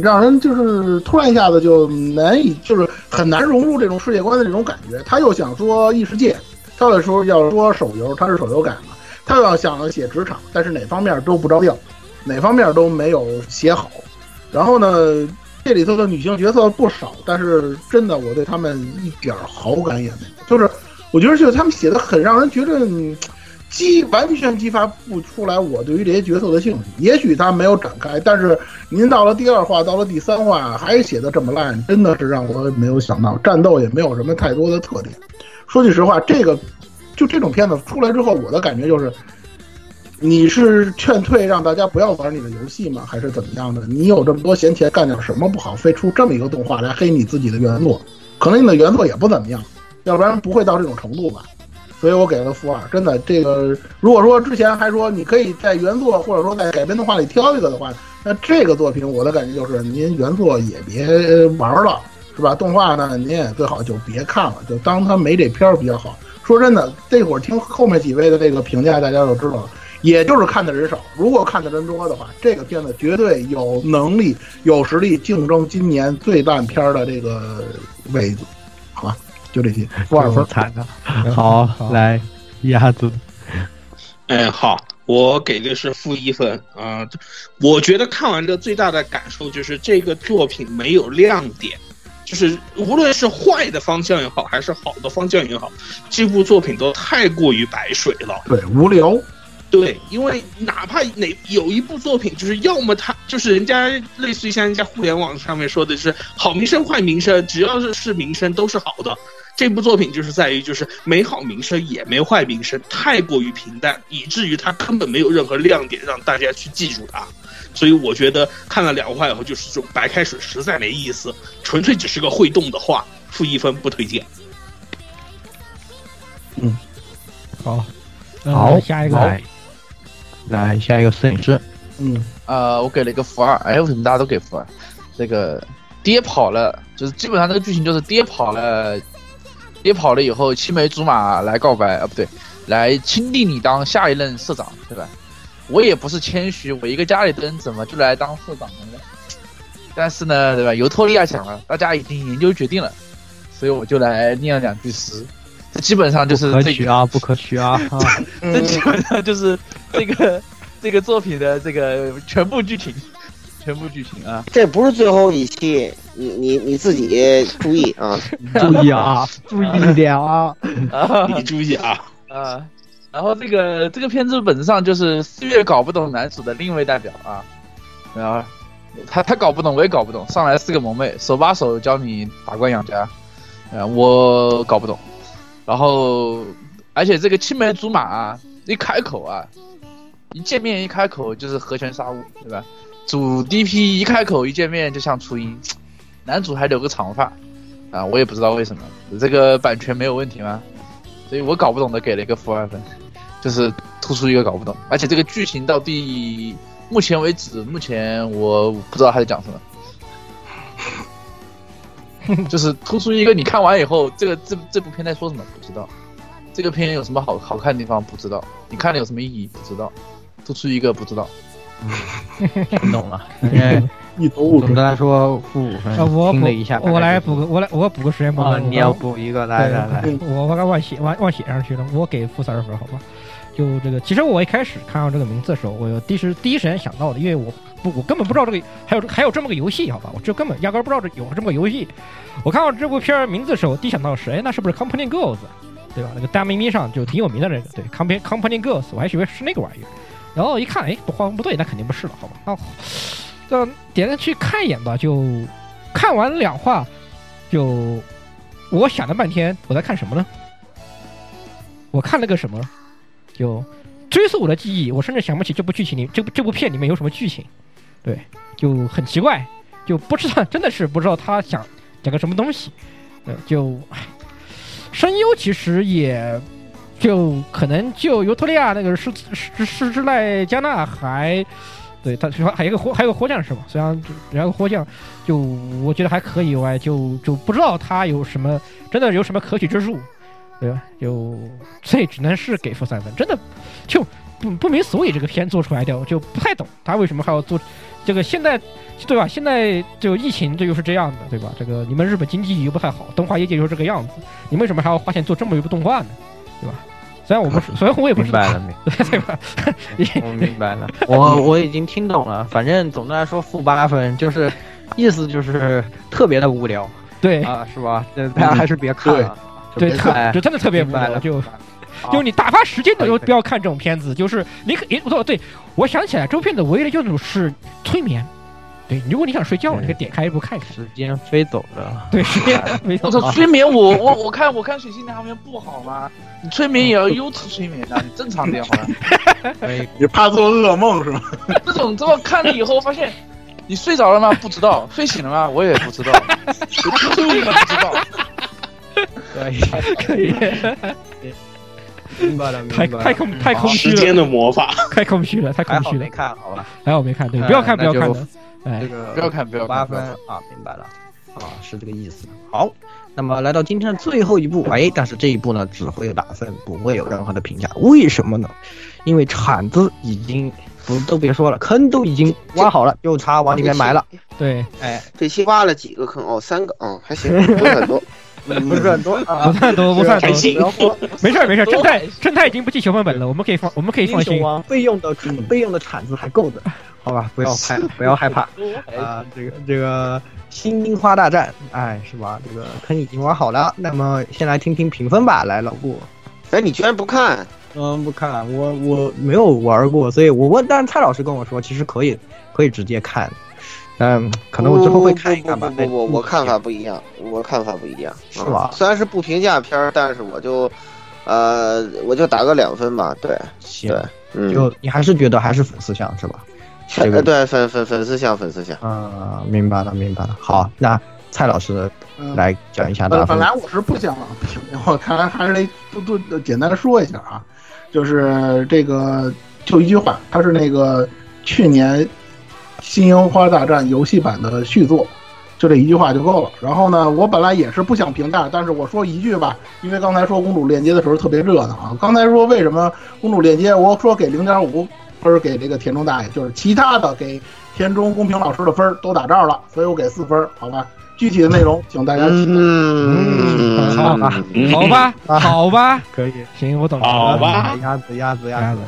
[SPEAKER 4] 让人就是突然一下子就难以，就是很难融入这种世界观的这种感觉。他又想说异世界，他又说要说手游，他是手游改嘛，他又要想写职场，但是哪方面都不着调，哪方面都没有写好。然后呢，这里头的女性角色不少，但是真的我对他们一点好感也没有。就是我觉得就是他们写的很让人觉得激完全激发不出来我对于这些角色的兴趣。也许他没有展开，但是您到了第二话，到了第三话还写的这么烂，真的是让我没有想到。战斗也没有什么太多的特点。说句实话，这个就这种片子出来之后，我的感觉就是。你是劝退让大家不要玩你的游戏吗？还是怎么样的？你有这么多闲钱，干点什么不好，非出这么一个动画来黑你自己的原作？可能你的原作也不怎么样，要不然不会到这种程度吧。所以我给了负二。真的，这个如果说之前还说你可以在原作或者说在改编动画里挑一个的话，那这个作品我的感觉就是您原作也别玩了，是吧？动画呢，您也最好就别看了，就当它没这片儿比较好。说真的，这会儿听后面几位的这个评价，大家就知道了。也就是看的人少，如果看的人多的话，这个片子绝对有能力、有实力竞争今年最烂片儿的这个位置。好吧，就这些，负二分。
[SPEAKER 2] 惨的。好，来鸭子，
[SPEAKER 5] 哎，好，我给的是负一分啊、我觉得看完这最大的感受就是这个作品没有亮点，就是无论是坏的方向也好，还是好的方向也好，这部作品都太过于白水了。
[SPEAKER 4] 对，无聊。
[SPEAKER 5] 对，因为哪怕哪有一部作品，就是要么他就是人家类似于像人家互联网上面说的是好名声坏名声，只要是是名声都是好的。这部作品就是在于就是没好名声也没坏名声，太过于平淡，以至于它根本没有任何亮点让大家去记住它。所以我觉得看了两话以后，就是这种白开水实在没意思，纯粹只是个会动的话，负一分不推荐。
[SPEAKER 1] 嗯好，呃
[SPEAKER 2] 好，
[SPEAKER 1] 下一个
[SPEAKER 2] 来，来下一个摄影师，
[SPEAKER 4] 嗯，
[SPEAKER 6] 呃，我给了一个负二，哎，为什么大家都给负二？这个爹跑了，就是基本上这个剧情就是爹跑了，爹跑了以后，青梅竹马来告白啊，不对，来钦定你当下一任社长，对吧？我也不是谦虚，我一个家里的人怎么就来当社长了呢？但是呢，对吧？尤托利亚讲了，大家已经研究决定了，所以我就来念了两句诗。这基本上就是
[SPEAKER 2] 不可
[SPEAKER 6] 这个
[SPEAKER 2] 取啊，不可取啊！啊
[SPEAKER 6] 这基本上就是这个这个作品的这个全部剧情，全部剧情啊。
[SPEAKER 3] 这不是最后一期，你你你自己注意啊。
[SPEAKER 2] 注意啊，注意一点啊！
[SPEAKER 6] 啊
[SPEAKER 5] 你注意啊，
[SPEAKER 6] 啊，然后这个这个片子本质上就是四月搞不懂男主的另一位代表啊，然后他他搞不懂，我也搞不懂，上来四个萌妹手把手教你打怪养家，啊，我搞不懂，然后而且这个青梅竹马啊，一开口啊，一见面一开口就是和泉杀物，对吧？主 DP 一开口一见面就像初音，男主还留个长发，啊，我也不知道为什么，这个版权没有问题吗？所以我搞不懂的给了一个负二分，就是突出一个搞不懂，而且这个剧情到第目前为止，目前我不知道他在讲什么，就是突出一个你看完以后，这个这这部片在说什么？不知道，这个片有什么好好看的地方？不知道，你看了有什么意义？不知道，突出一个不知道，
[SPEAKER 2] 听懂了，因为
[SPEAKER 4] 一头雾水。
[SPEAKER 2] 总的来说负五分
[SPEAKER 1] 呃，我。补
[SPEAKER 2] 了一下，
[SPEAKER 1] 我来补个，我来我补个实验包
[SPEAKER 2] 啊！你要补一个，来来来，
[SPEAKER 1] 我我刚忘写忘忘写上去了，我给负三十分，好吧？就这个，其实我一开始看到这个名字的时候，我有第一时第一时间想到的，因为我不我根本不知道这个还有还有这么个游戏，好吧？我就根本压根儿不知道这有这么个游戏。我看到这部片名字的时候，第一想到是，哎，那是不是 Company Girls，对吧？那个大咪咪上就挺有名的那个，对，Company Company Girls，我还以为是那个玩意儿。然后一看，哎，不不对，那肯定不是了，好吧？那那点进去看一眼吧，就看完两话，就我想了半天，我在看什么呢？我看了个什么？就追溯我的记忆，我甚至想不起这部剧情里这部这部片里面有什么剧情，对，就很奇怪，就不知道，真的是不知道他想讲个什么东西，呃，就声优其实也就可能就尤托利亚那个是是是之赖加纳还。对，他说还有一个火，还有个火将是吧？虽然然后火将，就我觉得还可以以外，就就不知道他有什么真的有什么可取之处，对吧？就所以只能是给负三分，真的就不不明所以这个片做出来的，我就不太懂他为什么还要做这个。现在对吧？现在就疫情这又是这样的，对吧？这个你们日本经济又不太好，动画业界又是这个样子，你为什么还要花钱做这么一部动画呢？对吧？虽然我不是，虽然我也不是
[SPEAKER 2] 明白了，明
[SPEAKER 1] 对吧？
[SPEAKER 2] 我明白了，我我已经听懂了。反正总的来说负八分，就是意思就是特别的无聊
[SPEAKER 1] 对
[SPEAKER 2] 啊，是吧？这大家还是别看了，
[SPEAKER 1] 对，特
[SPEAKER 2] 就
[SPEAKER 1] 真的特别无聊，就。就你打发时间的时候不要看这种片子，就是你可，诶，哦，对，我想起来，这部片子唯一的用处是催眠。对，如果你想睡觉，你可以点开一部看一看。
[SPEAKER 2] 时间飞走了。
[SPEAKER 1] 对，时间没错。
[SPEAKER 6] 我操，催眠我我我看我看水星的航天不好吗？你催眠也要 优质催眠啊，你正常点好吗？
[SPEAKER 4] 你怕做噩梦是吧？
[SPEAKER 6] 这种这么看了以后发现，你睡着了吗？不知道，睡醒了吗？我也不知道，有突突了不知道。
[SPEAKER 2] 可以，
[SPEAKER 1] 可以。
[SPEAKER 2] 明白了，明
[SPEAKER 1] 太
[SPEAKER 2] 白了。
[SPEAKER 1] 太空太空虚
[SPEAKER 5] 时间
[SPEAKER 1] 了，
[SPEAKER 5] 的魔法。
[SPEAKER 1] 太空虚了，太空虚了
[SPEAKER 2] 好没。看，好吧？
[SPEAKER 1] 还好没看，对，
[SPEAKER 2] 哎
[SPEAKER 1] 不要看，不要看的。哎
[SPEAKER 2] 这，个
[SPEAKER 6] 不要看不要看
[SPEAKER 2] 八分啊，明白了，啊，是这个意思。好，那么来到今天的最后一步，哎，但是这一步呢只会有打分，不会有任何的评价，为什么呢？因为铲子已经不都别说了，坑都已经挖好了，就差往里面埋了。
[SPEAKER 1] 对，
[SPEAKER 2] 哎，
[SPEAKER 3] 这期挖了几个坑？哦，三个，嗯，还行，不是很多。
[SPEAKER 2] 不是很多啊
[SPEAKER 1] 不，算多，不算多没事儿没事儿，正太正太已经不记小本本了，我们可以放，我们可以放心。
[SPEAKER 2] 备用的备用的铲子还够的，好吧，不要 害不要害怕啊！这个这个新樱花大战，哎，是吧？这个坑已经挖好了，那么先来听听评分吧。来，老顾，
[SPEAKER 3] 哎，你居然不看？
[SPEAKER 2] 嗯，不看，我我没有玩过，所以我问，但是蔡老师跟我说，其实可以可以直接看，嗯，可能我之后会看一看吧。
[SPEAKER 3] 不不不不不，我看法不一样，我看法不一样，
[SPEAKER 2] 是吧
[SPEAKER 3] 嗯虽然是不评价片儿，但是我就，呃，我就打个两分吧。对
[SPEAKER 2] 行
[SPEAKER 3] 对，，嗯，
[SPEAKER 2] 就你还是觉得还是粉丝向是吧？这
[SPEAKER 3] 呃
[SPEAKER 2] 个
[SPEAKER 3] 对粉粉粉丝向粉丝向。
[SPEAKER 2] 啊，明白了明白了。好，那蔡老师
[SPEAKER 4] 嗯
[SPEAKER 2] 来讲一下打分。
[SPEAKER 4] 本本来我是不想评，我看来还是得都都简单的说一下啊，就是这个就一句话，他是那个去年《新樱花大战》游戏版的续作，就这一句话就够了。然后呢，我本来也是不想评价，但是我说一句吧，因为刚才说公主链接的时候特别热闹啊。刚才说为什么公主链接，我说给零点五分给这个田中大爷，就是其他的给田中公平老师的分都打这儿了，所以我给四分，好吧？具体的内容请大家期待。
[SPEAKER 3] 嗯，
[SPEAKER 2] 好吧，
[SPEAKER 1] 好吧，
[SPEAKER 2] 啊
[SPEAKER 1] 好吧，
[SPEAKER 2] 可以。
[SPEAKER 1] 行，我懂了。
[SPEAKER 5] 好吧
[SPEAKER 2] 鸭子鸭子鸭子
[SPEAKER 1] 鸭子，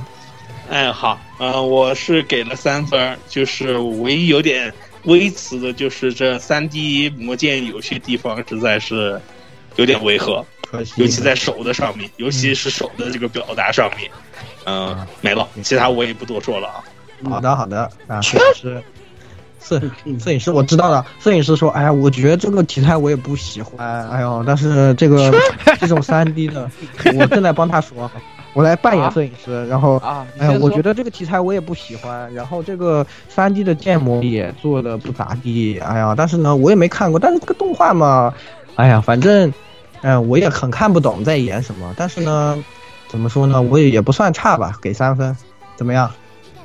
[SPEAKER 5] 哎，好，呃，我是给了三分儿，就是唯一有点微词的，就是这三 D 魔剑有些地方实在是有点违和，
[SPEAKER 2] 可惜，
[SPEAKER 5] 尤其在手的上面，尤其是手的这个表达上面，嗯、没了，其他我也不多说了啊。
[SPEAKER 2] 好的好的，啊，摄影师，摄摄影师我知道了。摄影师说，哎呀，我觉得这个题材我也不喜欢，哎呦，但是这个这种三 D 的，我正在帮他说，我来扮演摄影师，然后。
[SPEAKER 6] 啊，你
[SPEAKER 2] 哎我觉得这个题材我也不喜欢，然后这个三 D 的建模也做的不咋地，哎呀，但是呢，我也没看过，但是这个动画嘛，哎呀，反正，嗯、我也很看不懂在演什么，但是呢，怎么说呢，我也也不算差吧，给三分，怎么样？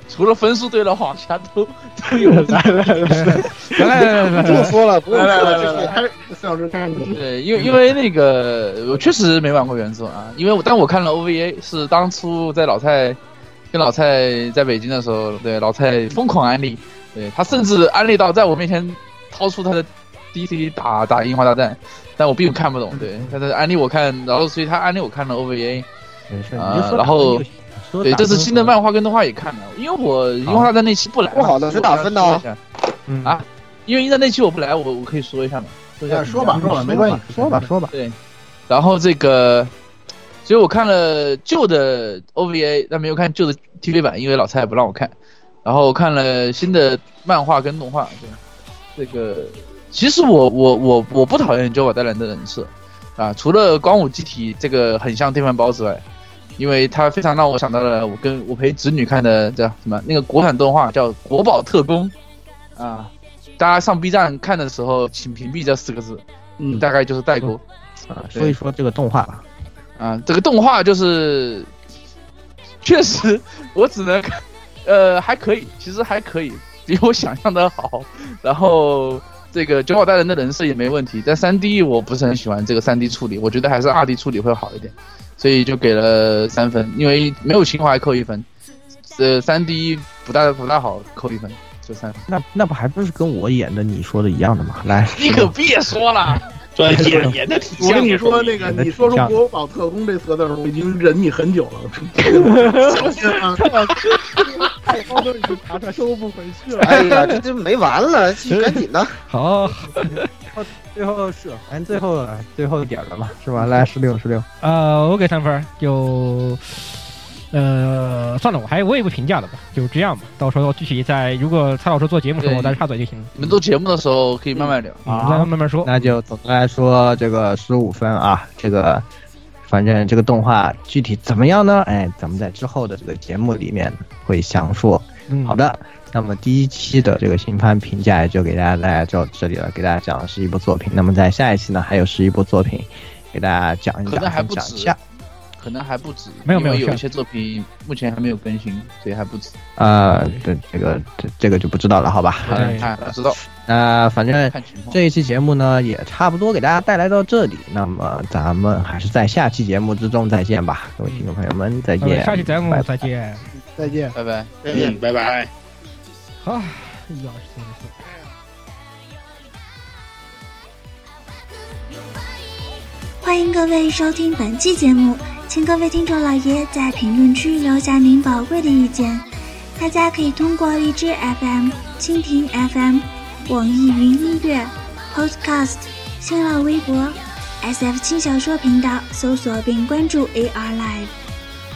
[SPEAKER 6] 除了分数对的话，其他都都有赞。
[SPEAKER 1] 来来来来
[SPEAKER 3] 不用说了，不用说了，这是
[SPEAKER 4] 来来来，开始摄影师开始。
[SPEAKER 6] 对，因为因为那个我确实没玩过原作啊，因为我但我看了 OVA，是当初在老蔡跟老蔡在北京的时候，对老蔡疯狂安利，对他甚至安利到在我面前掏出他的 DC 打打樱花大战，但我并看不懂，对，他在安利我看，然后所以他安利我看了 OVA，
[SPEAKER 2] 没事，
[SPEAKER 6] 然后对，这次新的漫画跟动画也看了，因为我樱花大战那期不来，
[SPEAKER 3] 不好的是打分的哦
[SPEAKER 6] 我要说一下
[SPEAKER 2] 嗯
[SPEAKER 6] 啊，因为樱花那期我不来，我我可以说一下嘛，说一下
[SPEAKER 4] 哎说吧说吧，没关系，
[SPEAKER 2] 说吧说吧，
[SPEAKER 6] 对，然后这个，所以我看了旧的 OVA，但没有看旧的 TV 版，因为老蔡不让我看。然后看了新的漫画跟动画，对，这个其实我我我我不讨厌九保带人的人设啊，除了光武机体这个很像电饭煲之外，因为它非常让我想到了我跟我陪侄女看的叫什么那个国产动画叫《国宝特工》啊，大家上 B 站看的时候请屏蔽这四个字，
[SPEAKER 4] 嗯，
[SPEAKER 6] 大概就是代沟。
[SPEAKER 2] 啊，说一说这个动画吧。
[SPEAKER 6] 啊，这个动画就是，确实我只能看，呃，还可以，其实还可以，比我想象的好。然后这个九宝大人的人设也没问题，但三 D 我不是很喜欢这个三 D 处理，我觉得还是二 D 处理会好一点，所以就给了三分，因为没有情怀扣一分，呃，三 D 不大不大好扣一分，就三分。
[SPEAKER 2] 那那不还不是跟我演的你说的一样的吗？来，
[SPEAKER 6] 你可别说了，
[SPEAKER 5] 专业演的挺像
[SPEAKER 4] 我跟你说，那个你说出
[SPEAKER 2] 挺像“
[SPEAKER 4] 国宝特工”这词的时候，我已经忍你很久了。小心啊！
[SPEAKER 2] 太高都已经查查收不回去了。
[SPEAKER 3] 哎呀，这这没完了，赶紧的。
[SPEAKER 1] 好，
[SPEAKER 2] 最后是，反正最后最后一点了嘛，是吧？来，十六十六，
[SPEAKER 1] 呃，我给三分儿，就呃算了，我还我也不评价了吧，就这样吧。到时候具体在如果蔡老师做节目的时候，
[SPEAKER 6] 对
[SPEAKER 1] 我再插嘴就行了。
[SPEAKER 6] 你们做节目的时候可以慢慢聊。
[SPEAKER 1] 嗯，再慢慢说。
[SPEAKER 2] 那就总的来说，这个十五分啊，这个反正这个动画具体怎么样呢？哎，咱们在之后的这个节目里面会详说。
[SPEAKER 1] 嗯，
[SPEAKER 2] 好的，那么第一期的这个新番评价也就给大家来到这里了，给大家讲的是一部作品。那么在下一期呢，还有十一部作品给大家讲一讲，
[SPEAKER 6] 可能还不止。可能还不止，
[SPEAKER 1] 没有没有
[SPEAKER 6] 有一些作品目前还没有更新，所以还不止。
[SPEAKER 2] 啊，这这个这这个就不知道了，好吧？
[SPEAKER 1] 对
[SPEAKER 6] 看不知道，
[SPEAKER 2] 那反正。这一期节目呢，也差不多给大家带来到这里。那么咱们还是在下期节目之中再见吧，各位听众朋友们，再
[SPEAKER 1] 好
[SPEAKER 2] 见。
[SPEAKER 1] 下期节目再见。
[SPEAKER 7] 再见。
[SPEAKER 6] 拜拜。
[SPEAKER 5] 嗯，拜拜。
[SPEAKER 1] 好，一二三四。
[SPEAKER 8] 欢迎各位收听本期节目，请各位听众老爷在评论区留下您宝贵的意见。大家可以通过荔枝 FM、蜻蜓 FM、网易云音乐、Podcast、新浪微博、SF 轻小说频道搜索并关注 AR Live。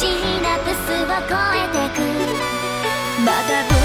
[SPEAKER 9] シナプスを超えてく。まだ